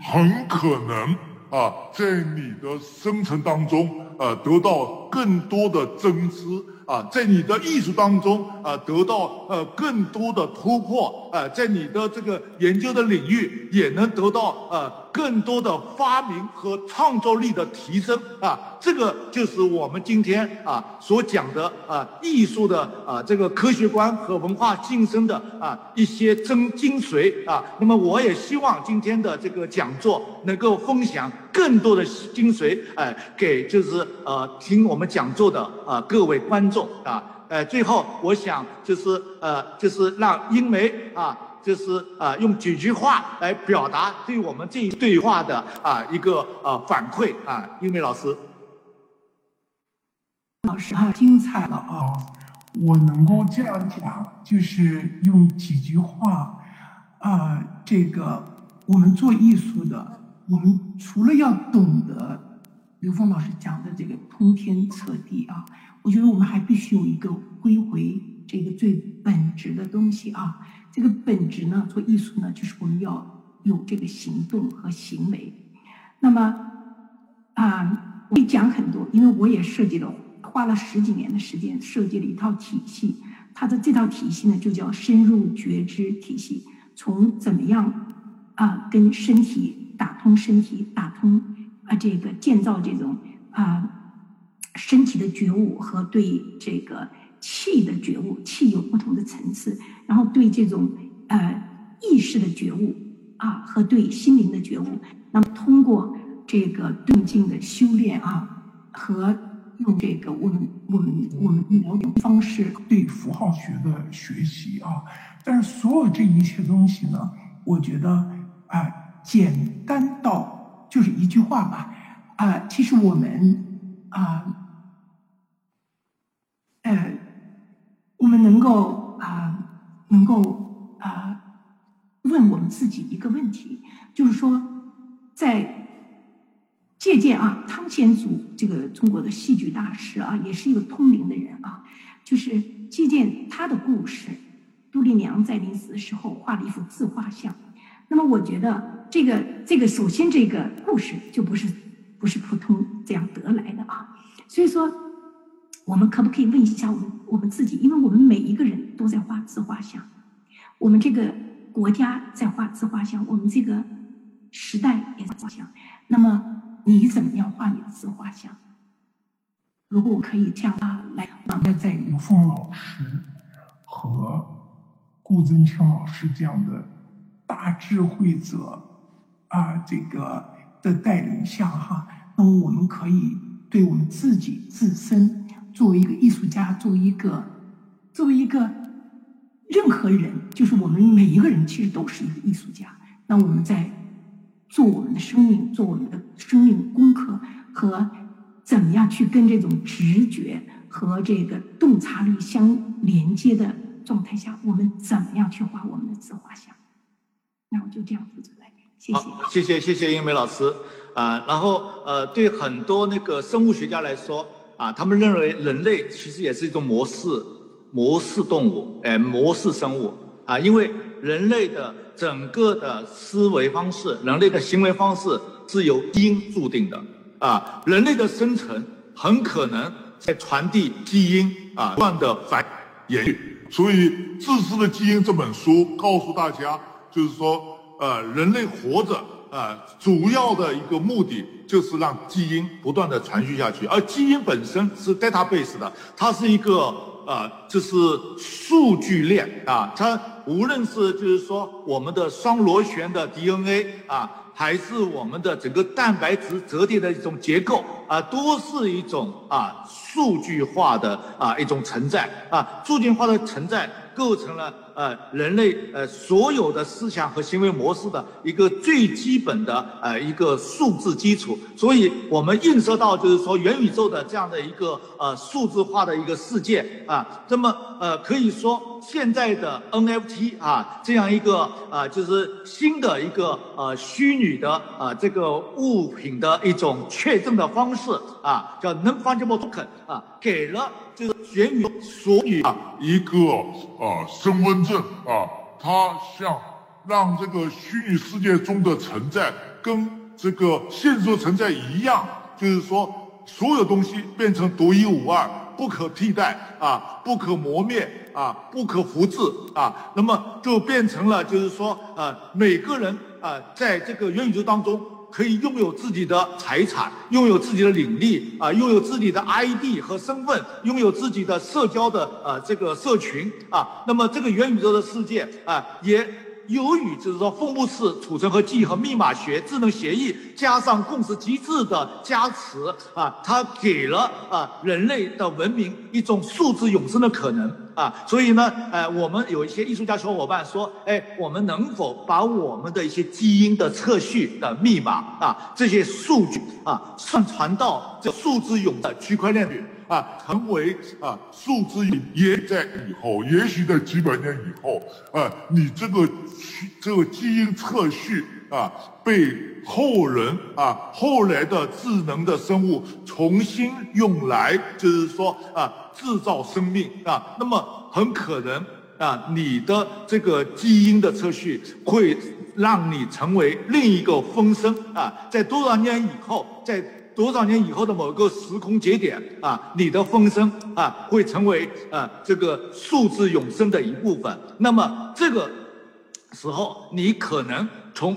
[SPEAKER 1] 很可能啊，在你的生存当中啊，得到更多的真知啊，在你的艺术当中啊，得到呃更多的突破啊，在你的这个研究的领域也能得到呃。更多的发明和创造力的提升啊，这个就是我们今天啊所讲的啊艺术的啊这个科学观和文化晋升的啊一些真精髓啊。那么我也希望今天的这个讲座能够分享更多的精髓，哎，给就是呃听我们讲座的啊各位观众啊。呃，最后我想就是呃就是让英梅啊。就是啊，用几句话来表达对我们这一对话的啊一个啊反馈啊，英美老师。
[SPEAKER 2] 老师太精彩了啊！我能够这样讲，就是用几句话啊，这个我们做艺术的，我们除了要懂得
[SPEAKER 7] 刘峰老师讲的这个通天彻地啊，我觉得我们还必须有一个归回这个最本质的东西啊。这个本质呢，做艺术呢，就是我们要有这个行动和行为。那么啊，我讲很多，因为我也设计了，花了十几年的时间设计了一套体系。它的这套体系呢，就叫深入觉知体系，从怎么样啊，跟身体打通身体，打通啊这个建造这种啊身体的觉悟和对这个气的觉悟，气有不同的层次，然后对这种呃意识的觉悟啊和对心灵的觉悟，那么通过这个动静的修炼啊和。用这个我们我们我们某种方式
[SPEAKER 2] 对符号学的学习啊，但是所有这一切东西呢，我觉得啊，简单到就是一句话吧啊，其实我们啊，我能够啊，能够啊，问我们自己一个问题，就是说在。借鉴啊，汤显祖这个中国的戏剧大师啊，也是一个通灵的人啊，就是借鉴他的故事。杜丽娘在临死的时候画了一幅自画像。那么我觉得这个这个首先这个故事就不是不是普通这样得来的啊。所以说，我们可不可以问一下我们我们自己？因为我们每一个人都在画自画像，我们这个国家在画自画像，我们这个时代也在画像。那么。你怎么样画你的自画像？如果我可以这样啊，来，那在吴峰老师和顾增清老师这样的大智慧者啊，这个的带领下哈，那么我们可以对我们自己自身作为一个艺术家，作为一个作为一个任何人，就是我们每一个人其实都是一个艺术家。那我们在。做我们的生命，做我们的生命功课和怎么样去跟这种直觉和这个洞察力相连接的状态下，我们怎么样去画我们的自画像？那我就这样负责来，谢谢。
[SPEAKER 8] 谢谢谢谢英梅老师啊。然后呃，对很多那个生物学家来说啊，他们认为人类其实也是一种模式模式动物，哎，模式生物啊，因为人类的。整个的思维方式，人类的行为方式是由基因注定的啊！人类的生存很可能在传递基因啊，不断的繁衍。
[SPEAKER 1] 所以，《自私的基因》这本书告诉大家，就是说，呃，人类活着啊，主要的一个目的就是让基因不断的传续下去。而基因本身是 database 的，它是一个。啊，这是数据链啊，它无论是就是说我们的双螺旋的 DNA 啊，还是我们的整个蛋白质折叠的一种结构啊，都是一种啊数据化的啊一种存在啊，数据化的存在构成了。呃，人类呃所有的思想和行为模式的一个最基本的呃一个数字基础，所以我们映射到就是说元宇宙的这样的一个呃数字化的一个世界啊，那么呃可以说现在的 NFT 啊这样一个啊就是新的一个呃虚拟的啊这个物品的一种确证的方式啊，叫 Non-Fungible Token 啊，给了。就是源于所以啊一个啊升温份证啊，它像让这个虚拟世界中的存在跟这个现实存在一样，就是说所有东西变成独一无二、不可替代啊、不可磨灭啊、不可复制啊，那么就变成了就是说呃每个人啊在这个元宇宙当中。可以拥有自己的财产，拥有自己的领地啊，拥有自己的 ID 和身份，拥有自己的社交的呃这个社群啊。那么这个元宇宙的世界啊，也由于就是说分布式储存和记忆和密码学、智能协议加上共识机制的加持啊，它给了啊人类的文明一种数字永生的可能。啊，所以呢，呃，我们有一些艺术家小伙伴说，哎，我们能否把我们的一些基因的测序的密码啊，这些数据啊，上传到这数字永的区块链里啊，成为啊数字？也在以后，也许在几百年以后，啊，你这个这个基因测序。啊被后人啊后来的智能的生物重新用来，就是说啊制造生命啊，那么很可能啊你的这个基因的测序会让你成为另一个风声啊，在多少年以后，在多少年以后的某个时空节点啊，你的风声啊会成为啊这个数字永生的一部分。那么这个。时候，你可能从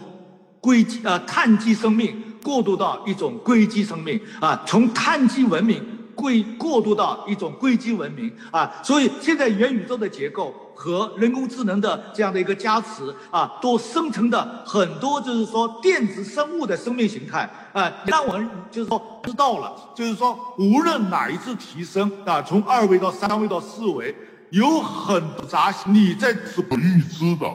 [SPEAKER 1] 硅基啊碳基生命过渡到一种硅基生命啊，从碳基文明硅过渡到一种硅基文明啊，所以现在元宇宙的结构和人工智能的这样的一个加持啊，都生成的很多就是说电子生物的生命形态啊，让我们就是说知道了，就是说无论哪一次提升啊，从二维到三维到四维，有很杂，你在
[SPEAKER 4] 是不预知的。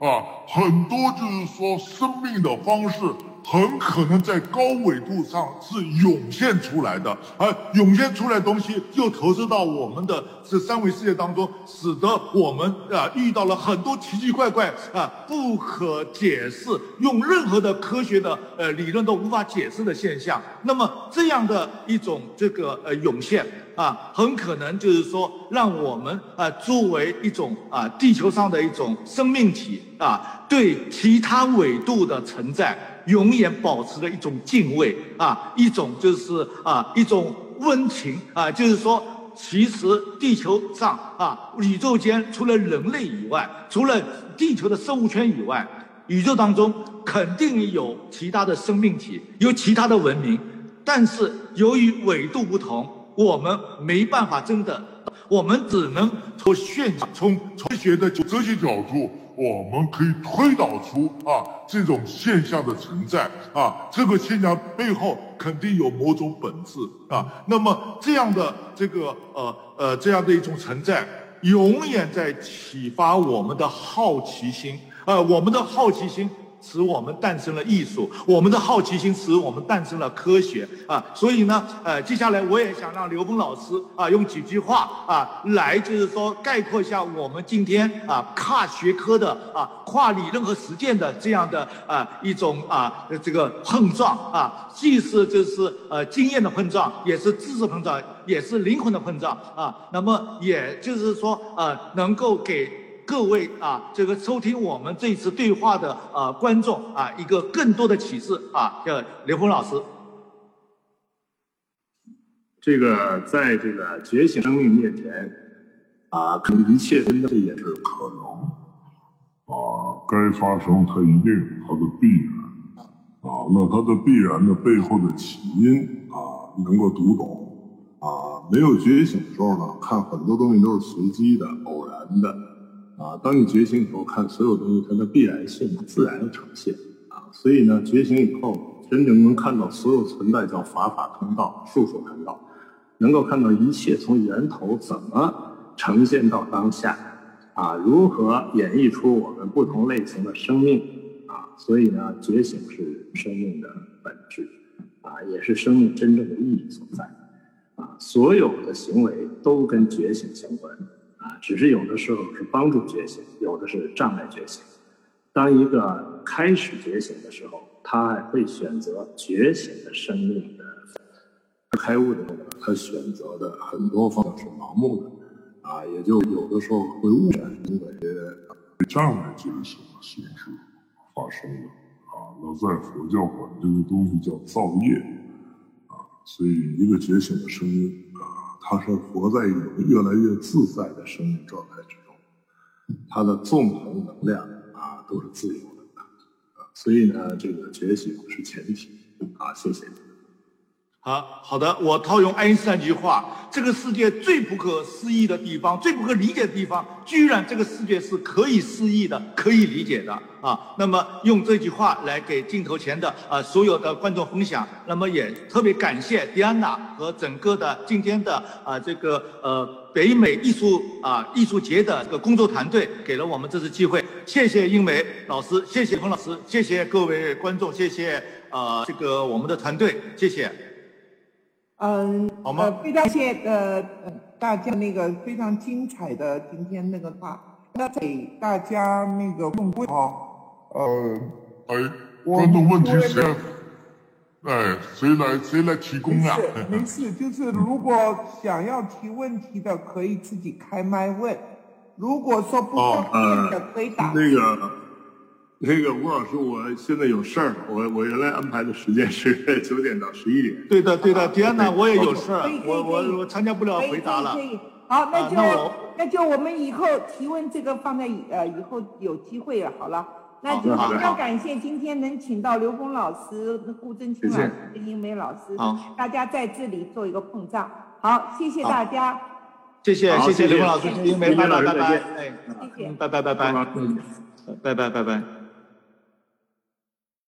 [SPEAKER 4] 啊，很多就是说，生命的方式很可能在高纬度上是涌现出来的，而涌现出来的东西又投射到我们的这三维世界当中，使得我们啊遇到了很多奇奇怪怪啊不可解释，用任何的科学的呃理论都无法解释的现象。那么这样的一种这个呃涌现。啊，很可能就是说，让我们啊作为一种啊地球上的一种生命体啊，对其他纬度的存在永远保持着一种敬畏啊，一种就是啊一种温情啊，就是说，其实地球上啊宇宙间除了人类以外，除了地球的生物圈以外，宇宙当中肯定有其他的生命体，有其他的文明，但是由于纬度不同。我们没办法真的，我们只能从现从科学的哲学角度，我们可以推导出啊这种现象的存在啊，这个现象背后肯定有某种本质啊。那么这样的这个呃呃这样的一种存在，永远在启发我们的好奇心啊，我们的好奇心。使我们诞生了艺术，我们的好奇心使我们诞生了科学啊！所以呢，呃，接下来我也想让刘峰老师啊，用几句话啊，来就是说概括一下我们今天啊跨学科的啊跨理论和实践的这样的啊一种啊这个碰撞啊，既是就是呃经验的碰撞，也是知识碰撞，也是灵魂的碰撞啊。那么也就是说呃，能够给。各位啊，这个收听我们这次对话的啊观众啊，一个更多的启示啊，叫刘峰老师。
[SPEAKER 9] 这个在这个觉醒生命面前啊，可能一切真的也是可能
[SPEAKER 4] 啊，该发生它一定有它的必然啊，那它的必然的背后的起因啊，能够读懂啊，没有觉醒的时候呢，看很多东西都是随机的、偶然的。啊，当你觉醒以后，看所有东西，它的必然性自然的呈现啊。所以呢，觉醒以后，真正能看到所有存在叫法法通道，术术通道，能够看到一切从源头怎么呈现到当下，啊，如何演绎出我们不同类型的生命啊。所以呢，觉醒是生命的本质，啊，也是生命真正的意义所在，啊，所有的行为都跟觉醒相关。啊，只是有的时候是帮助觉醒，有的是障碍觉醒。当一个开始觉醒的时候，他还会选择觉醒的生命的开悟的时候，他选择的很多方式是盲目的，啊，也就有的时候会误认因为障碍觉醒的形式发生的。啊，那在佛教管这个东西叫造业，啊，所以一个觉醒的生命啊。他是活在一种越来越自在的生命状态之中，他的纵横能量啊都是自由的啊，所以呢，这个觉醒是前提啊，谢谢。
[SPEAKER 1] 好好的，我套用爱因斯坦一句话：这个世界最不可思议的地方，最不可理解的地方，居然这个世界是可以思议的，可以理解的啊。那么用这句话来给镜头前的啊所有的观众分享。那么也特别感谢迪安娜和整个的今天的啊这个呃北美艺术啊艺术节的这个工作团队，给了我们这次机会。谢谢英美老师，谢谢彭老师，谢谢各位观众，谢谢呃这个我们的团队，谢谢。
[SPEAKER 10] 嗯，
[SPEAKER 1] 好吗？
[SPEAKER 10] 非常谢呃大家那个非常精彩的今天那个话，那给大家那个问好。
[SPEAKER 4] 呃，哎，
[SPEAKER 9] 观众问题谁来？哎，谁来谁来提供啊？
[SPEAKER 11] 没事，就是如果想要提问题的，可以自己开麦问；如果说不方便的，可以打。
[SPEAKER 4] 那个，[laughs] 那个吴老师，我现在有事儿，我我原来安排的时间是 [laughs] 九点到十一点。
[SPEAKER 1] 对的，对的，迪安娜，我也有事儿，我我我参加不了回答了。
[SPEAKER 11] 可以，好，那就那就我们以后提问这个放在呃以后有机会了，好了。那就非常感谢今天能请到刘峰老师、顾正清老师、英梅老师，大家在这里做一个碰撞。好，谢谢大家。
[SPEAKER 1] 谢谢谢谢刘峰老师、英梅，拜拜拜拜。
[SPEAKER 11] 谢谢，
[SPEAKER 1] 拜拜拜拜，拜拜拜拜。